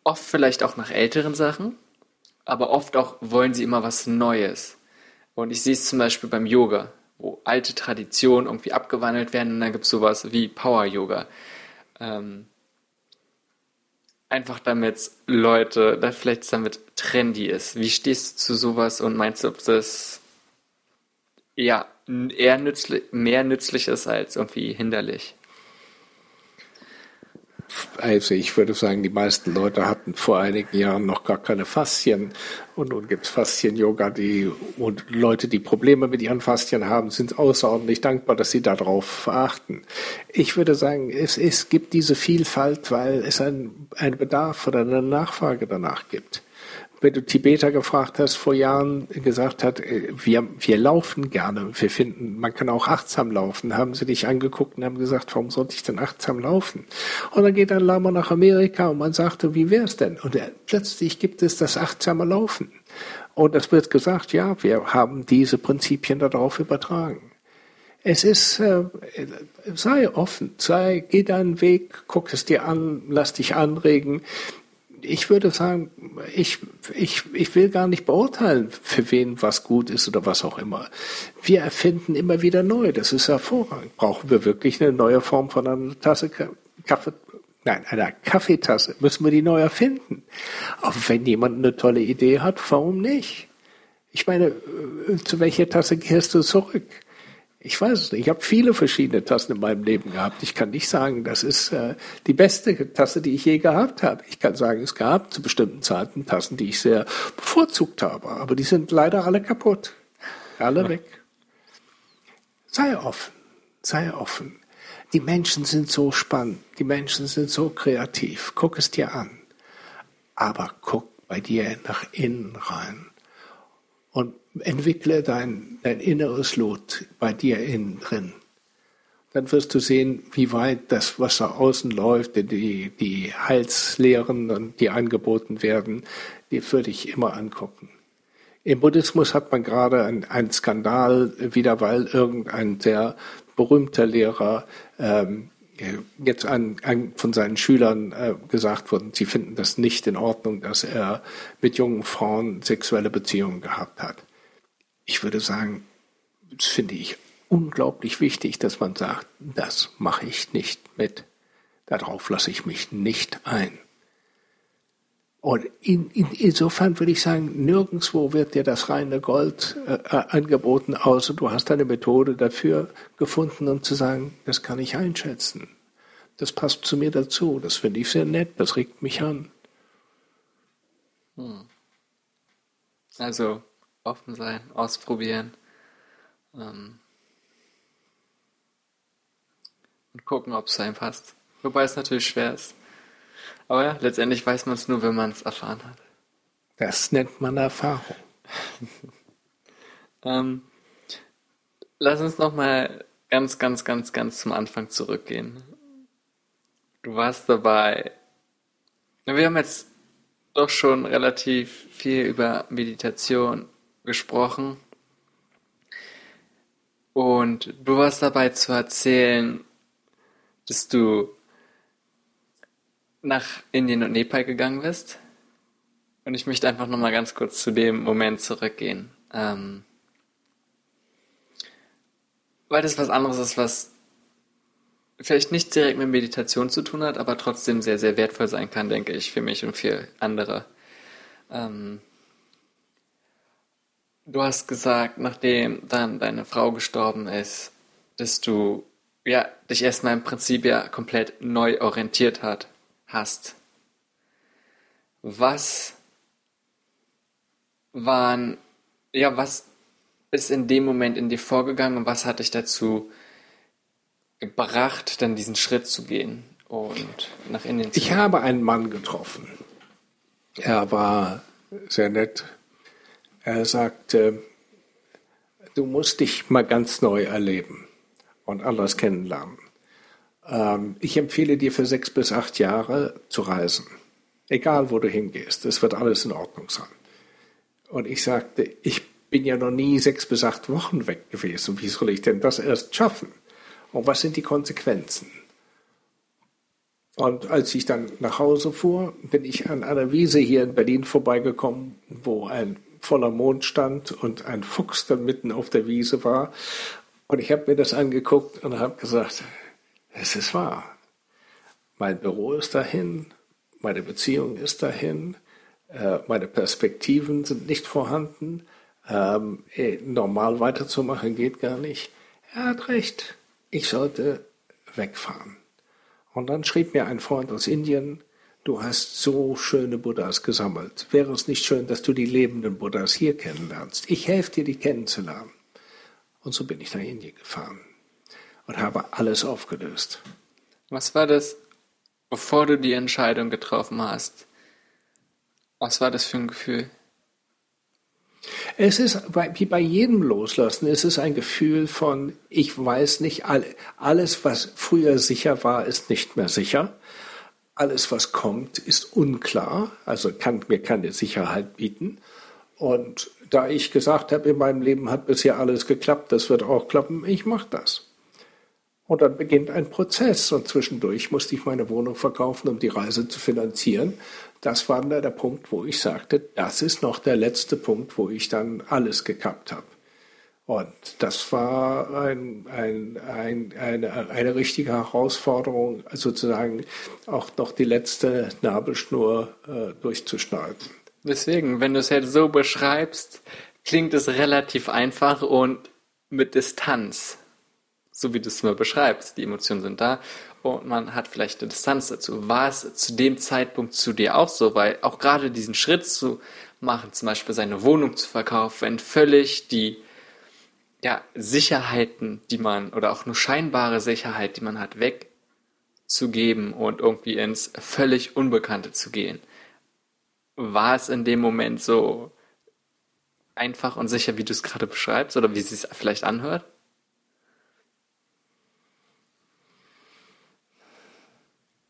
oft vielleicht auch nach älteren Sachen, aber oft auch wollen sie immer was Neues. Und ich sehe es zum Beispiel beim Yoga, wo alte Traditionen irgendwie abgewandelt werden und dann gibt es sowas wie Power Yoga. Ähm, einfach damit Leute, vielleicht damit trendy ist. Wie stehst du zu sowas und meinst du, ob das ja eher nützlich, mehr nützlich ist als irgendwie hinderlich. Also ich würde sagen, die meisten Leute hatten vor einigen Jahren noch gar keine Faszien und nun gibt es Faszien-Yoga, und Leute, die Probleme mit ihren Faszien haben, sind außerordentlich dankbar, dass sie darauf achten. Ich würde sagen, es, es gibt diese Vielfalt, weil es einen Bedarf oder eine Nachfrage danach gibt wenn du Tibeter gefragt hast, vor Jahren gesagt hat, äh, wir, wir laufen gerne, wir finden, man kann auch achtsam laufen, haben sie dich angeguckt und haben gesagt, warum sollte ich denn achtsam laufen? Und dann geht ein Lama nach Amerika und man sagte, wie wär's denn? Und er, plötzlich gibt es das achtsame Laufen. Und es wird gesagt, ja, wir haben diese Prinzipien darauf übertragen. Es ist, äh, sei offen, sei, geh deinen Weg, guck es dir an, lass dich anregen ich würde sagen, ich, ich, ich will gar nicht beurteilen, für wen was gut ist oder was auch immer. Wir erfinden immer wieder neu. Das ist hervorragend. Brauchen wir wirklich eine neue Form von einer Tasse Kaffee? Nein, einer Kaffeetasse. Müssen wir die neu erfinden. Aber wenn jemand eine tolle Idee hat, warum nicht? Ich meine, äh, zu welcher Tasse gehst du zurück? Ich weiß es nicht. Ich habe viele verschiedene Tassen in meinem Leben gehabt. Ich kann nicht sagen, das ist äh, die beste Tasse, die ich je gehabt habe. Ich kann sagen, es gab zu bestimmten Zeiten Tassen, die ich sehr bevorzugt habe. Aber die sind leider alle kaputt. Alle weg. Sei offen. Sei offen. Die Menschen sind so spannend. Die Menschen sind so kreativ. Guck es dir an. Aber guck bei dir nach innen rein entwickle dein, dein inneres Lot bei dir innen drin. Dann wirst du sehen, wie weit das, was da außen läuft, die, die Heilslehren, die angeboten werden, die würde ich immer angucken. Im Buddhismus hat man gerade einen Skandal wieder, weil irgendein sehr berühmter Lehrer ähm, jetzt an, an, von seinen Schülern äh, gesagt wurde, sie finden das nicht in Ordnung, dass er mit jungen Frauen sexuelle Beziehungen gehabt hat. Ich würde sagen, das finde ich unglaublich wichtig, dass man sagt, das mache ich nicht mit. Darauf lasse ich mich nicht ein. Und in, in, insofern würde ich sagen, nirgendwo wird dir das reine Gold äh, äh, angeboten, außer du hast eine Methode dafür gefunden, um zu sagen, das kann ich einschätzen. Das passt zu mir dazu. Das finde ich sehr nett. Das regt mich an. Hm. Also offen sein, ausprobieren. Ähm, und gucken, ob es einem passt. Wobei es natürlich schwer ist. Aber ja, letztendlich weiß man es nur, wenn man es erfahren hat. Das nennt man Erfahrung. [LAUGHS] ähm, lass uns nochmal ganz, ganz, ganz, ganz zum Anfang zurückgehen. Du warst dabei. Wir haben jetzt doch schon relativ viel über Meditation gesprochen. Und du warst dabei zu erzählen, dass du nach Indien und Nepal gegangen bist. Und ich möchte einfach nochmal ganz kurz zu dem Moment zurückgehen. Ähm, weil das was anderes ist, was vielleicht nicht direkt mit Meditation zu tun hat, aber trotzdem sehr, sehr wertvoll sein kann, denke ich, für mich und für andere. Ähm, du hast gesagt, nachdem dann deine Frau gestorben ist, dass du ja, dich erstmal im Prinzip ja komplett neu orientiert hat, hast. Was waren, ja, was ist in dem Moment in dir vorgegangen und was hat dich dazu gebracht, dann diesen Schritt zu gehen und nach Indien zu gehen? Ich habe einen Mann getroffen. Er war sehr nett. Er sagte, du musst dich mal ganz neu erleben und anders kennenlernen. Ähm, ich empfehle dir für sechs bis acht Jahre zu reisen. Egal, wo du hingehst. Es wird alles in Ordnung sein. Und ich sagte, ich bin ja noch nie sechs bis acht Wochen weg gewesen. Wie soll ich denn das erst schaffen? Und was sind die Konsequenzen? Und als ich dann nach Hause fuhr, bin ich an einer Wiese hier in Berlin vorbeigekommen, wo ein voller Mond stand und ein Fuchs dann mitten auf der Wiese war. Und ich habe mir das angeguckt und habe gesagt, es ist wahr. Mein Büro ist dahin, meine Beziehung ist dahin, äh, meine Perspektiven sind nicht vorhanden, ähm, normal weiterzumachen geht gar nicht. Er hat recht ich sollte wegfahren. Und dann schrieb mir ein Freund aus Indien, du hast so schöne Buddhas gesammelt. Wäre es nicht schön, dass du die lebenden Buddhas hier kennenlernst? Ich helfe dir, die kennenzulernen. Und so bin ich nach Indien gefahren und habe alles aufgelöst. Was war das, bevor du die Entscheidung getroffen hast? Was war das für ein Gefühl? Es ist wie bei jedem Loslassen, es ist ein Gefühl von, ich weiß nicht, alles, was früher sicher war, ist nicht mehr sicher. Alles, was kommt, ist unklar, also kann mir keine Sicherheit bieten. Und da ich gesagt habe, in meinem Leben hat bisher alles geklappt, das wird auch klappen, ich mache das. Und dann beginnt ein Prozess und zwischendurch musste ich meine Wohnung verkaufen, um die Reise zu finanzieren das war dann der Punkt, wo ich sagte, das ist noch der letzte Punkt, wo ich dann alles gekappt habe. Und das war ein, ein, ein, eine, eine richtige Herausforderung, sozusagen auch noch die letzte Nabelschnur äh, durchzuschneiden. Deswegen, wenn du es jetzt so beschreibst, klingt es relativ einfach und mit Distanz, so wie du es mir beschreibst. Die Emotionen sind da und man hat vielleicht eine Distanz dazu. War es zu dem Zeitpunkt zu dir auch so? Weil auch gerade diesen Schritt zu machen, zum Beispiel seine Wohnung zu verkaufen, wenn völlig die ja, Sicherheiten, die man, oder auch nur scheinbare Sicherheit, die man hat, wegzugeben und irgendwie ins völlig Unbekannte zu gehen. War es in dem Moment so einfach und sicher, wie du es gerade beschreibst, oder wie es sich vielleicht anhört?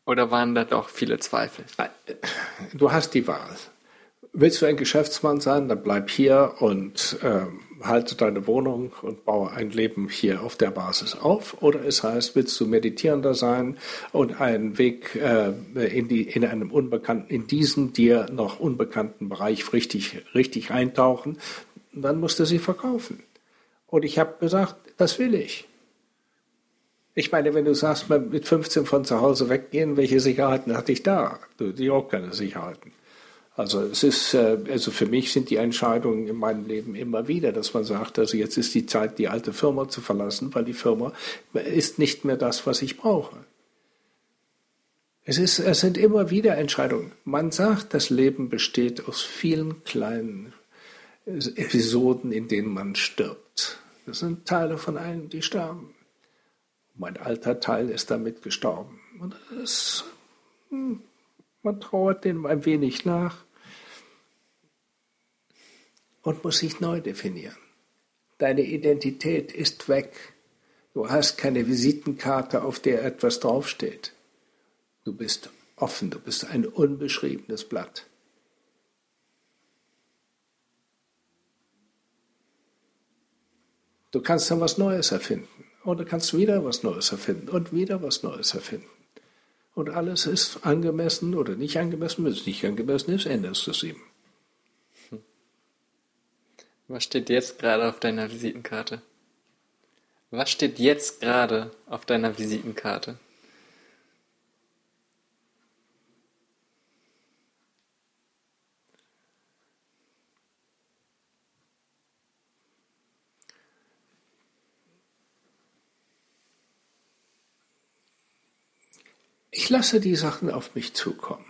Oder waren da doch viele Zweifel? Du hast die Wahl. Willst du ein Geschäftsmann sein, dann bleib hier und äh, halte deine Wohnung und baue ein Leben hier auf der Basis auf. Oder es heißt, willst du Meditierender sein und einen Weg äh, in, die, in einem unbekannten, in diesen dir noch unbekannten Bereich richtig, richtig eintauchen, dann musst du sie verkaufen. Und ich habe gesagt, das will ich. Ich meine, wenn du sagst, mit 15 von zu Hause weggehen, welche Sicherheiten hatte ich da? Du, die auch keine Sicherheiten. Also es ist, äh, also für mich sind die Entscheidungen in meinem Leben immer wieder, dass man sagt, also jetzt ist die Zeit, die alte Firma zu verlassen, weil die Firma ist nicht mehr das, was ich brauche. Es, ist, es sind immer wieder Entscheidungen. Man sagt, das Leben besteht aus vielen kleinen Episoden, in denen man stirbt. Das sind Teile von allen, die sterben. Mein alter Teil ist damit gestorben. Und es, hm, man trauert dem ein wenig nach und muss sich neu definieren. Deine Identität ist weg. Du hast keine Visitenkarte, auf der etwas draufsteht. Du bist offen, du bist ein unbeschriebenes Blatt. Du kannst dann was Neues erfinden. Und du kannst wieder was Neues erfinden und wieder was Neues erfinden. Und alles ist angemessen oder nicht angemessen. Wenn es nicht angemessen ist, änderst du es ihm. Was steht jetzt gerade auf deiner Visitenkarte? Was steht jetzt gerade auf deiner Visitenkarte? Ich lasse die Sachen auf mich zukommen.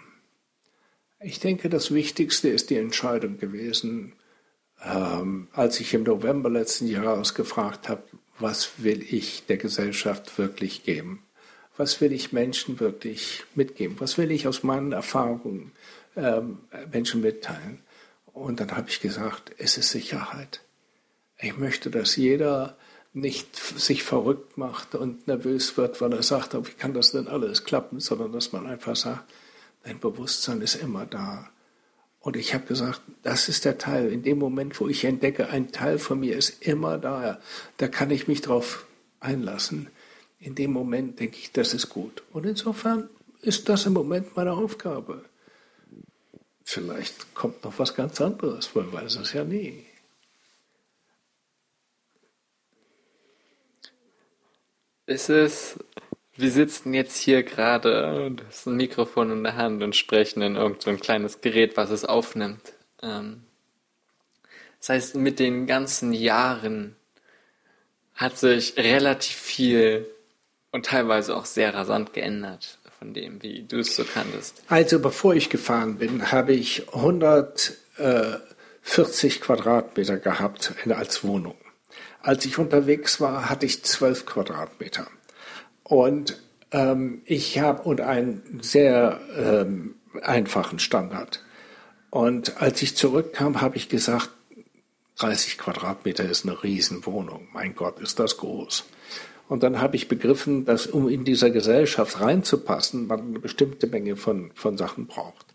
Ich denke, das Wichtigste ist die Entscheidung gewesen, ähm, als ich im November letzten Jahres gefragt habe, was will ich der Gesellschaft wirklich geben? Was will ich Menschen wirklich mitgeben? Was will ich aus meinen Erfahrungen ähm, Menschen mitteilen? Und dann habe ich gesagt, es ist Sicherheit. Ich möchte, dass jeder nicht sich verrückt macht und nervös wird, weil er sagt, oh, wie kann das denn alles klappen, sondern dass man einfach sagt, dein Bewusstsein ist immer da. Und ich habe gesagt, das ist der Teil. In dem Moment, wo ich entdecke, ein Teil von mir ist immer da, da kann ich mich drauf einlassen. In dem Moment denke ich, das ist gut. Und insofern ist das im Moment meine Aufgabe. Vielleicht kommt noch was ganz anderes, man weiß es ja nie. ist es, wir sitzen jetzt hier gerade und hast ein Mikrofon in der Hand und sprechen in irgend so ein kleines Gerät, was es aufnimmt. Ähm, das heißt, mit den ganzen Jahren hat sich relativ viel und teilweise auch sehr rasant geändert von dem, wie du es so kanntest. Also bevor ich gefahren bin, habe ich 140 Quadratmeter gehabt als Wohnung. Als ich unterwegs war, hatte ich zwölf Quadratmeter. Und ähm, ich habe und einen sehr ähm, einfachen Standard. Und als ich zurückkam, habe ich gesagt, 30 Quadratmeter ist eine Riesenwohnung. Mein Gott, ist das groß. Und dann habe ich begriffen, dass um in dieser Gesellschaft reinzupassen, man eine bestimmte Menge von, von Sachen braucht.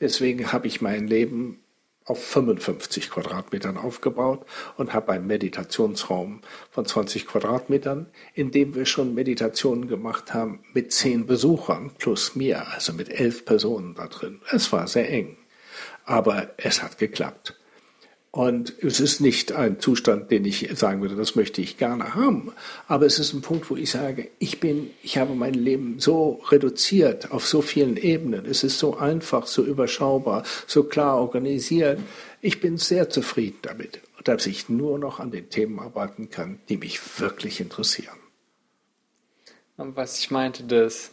Deswegen habe ich mein Leben auf 55 Quadratmetern aufgebaut und habe einen Meditationsraum von 20 Quadratmetern, in dem wir schon Meditationen gemacht haben mit zehn Besuchern plus mir, also mit elf Personen da drin. Es war sehr eng, aber es hat geklappt. Und es ist nicht ein Zustand, den ich sagen würde, das möchte ich gerne haben. Aber es ist ein Punkt, wo ich sage, ich bin, ich habe mein Leben so reduziert auf so vielen Ebenen. Es ist so einfach, so überschaubar, so klar organisiert. Ich bin sehr zufrieden damit, dass ich nur noch an den Themen arbeiten kann, die mich wirklich interessieren. Und was ich meinte, dass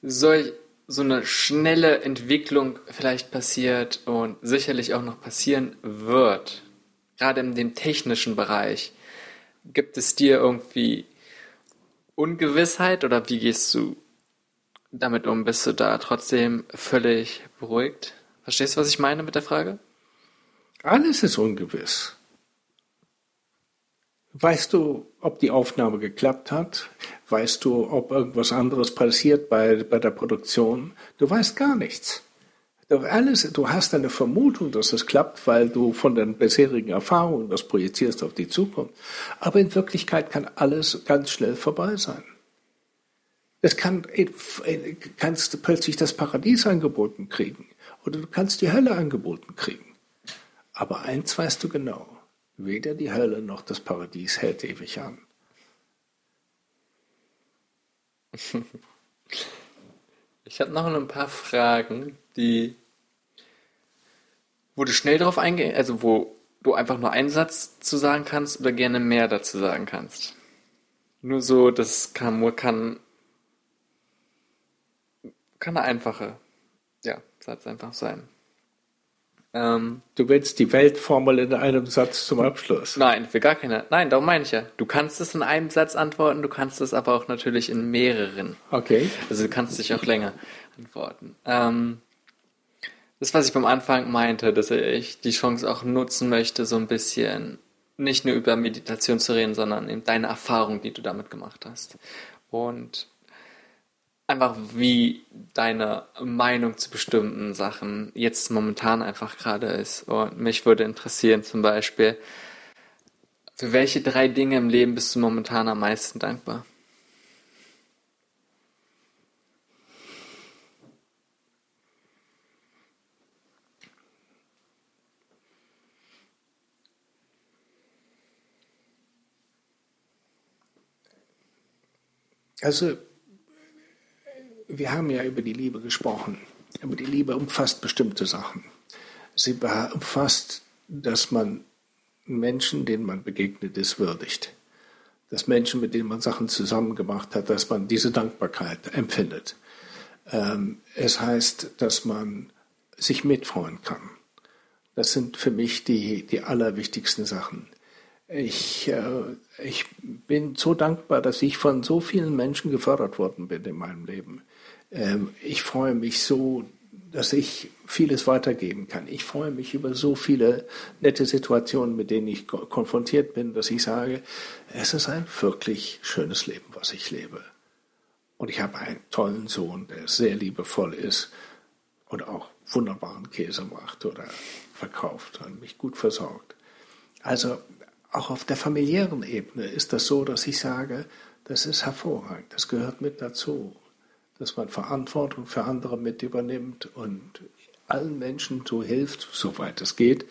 solch, so eine schnelle Entwicklung vielleicht passiert und sicherlich auch noch passieren wird, gerade in dem technischen Bereich, gibt es dir irgendwie Ungewissheit oder wie gehst du damit um? Bist du da trotzdem völlig beruhigt? Verstehst du, was ich meine mit der Frage? Alles ist ungewiss. Weißt du, ob die Aufnahme geklappt hat? Weißt du, ob irgendwas anderes passiert bei, bei der Produktion? Du weißt gar nichts. Du, alles, du hast eine Vermutung, dass es klappt, weil du von den bisherigen Erfahrungen das projizierst auf die Zukunft. Aber in Wirklichkeit kann alles ganz schnell vorbei sein. Es kann, kannst du plötzlich das Paradies angeboten kriegen oder du kannst die Hölle angeboten kriegen. Aber eins weißt du genau, weder die Hölle noch das Paradies hält ewig an. [LAUGHS] Ich habe noch ein paar Fragen, die, wo du schnell drauf eingehen, also wo du einfach nur einen Satz zu sagen kannst oder gerne mehr dazu sagen kannst. Nur so, das kann, kann, kann eine einfache, ja, Satz einfach sein. Ähm, du willst die Weltformel in einem Satz zum Abschluss. Nein, für gar keine. Nein, darum meine ich ja. Du kannst es in einem Satz antworten, du kannst es aber auch natürlich in mehreren. Okay. Also du kannst dich auch länger antworten. Ähm, das, was ich beim Anfang meinte, dass ich die Chance auch nutzen möchte, so ein bisschen nicht nur über Meditation zu reden, sondern eben deine Erfahrung, die du damit gemacht hast. Und einfach wie deine Meinung zu bestimmten Sachen jetzt momentan einfach gerade ist. Und mich würde interessieren zum Beispiel, für welche drei Dinge im Leben bist du momentan am meisten dankbar? Also, wir haben ja über die Liebe gesprochen. Aber die Liebe umfasst bestimmte Sachen. Sie umfasst, dass man Menschen, denen man begegnet ist, würdigt. Dass Menschen, mit denen man Sachen zusammen gemacht hat, dass man diese Dankbarkeit empfindet. Ähm, es heißt, dass man sich mitfreuen kann. Das sind für mich die, die allerwichtigsten Sachen. Ich, äh, ich bin so dankbar, dass ich von so vielen Menschen gefördert worden bin in meinem Leben. Ähm, ich freue mich so, dass ich vieles weitergeben kann. Ich freue mich über so viele nette Situationen, mit denen ich konfrontiert bin, dass ich sage, es ist ein wirklich schönes Leben, was ich lebe. Und ich habe einen tollen Sohn, der sehr liebevoll ist und auch wunderbaren Käse macht oder verkauft und mich gut versorgt. Also auch auf der familiären Ebene ist das so, dass ich sage, das ist hervorragend, das gehört mit dazu, dass man Verantwortung für andere mit übernimmt und allen Menschen so hilft, soweit es geht,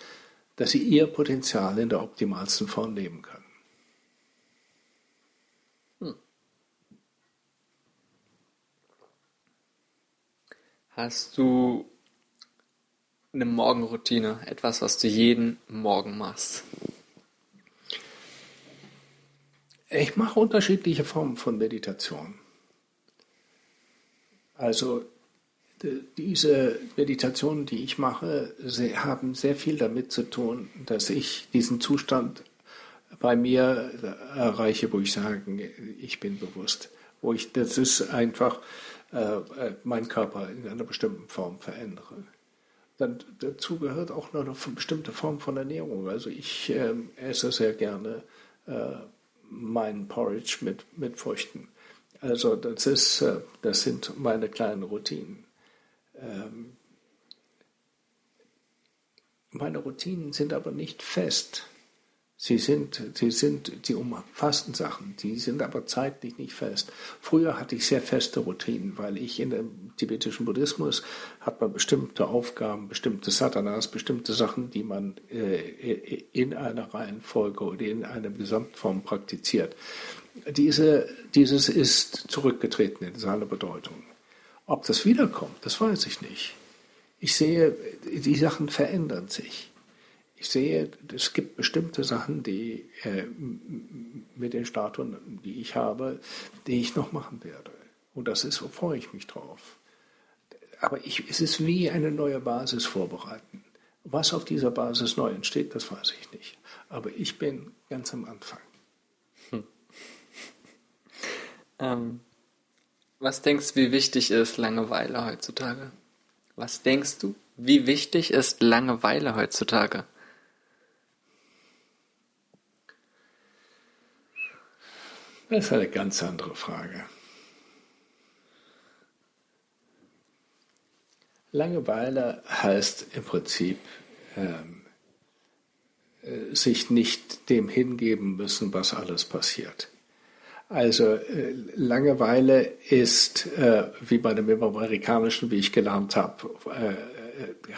dass sie ihr Potenzial in der optimalsten Form leben können. Hm. Hast du eine Morgenroutine, etwas, was du jeden Morgen machst? Ich mache unterschiedliche Formen von Meditation. Also diese Meditationen, die ich mache, haben sehr viel damit zu tun, dass ich diesen Zustand bei mir erreiche, wo ich sage, ich bin bewusst. Wo ich, das ist einfach äh, mein Körper in einer bestimmten Form verändere. Dann dazu gehört auch noch eine bestimmte Form von Ernährung. Also ich äh, esse sehr gerne äh, meinen Porridge mit, mit Früchten. Also das, ist, äh, das sind meine kleinen Routinen. Ähm, meine Routinen sind aber nicht fest. Sie sind, sie sind, die umfassen Sachen, die sind aber zeitlich nicht fest. Früher hatte ich sehr feste Routinen, weil ich in dem tibetischen Buddhismus hat man bestimmte Aufgaben, bestimmte Satanas, bestimmte Sachen, die man äh, in einer Reihenfolge oder in einer Gesamtform praktiziert. Diese, dieses ist zurückgetreten in seiner Bedeutung. Ob das wiederkommt, das weiß ich nicht. Ich sehe, die Sachen verändern sich ich sehe, es gibt bestimmte Sachen, die äh, mit den Statuen, die ich habe, die ich noch machen werde. Und das ist, freue ich mich drauf. Aber ich, es ist wie eine neue Basis vorbereiten. Was auf dieser Basis neu entsteht, das weiß ich nicht. Aber ich bin ganz am Anfang. Hm. [LAUGHS] Ähm, was denkst du, wie wichtig ist Langeweile heutzutage? Was denkst du, wie wichtig ist Langeweile heutzutage? Das ist eine ganz andere Frage. Langeweile heißt im Prinzip, ähm, äh, sich nicht dem hingeben müssen, was alles passiert. Also äh, Langeweile ist, äh, wie bei dem Amerikanischen, wie ich gelernt habe, äh, äh,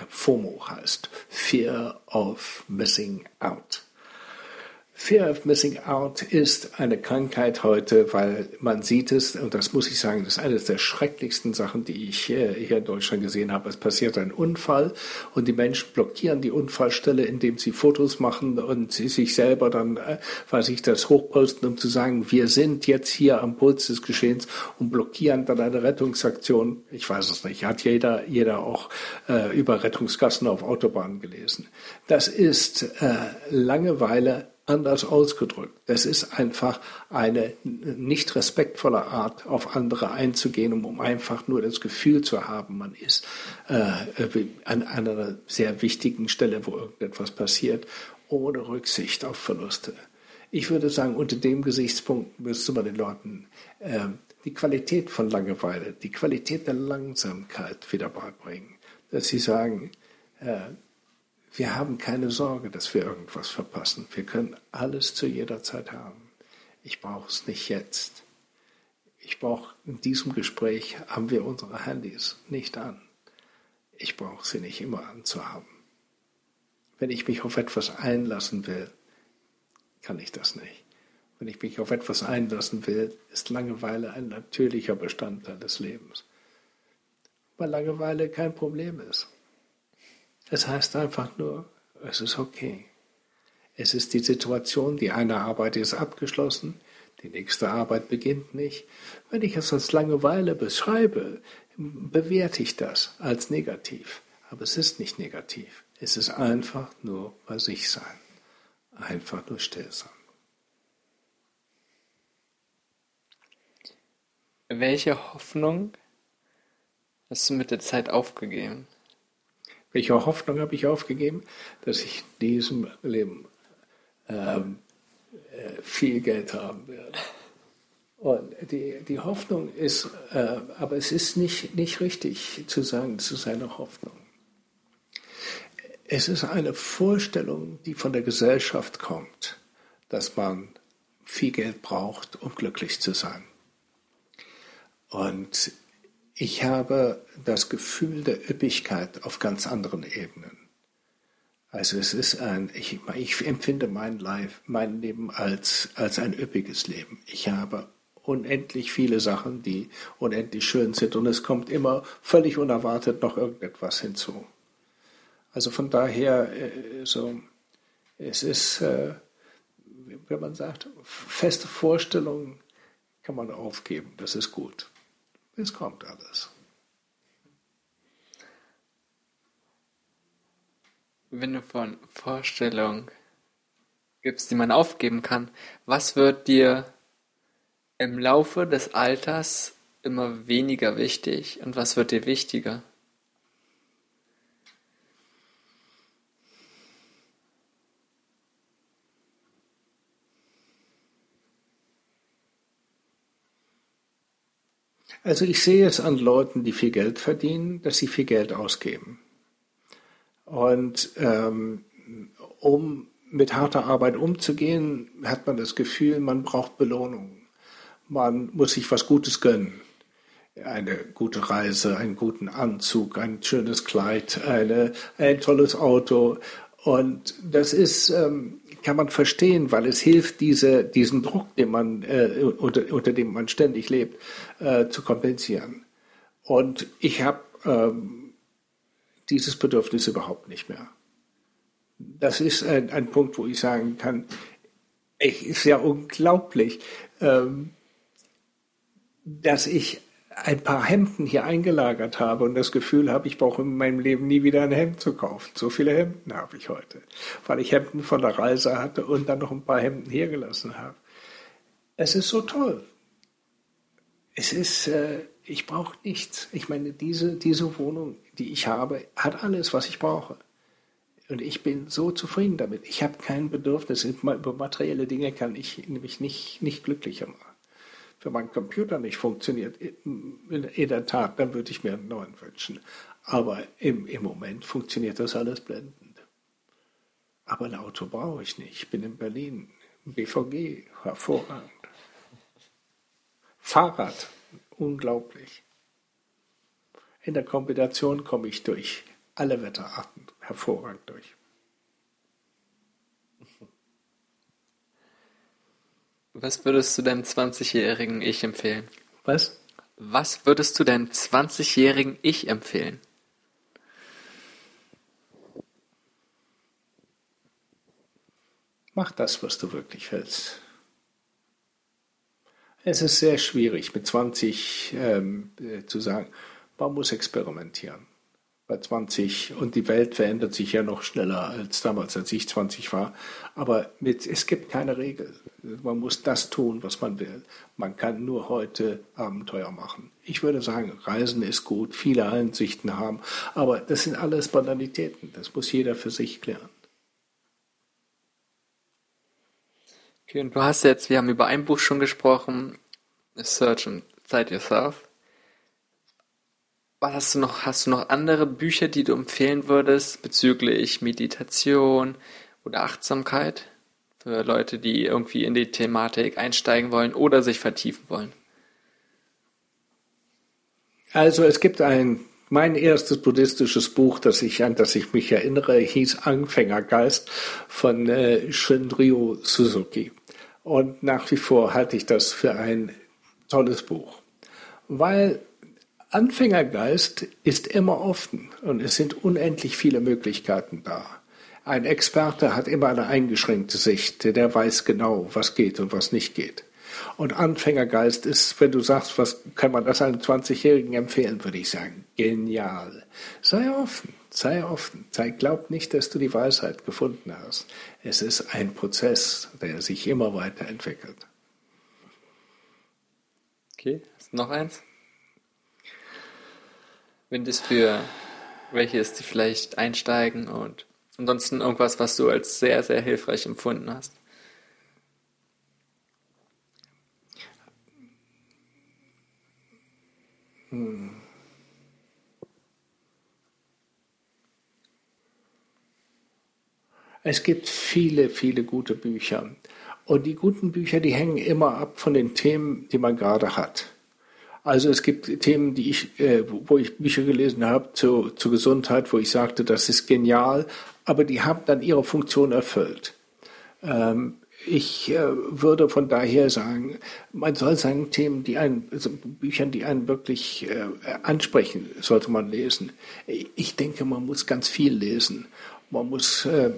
FOMO heißt, Fear of Missing Out. Fear of Missing Out ist eine Krankheit heute, weil man sieht es, und das muss ich sagen, das ist eine der schrecklichsten Sachen, die ich hier in Deutschland gesehen habe. Es passiert ein Unfall und die Menschen blockieren die Unfallstelle, indem sie Fotos machen und sie sich selber dann, äh, weiß ich, das hochposten, um zu sagen, wir sind jetzt hier am Puls des Geschehens und blockieren dann eine Rettungsaktion. Ich weiß es nicht. Hat jeder, jeder auch äh, über Rettungsgassen auf Autobahnen gelesen. Das ist äh, Langeweile anders ausgedrückt. Es ist einfach eine nicht respektvolle Art, auf andere einzugehen, um, einfach nur das Gefühl zu haben, man ist äh, an einer sehr wichtigen Stelle, wo irgendetwas passiert. ohne Rücksicht auf Verluste. Ich würde sagen, unter dem Gesichtspunkt müsste man den Leuten äh, die Qualität von Langeweile, die Qualität der Langsamkeit wieder beibringen. Dass sie sagen, äh, wir haben keine Sorge, dass wir irgendwas verpassen. Wir können alles zu jeder Zeit haben. Ich brauche es nicht jetzt. Ich brauche in diesem Gespräch haben wir unsere Handys nicht an. Ich brauche sie nicht immer anzuhaben. Wenn ich mich auf etwas einlassen will, kann ich das nicht. Wenn ich mich auf etwas einlassen will, ist Langeweile ein natürlicher Bestandteil des Lebens. Weil Langeweile kein Problem ist. Es heißt einfach nur, es ist okay. Es ist die Situation, die eine Arbeit ist abgeschlossen, die nächste Arbeit beginnt nicht. Wenn ich es als Langeweile beschreibe, bewerte ich das als negativ. Aber es ist nicht negativ. Es ist einfach nur bei sich sein einfach nur stillsam. Welche Hoffnung hast du mit der Zeit aufgegeben? Welche Hoffnung habe ich aufgegeben? Dass ich in diesem Leben ähm, äh, viel Geld haben werde. Und die, die Hoffnung ist, äh, aber es ist nicht, nicht richtig zu sagen, ist eine Hoffnung. Es ist eine Vorstellung, die von der Gesellschaft kommt, dass man viel Geld braucht, um glücklich zu sein. Und ich habe das Gefühl der Üppigkeit auf ganz anderen Ebenen. Also es ist ein, ich, ich empfinde mein, Life, mein Leben als, als ein üppiges Leben. Ich habe unendlich viele Sachen, die unendlich schön sind und es kommt immer völlig unerwartet noch irgendetwas hinzu. Also von daher, äh, so, es ist, äh, wenn man sagt, feste Vorstellungen kann man aufgeben, das ist gut. Es kommt alles. Wenn du von Vorstellungen gibst, die man aufgeben kann, was wird dir im Laufe des Alters immer weniger wichtig und was wird dir wichtiger? Also ich sehe es an Leuten, die viel Geld verdienen, dass sie viel Geld ausgeben. Und ähm, um mit harter Arbeit umzugehen, hat man das Gefühl, man braucht Belohnung. Man muss sich was Gutes gönnen. Eine gute Reise, einen guten Anzug, ein schönes Kleid, eine, ein tolles Auto. Und das ist, ähm, kann man verstehen, weil es hilft, diese, diesen Druck, den man, äh, unter, unter dem man ständig lebt, äh, zu kompensieren. Und ich habe ähm, dieses Bedürfnis überhaupt nicht mehr. Das ist ein, ein Punkt, wo ich sagen kann, es ist ja unglaublich, ähm, dass ich ein paar Hemden hier eingelagert habe und das Gefühl habe, ich brauche in meinem Leben nie wieder ein Hemd zu kaufen. So viele Hemden habe ich heute, weil ich Hemden von der Reise hatte und dann noch ein paar Hemden hier gelassen habe. Es ist so toll. Es ist, äh, ich brauche nichts. Ich meine, diese, diese Wohnung, die ich habe, hat alles, was ich brauche. Und ich bin so zufrieden damit. Ich habe kein Bedürfnis. Über materielle Dinge kann ich nämlich nicht, nicht glücklicher machen. Wenn mein Computer nicht funktioniert, in, in der Tat, dann würde ich mir einen neuen wünschen. Aber im, im Moment funktioniert das alles blendend. Aber ein Auto brauche ich nicht. Ich bin in Berlin. BVG, hervorragend. Fahrrad, unglaublich. In der Kombination komme ich durch alle Wetterarten hervorragend durch. Was würdest du deinem 20-jährigen Ich empfehlen? Was? Was würdest du deinem 20-jährigen Ich empfehlen? Mach das, was du wirklich willst. Es ist sehr schwierig, mit 20 ähm, äh, zu sagen, man muss experimentieren bei 20 und die Welt verändert sich ja noch schneller als damals, als ich 20 war. Aber mit, es gibt keine Regel. Man muss das tun, was man will. Man kann nur heute Abenteuer machen. Ich würde sagen, Reisen ist gut, viele Einsichten haben, aber das sind alles Banalitäten. Das muss jeder für sich klären. Okay, und du hast jetzt, wir haben über ein Buch schon gesprochen, Search Inside Yourself. Was hast du noch? Hast du noch andere Bücher, die du empfehlen würdest bezüglich Meditation oder Achtsamkeit für Leute, die irgendwie in die Thematik einsteigen wollen oder sich vertiefen wollen? Also es gibt ein mein erstes buddhistisches Buch, das ich, an das ich mich erinnere, hieß Anfängergeist von äh, Shinryu Suzuki. Und nach wie vor halte ich das für ein tolles Buch. Weil Anfängergeist ist immer offen und es sind unendlich viele Möglichkeiten da. Ein Experte hat immer eine eingeschränkte Sicht, der weiß genau, was geht und was nicht geht. Und Anfängergeist ist, wenn du sagst, was kann man das einem 20-Jährigen empfehlen, würde ich sagen, genial. Sei offen, sei offen. Sei, glaub nicht, dass du die Weisheit gefunden hast. Es ist ein Prozess, der sich immer weiterentwickelt. Okay, noch eins? Wenn das für welche ist, die vielleicht einsteigen und ansonsten irgendwas, was du als sehr, sehr hilfreich empfunden hast. Hm. Es gibt viele, viele gute Bücher. Und die guten Bücher, die hängen immer ab von den Themen, die man gerade hat. Also es gibt Themen, die ich, äh, wo ich Bücher gelesen habe zur, zur Gesundheit, wo ich sagte, das ist genial, aber die haben dann ihre Funktion erfüllt. Ähm, ich äh, würde von daher sagen, man soll seine Themen, die einen, also Büchern, die einen wirklich äh, ansprechen, sollte man lesen. Ich denke, man muss ganz viel lesen. Man muss äh,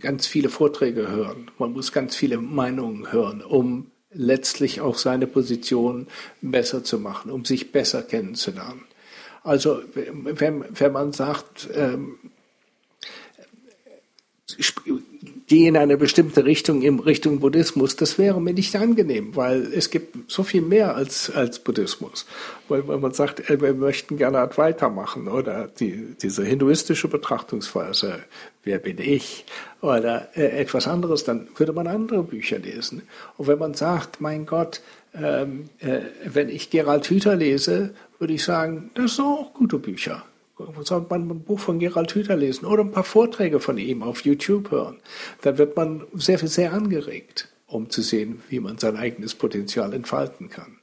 ganz viele Vorträge hören. Man muss ganz viele Meinungen hören, um letztlich auch seine Position besser zu machen, um sich besser kennenzulernen. Also wenn, wenn man sagt, ähm, gehe in eine bestimmte Richtung, in Richtung Buddhismus, das wäre mir nicht angenehm, weil es gibt so viel mehr als, als Buddhismus. Weil, weil man sagt, äh, wir möchten gerne Advaita machen oder die, diese hinduistische Betrachtungsweise, wer bin ich, oder äh, etwas anderes, dann würde man andere Bücher lesen. Und wenn man sagt, mein Gott, ähm, äh, wenn ich Gerald Hüther lese, würde ich sagen, das sind auch gute Bücher sollte man ein Buch von Gerald Hüther lesen oder ein paar Vorträge von ihm auf YouTube hören. Dann wird man sehr, sehr angeregt, um zu sehen, wie man sein eigenes Potenzial entfalten kann.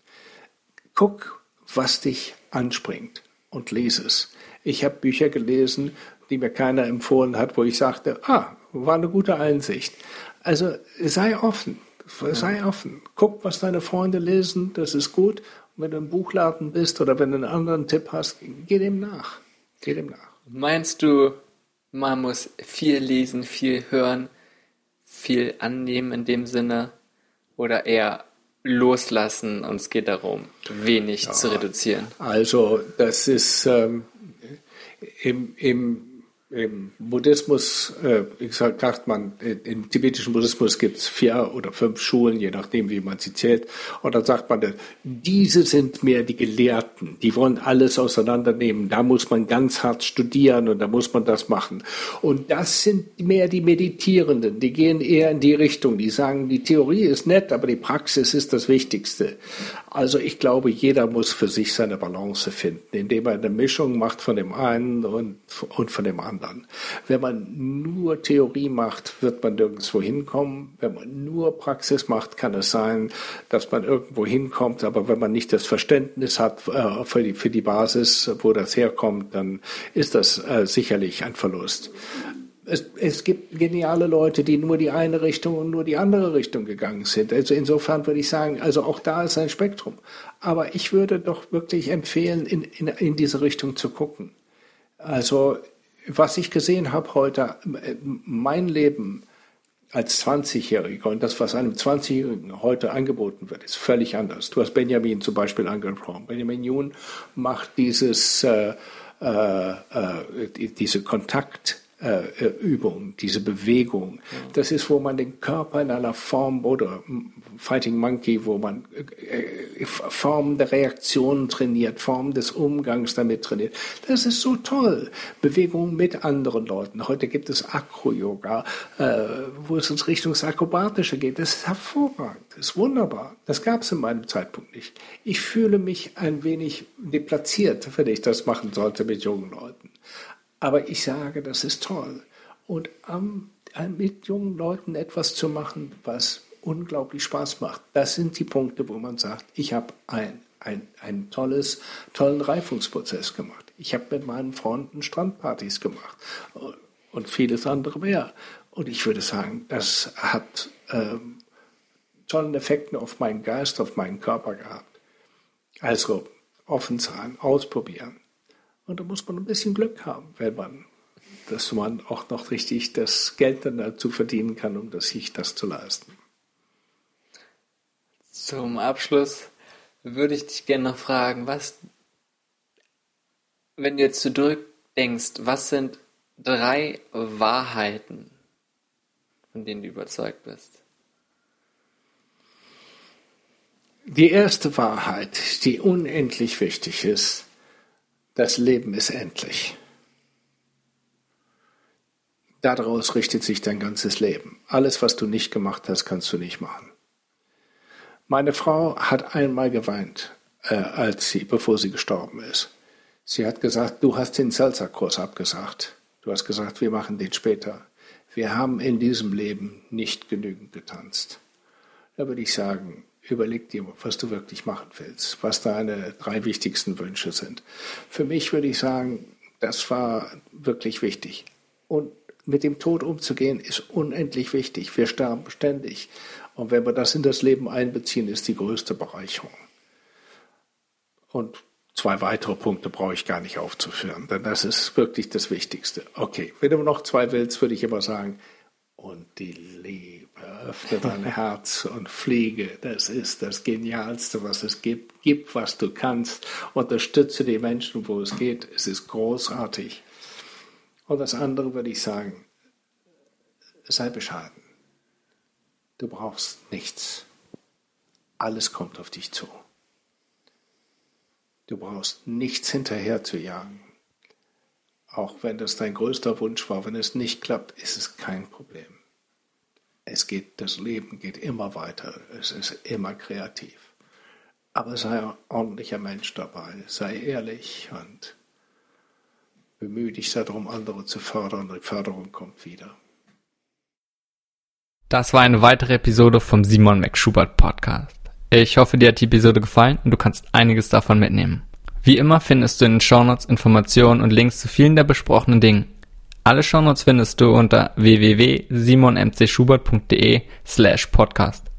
Guck, was dich anspringt und lese es. Ich habe Bücher gelesen, die mir keiner empfohlen hat, wo ich sagte, ah, war eine gute Einsicht. Also sei offen, sei offen. Guck, was deine Freunde lesen, das ist gut. Und wenn du im Buchladen bist oder wenn du einen anderen Tipp hast, geh dem nach. Geh dem nach. Meinst du, man muss viel lesen, viel hören, viel annehmen in dem Sinne oder eher loslassen und es geht darum, wenig ja, zu reduzieren? Also das ist ähm, im, im im Buddhismus, äh, ich sag, sagt man, im tibetischen Buddhismus gibt es vier oder fünf Schulen, je nachdem, wie man sie zählt. Und dann sagt man, diese sind mehr die Gelehrten, die wollen alles auseinandernehmen. Da muss man ganz hart studieren und da muss man das machen. Und das sind mehr die Meditierenden, die gehen eher in die Richtung, die sagen, die Theorie ist nett, aber die Praxis ist das Wichtigste. Also ich glaube, jeder muss für sich seine Balance finden, indem er eine Mischung macht von dem einen und von dem anderen anderen. Wenn man nur Theorie macht, wird man nirgendwo hinkommen. Wenn man nur Praxis macht, kann es sein, dass man irgendwo hinkommt. Aber wenn man nicht das Verständnis hat äh, für, die, für die Basis, wo das herkommt, dann ist das äh, sicherlich ein Verlust. Es, es, gibt geniale Leute, die nur die eine Richtung und nur die andere Richtung gegangen sind. Also insofern würde ich sagen, also auch da ist ein Spektrum. Aber ich würde doch wirklich empfehlen, in, in, in diese Richtung zu gucken. Also was ich gesehen habe heute, mein Leben als 20-Jähriger und das, was einem 20-Jährigen heute angeboten wird, ist völlig anders. Du hast Benjamin zum Beispiel angesprochen. Benjamin Jun macht dieses, äh, äh, diese Kontakt äh, Übung, diese Bewegung. Das ist, wo man den Körper in einer Form oder Fighting Monkey, wo man äh, Formen der Reaktionen trainiert, Formen des Umgangs damit trainiert. Das ist so toll. Bewegung mit anderen Leuten. Heute gibt es Acro-Yoga, äh, wo es in Richtung Akrobatische geht. Das ist hervorragend. Das ist wunderbar. Das gab es in meinem Zeitpunkt nicht. Ich fühle mich ein wenig deplatziert, wenn ich das machen sollte mit jungen Leuten. Aber ich sage, das ist toll. Und ähm, mit jungen Leuten etwas zu machen, was unglaublich Spaß macht, das sind die Punkte, wo man sagt, ich habe ein, ein, ein tolles, tollen Reifungsprozess gemacht. Ich habe mit meinen Freunden Strandpartys gemacht und vieles andere mehr. Und ich würde sagen, das hat ähm, tollen Effekten auf meinen Geist, auf meinen Körper gehabt. Also offen sein, ausprobieren. Und da muss man ein bisschen Glück haben, wenn man, dass man auch noch richtig das Geld dann dazu verdienen kann, um das, sich das zu leisten. Zum Abschluss würde ich dich gerne noch fragen, was, wenn du jetzt zurückdenkst, was sind drei Wahrheiten, von denen du überzeugt bist? Die erste Wahrheit, die unendlich wichtig ist, das Leben ist endlich. Daraus richtet sich dein ganzes Leben. Alles, was du nicht gemacht hast, kannst du nicht machen. Meine Frau hat einmal geweint, äh, als sie, bevor sie gestorben ist. Sie hat gesagt, du hast den Salsa-Kurs abgesagt. Du hast gesagt, wir machen den später. Wir haben in diesem Leben nicht genügend getanzt. Da würde ich sagen, überleg dir, was du wirklich machen willst, was deine drei wichtigsten Wünsche sind. Für mich würde ich sagen, das war wirklich wichtig. Und mit dem Tod umzugehen, ist unendlich wichtig. Wir sterben ständig. Und wenn wir das in das Leben einbeziehen, ist die größte Bereicherung. Und zwei weitere Punkte brauche ich gar nicht aufzuführen, denn das ist wirklich das Wichtigste. Okay, wenn du noch zwei willst, würde ich immer sagen, und die Liebe öffne dein Herz und fliege. Das ist das Genialste, was es gibt. Gib, was du kannst. Unterstütze die Menschen, wo es geht. Es ist großartig. Und das andere würde ich sagen, sei bescheiden. Du brauchst nichts. Alles kommt auf dich zu. Du brauchst nichts hinterher zu jagen. Auch wenn das dein größter Wunsch war, wenn es nicht klappt, ist es kein Problem es geht, das Leben geht immer weiter, es ist immer kreativ. Aber sei ein ordentlicher Mensch dabei, sei ehrlich und bemühe dich darum, andere zu fördern. Die Förderung kommt wieder. Das war eine weitere Episode vom Simon McSchubert Podcast. Ich hoffe, dir hat die Episode gefallen und du kannst einiges davon mitnehmen. Wie immer findest du in den Shownotes Informationen und Links zu vielen der besprochenen Dingen. Alle Shownotes findest du unter www.simonmcschubert.de slash podcast.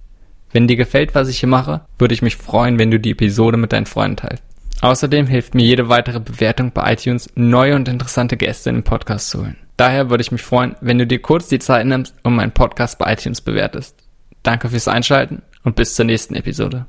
Wenn dir gefällt, was ich hier mache, würde ich mich freuen, wenn du die Episode mit deinen Freunden teilst. Außerdem hilft mir jede weitere Bewertung bei iTunes, neue und interessante Gäste in den Podcast zu holen. Daher würde ich mich freuen, wenn du dir kurz die Zeit nimmst und meinen Podcast bei iTunes bewertest. Danke fürs Einschalten und bis zur nächsten Episode.